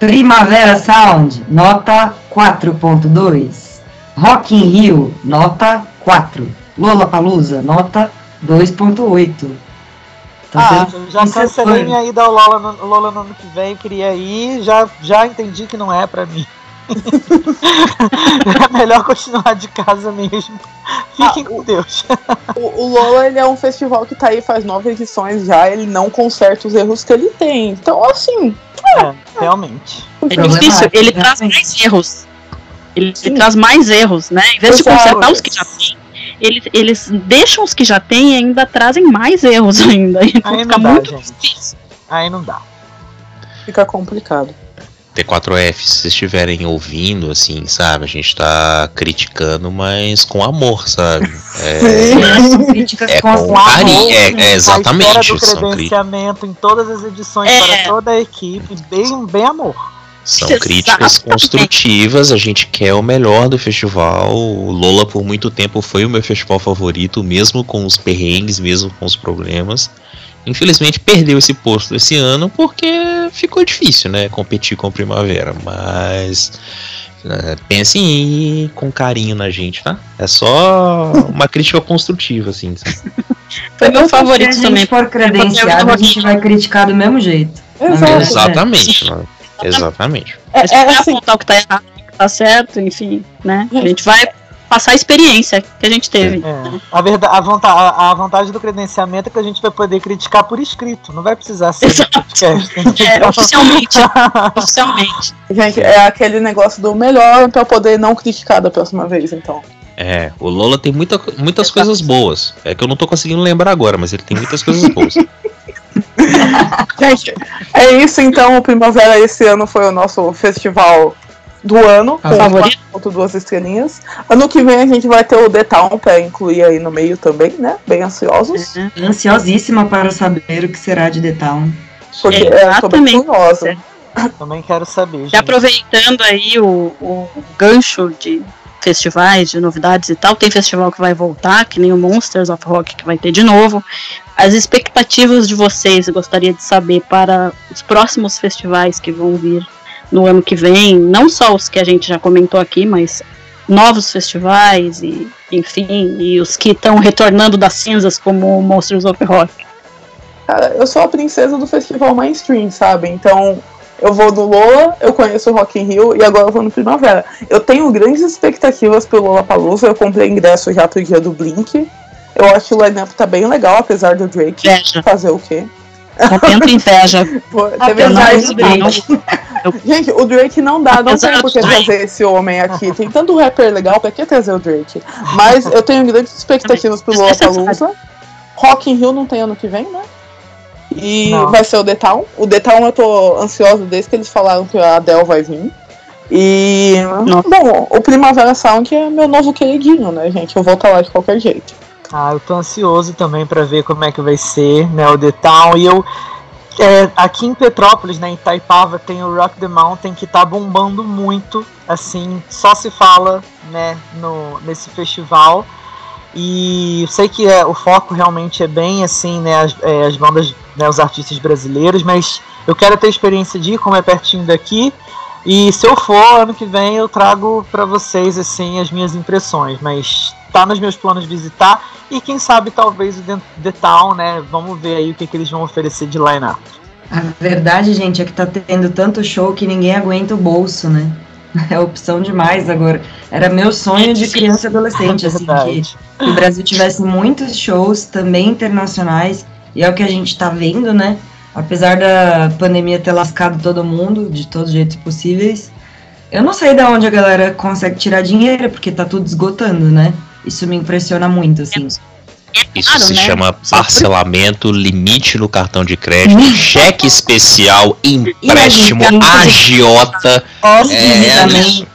Speaker 1: Primavera Sound, nota 4.2. Rock in Rio, nota 4. Lollapalooza, nota 2.8.
Speaker 3: Ah,
Speaker 1: tendo
Speaker 4: Eu já
Speaker 1: é
Speaker 4: cancelei minha ida ao Lola no, Lola no ano que vem, queria ir, já, já entendi que não é pra mim. É melhor continuar de casa mesmo. Fiquem
Speaker 3: Ah,
Speaker 4: com Deus.
Speaker 3: O, o Lola ele é um festival que tá aí faz nove edições já, ele não conserta os erros que ele tem. Então, assim.
Speaker 4: É, realmente.
Speaker 5: É difícil, ele
Speaker 1: né?
Speaker 5: traz mais erros. Ele, ele traz mais erros, né? Em vez de
Speaker 3: Pois é,
Speaker 5: consertar os que já tem, eles, eles deixam os que já tem e ainda trazem mais erros ainda. Então
Speaker 4: Aí
Speaker 5: fica
Speaker 4: não dá,
Speaker 5: muito
Speaker 4: gente.
Speaker 5: difícil.
Speaker 4: Aí não dá.
Speaker 3: Fica complicado.
Speaker 2: T4F, se vocês estiverem ouvindo, assim, sabe? A gente tá criticando, mas com amor, sabe? É,
Speaker 1: São críticas
Speaker 2: É
Speaker 1: com
Speaker 2: com
Speaker 1: a
Speaker 2: carinho, é, é
Speaker 4: A
Speaker 2: exatamente.
Speaker 4: espera do credenciamento em todas as edições
Speaker 5: É.
Speaker 4: para toda a equipe, bem, bem amor.
Speaker 2: são críticas construtivas, a gente quer o melhor do festival. O Lola, por muito tempo, foi o meu festival favorito, mesmo com os perrengues, mesmo com os problemas. Infelizmente perdeu esse posto esse ano porque ficou difícil, né? Competir com o Primavera. Mas né, pensem aí com carinho na gente, tá? É só uma crítica construtiva, assim.
Speaker 5: Foi meu favorito
Speaker 1: Se a
Speaker 5: também.
Speaker 1: gente for credenciado, a gente vai criticar do mesmo jeito.
Speaker 3: Exato.
Speaker 1: É.
Speaker 2: Exatamente, né? Exatamente.
Speaker 3: É,
Speaker 5: A gente
Speaker 3: é
Speaker 5: vai
Speaker 3: assim,
Speaker 5: apontar o que tá errado, o que tá certo, enfim, né? A
Speaker 3: gente
Speaker 5: vai passar a experiência que a gente teve.
Speaker 4: É. A, verdade, a, vonta- a, a vantagem do credenciamento é que a gente vai poder criticar por escrito, não vai precisar ser
Speaker 5: Exato.
Speaker 4: podcast.
Speaker 5: É, oficialmente. oficialmente.
Speaker 3: gente, é aquele negócio do melhor pra poder não criticar da próxima vez, então.
Speaker 2: É, o Lola tem muita, muitas coisas boas. É que eu não tô conseguindo lembrar agora, mas ele tem muitas coisas boas.
Speaker 3: Gente, é isso então. O Primavera esse ano foi o nosso festival do ano,
Speaker 1: Ah,
Speaker 3: com
Speaker 5: favorito?
Speaker 3: 4.2 estrelinhas. Ano que vem a gente vai ter o The Town pra incluir aí no meio também, né? Bem ansiosos.
Speaker 5: É.
Speaker 1: Ansiosíssima para saber o que será de The Town.
Speaker 3: Porque é,
Speaker 5: Exatamente.
Speaker 3: curiosa.
Speaker 4: Também quero saber.
Speaker 5: E
Speaker 4: Gente.
Speaker 5: aproveitando aí o, o gancho de festivais, de novidades e tal, tem festival que vai voltar, que nem o Monsters of Rock que vai ter de novo. As expectativas de vocês, eu gostaria de saber para os próximos festivais que vão vir no ano que vem, não só os que a gente já comentou aqui, mas novos festivais e, enfim, e os que estão retornando das cinzas como Monsters of Rock.
Speaker 3: Cara, eu sou a princesa do festival mainstream, sabe? Então, eu vou no Lola, eu conheço o Rock in Rio e agora eu vou no Primavera. Eu tenho grandes expectativas pelo Lollapalooza, eu comprei ingresso já pro dia do Blink. Eu acho que o line-up tá bem legal, apesar do Drake fazer o quê?
Speaker 5: Momento inveja.
Speaker 3: Pô, teve essa-
Speaker 1: do Drake.
Speaker 3: Gente, o Drake não dá, não
Speaker 5: Apesar
Speaker 3: tem por que trazer esse homem aqui. Tem tanto rapper legal, pra que trazer o Drake? Mas eu tenho grandes expectativas pro Lollapalooza. Rock in Rio não tem ano que vem, né? E
Speaker 4: Não.
Speaker 3: vai ser o The Town. O The Town eu tô ansiosa desde que eles falaram que a Adele vai vir. E,
Speaker 5: Nossa.
Speaker 3: bom, o Primavera Sound é meu novo queridinho, né, gente? Eu vou estar lá de qualquer jeito.
Speaker 4: Ah, eu tô ansioso também pra ver como é que vai ser, né, o The Town. E eu, é, aqui em Petrópolis, né, em Itaipava, tem o Rock the Mountain que tá bombando muito, assim, só se fala, né, no, nesse festival. E eu sei que é, o foco realmente é bem, assim, né, as, é, as bandas, né, os artistas brasileiros, mas eu quero ter a experiência de ir, como é pertinho daqui. E se eu for, ano que vem eu trago pra vocês, assim, as minhas impressões. Mas tá nos meus planos visitar. E quem sabe talvez o The- Town, né? Vamos ver aí o que, que eles vão oferecer de line-up.
Speaker 1: A verdade, gente, é que tá tendo tanto show que ninguém aguenta o bolso, né? É opção demais agora. Era meu sonho de criança e adolescente, assim, que o Brasil tivesse muitos shows também internacionais, e é o que a gente tá vendo, né? Apesar da pandemia ter lascado todo mundo de todos os jeitos possíveis, eu não sei de onde a galera consegue tirar dinheiro, porque tá tudo esgotando, né? Isso me impressiona muito, assim.
Speaker 2: Isso
Speaker 5: Claro,
Speaker 2: se
Speaker 5: né?
Speaker 2: chama parcelamento, limite no cartão de crédito, cheque especial, empréstimo, agiota. É, isso.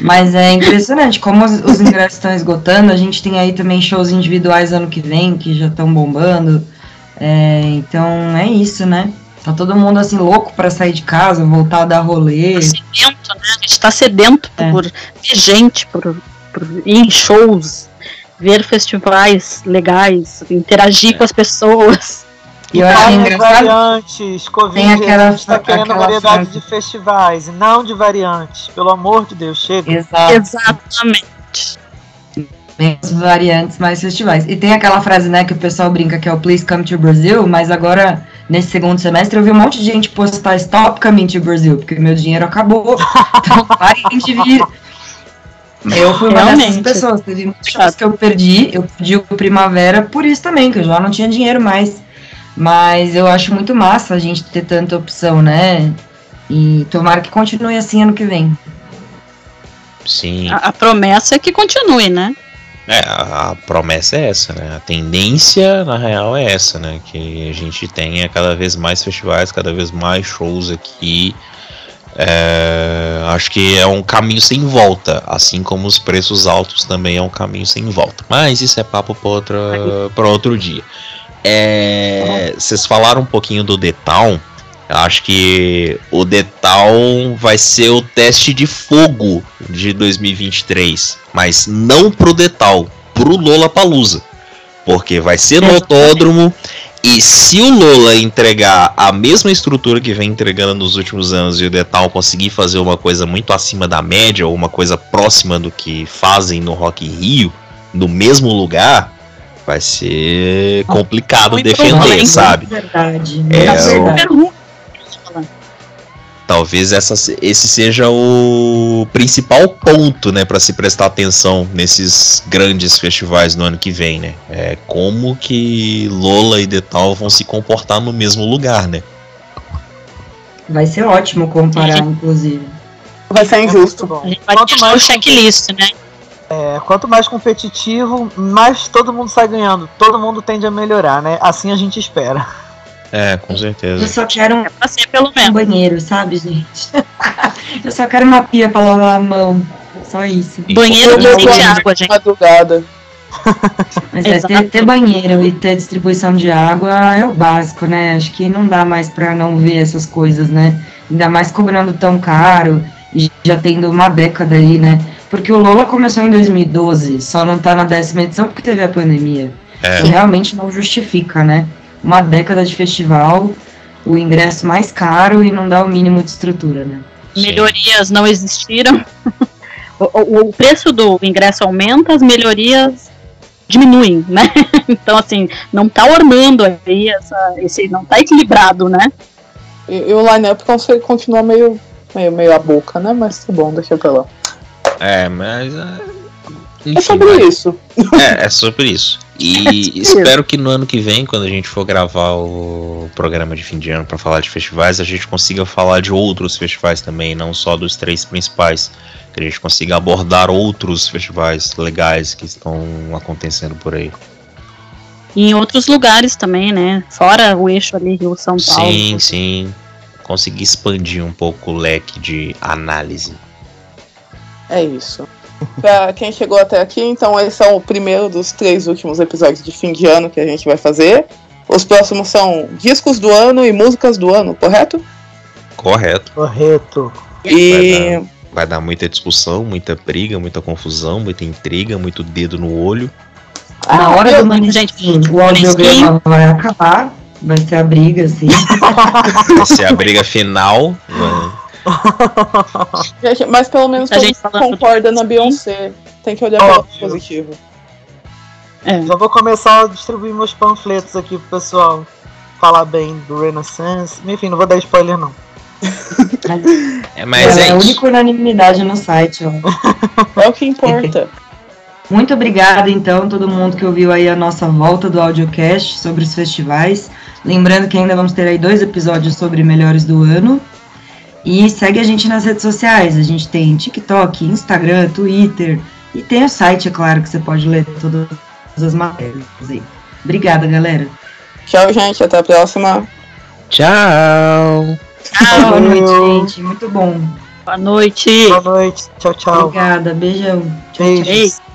Speaker 1: Mas é impressionante como os, os ingressos estão esgotando. A gente tem aí também shows individuais ano que vem que já estão bombando. É, então é isso, né? Tá todo mundo assim louco para sair de casa, voltar a dar rolê.
Speaker 5: Tá sedento, né? A gente tá sedento
Speaker 1: É.
Speaker 5: por ver gente, por ir em shows, ver festivais legais, interagir com as pessoas.
Speaker 1: E eu engraçado.
Speaker 4: variantes, Covid,
Speaker 1: Tem aquela
Speaker 4: a gente tá querendo
Speaker 1: aquela
Speaker 4: variedade
Speaker 1: frase.
Speaker 4: de festivais e não de variantes. Pelo amor de Deus, chega.
Speaker 1: Exato.
Speaker 5: Exatamente.
Speaker 1: menos variantes, mais festivais. E tem aquela frase, né, que o pessoal brinca que é o Please Come to Brazil, mas agora, nesse segundo semestre, eu vi um monte de gente postar Stop Coming to Brazil, porque meu dinheiro acabou. Então parem de vir. Eu fui uma dessas
Speaker 5: Realmente.
Speaker 1: pessoas. Teve muitos shows que eu perdi. Eu perdi o Primavera por isso também, que eu já não tinha dinheiro mais. Mas eu acho muito massa a gente ter tanta opção, né? E tomara que continue assim ano que vem.
Speaker 2: Sim.
Speaker 5: A, a promessa é que continue, né?
Speaker 2: É, a, a promessa é essa, né? A tendência, na real, é essa, né? Que a gente tenha cada vez mais festivais, cada vez mais shows aqui. É, acho que é um caminho sem volta, assim como os preços altos também é um caminho sem volta. Mas isso é papo para outro dia. É, vocês falaram um pouquinho do. Eu acho que o Town vai ser o teste de fogo de 2023, mas não pro Town, pro Lollapalooza. Porque vai ser no autódromo e se o Lola entregar a mesma estrutura que vem entregando nos últimos anos e o Town conseguir fazer uma coisa muito acima da média ou uma coisa próxima do que fazem no Rock in Rio, no mesmo lugar, vai ser complicado
Speaker 5: Muito
Speaker 2: defender, sabe?
Speaker 1: Verdade.
Speaker 2: É,
Speaker 1: É,
Speaker 2: o-
Speaker 1: verdade.
Speaker 2: Talvez essa, esse seja o principal ponto, né, para se prestar atenção nesses grandes festivais no ano que vem, né? É como que Lola e Detal vão se comportar no mesmo lugar, né?
Speaker 1: Vai ser ótimo comparar, inclusive.
Speaker 3: Vai ser injusto.
Speaker 4: Bom.
Speaker 5: A gente vai
Speaker 4: Quanto mais,
Speaker 5: checklist, né?
Speaker 4: é, quanto mais competitivo, mais todo mundo sai ganhando. Todo mundo tende a melhorar, né? Assim a gente espera.
Speaker 2: É, com
Speaker 1: Eu
Speaker 2: certeza.
Speaker 1: só quero um,
Speaker 5: É pelo
Speaker 1: um
Speaker 5: menos.
Speaker 1: banheiro, sabe, gente? Eu só quero uma pia pra lavar a mão. Só isso.
Speaker 5: Banheiro
Speaker 3: Eu
Speaker 5: de
Speaker 3: gosto
Speaker 5: água, gente.
Speaker 3: Madrugada.
Speaker 1: Mas é, ter, ter banheiro e ter distribuição de água é o básico, né? Acho que não dá mais pra não ver essas coisas, né? Ainda mais cobrando tão caro e já tendo uma década aí, né? Porque o Lola começou em 2012, só não tá na décima edição porque teve a pandemia.
Speaker 2: É.
Speaker 1: Realmente não justifica, né? Uma década de festival, o ingresso mais caro e não dá o mínimo de estrutura, né?
Speaker 5: Melhorias não existiram. O, o- o preço do ingresso aumenta, as melhorias diminuem, né? Então, assim, não tá ornando aí, essa, esse, não tá equilibrado, né?
Speaker 3: E, e o line-up continua meio, meio, meio a boca, né? Mas tá bom, deixa pra lá.
Speaker 2: É, mas. É,
Speaker 3: É
Speaker 2: enfim,
Speaker 3: sobre
Speaker 2: vai-
Speaker 3: isso.
Speaker 2: É, é sobre isso. E espero que no ano que vem, quando a gente for gravar o programa de fim de ano para falar de festivais, a gente consiga falar de outros festivais também, não só dos três principais. Que a gente consiga abordar outros festivais legais que estão acontecendo por aí.
Speaker 5: E em outros lugares também, né? Fora o eixo ali, Rio São Paulo.
Speaker 2: Sim, sim. Conseguir expandir um pouco o leque de análise.
Speaker 3: É isso. Pra quem chegou até aqui, então esse é o primeiro dos três últimos episódios de fim de ano que a gente vai fazer. Os próximos são discos do ano e músicas do ano, correto?
Speaker 2: Correto.
Speaker 4: Correto.
Speaker 3: E
Speaker 2: Vai dar muita discussão, muita briga, muita confusão, muita intriga, muito dedo no olho.
Speaker 1: Na hora
Speaker 3: eu-
Speaker 1: do manequim, o audiograma vai acabar, vai ser a briga, assim.
Speaker 2: Vai ser a briga final. né?
Speaker 3: Gente, mas pelo menos
Speaker 5: A gente falando
Speaker 3: concorda na Beyoncé. Tem que olhar pelo lado
Speaker 4: Óbvio.
Speaker 3: positivo.
Speaker 5: É.
Speaker 4: Já vou começar a distribuir meus panfletos aqui pro pessoal falar bem do Renaissance. Enfim, não vou dar spoiler não.
Speaker 2: É, mas
Speaker 1: é
Speaker 2: é
Speaker 1: a única unanimidade no site, ó.
Speaker 3: É o que importa.
Speaker 1: Muito obrigada, então, todo mundo que ouviu aí a nossa volta do audiocast sobre os festivais. Lembrando que ainda vamos ter aí dois episódios sobre melhores do ano. E segue a gente nas redes sociais. A gente tem TikTok, Instagram, Twitter. E tem o site, é claro, que você pode ler todas as matérias aí. Obrigada, galera.
Speaker 3: Tchau, gente. Até a próxima.
Speaker 2: Tchau.
Speaker 1: Boa noite, gente. Muito bom.
Speaker 5: Boa noite.
Speaker 4: Boa noite. Tchau, tchau.
Speaker 1: Obrigada, beijão.
Speaker 4: Beijos.
Speaker 5: Beijo.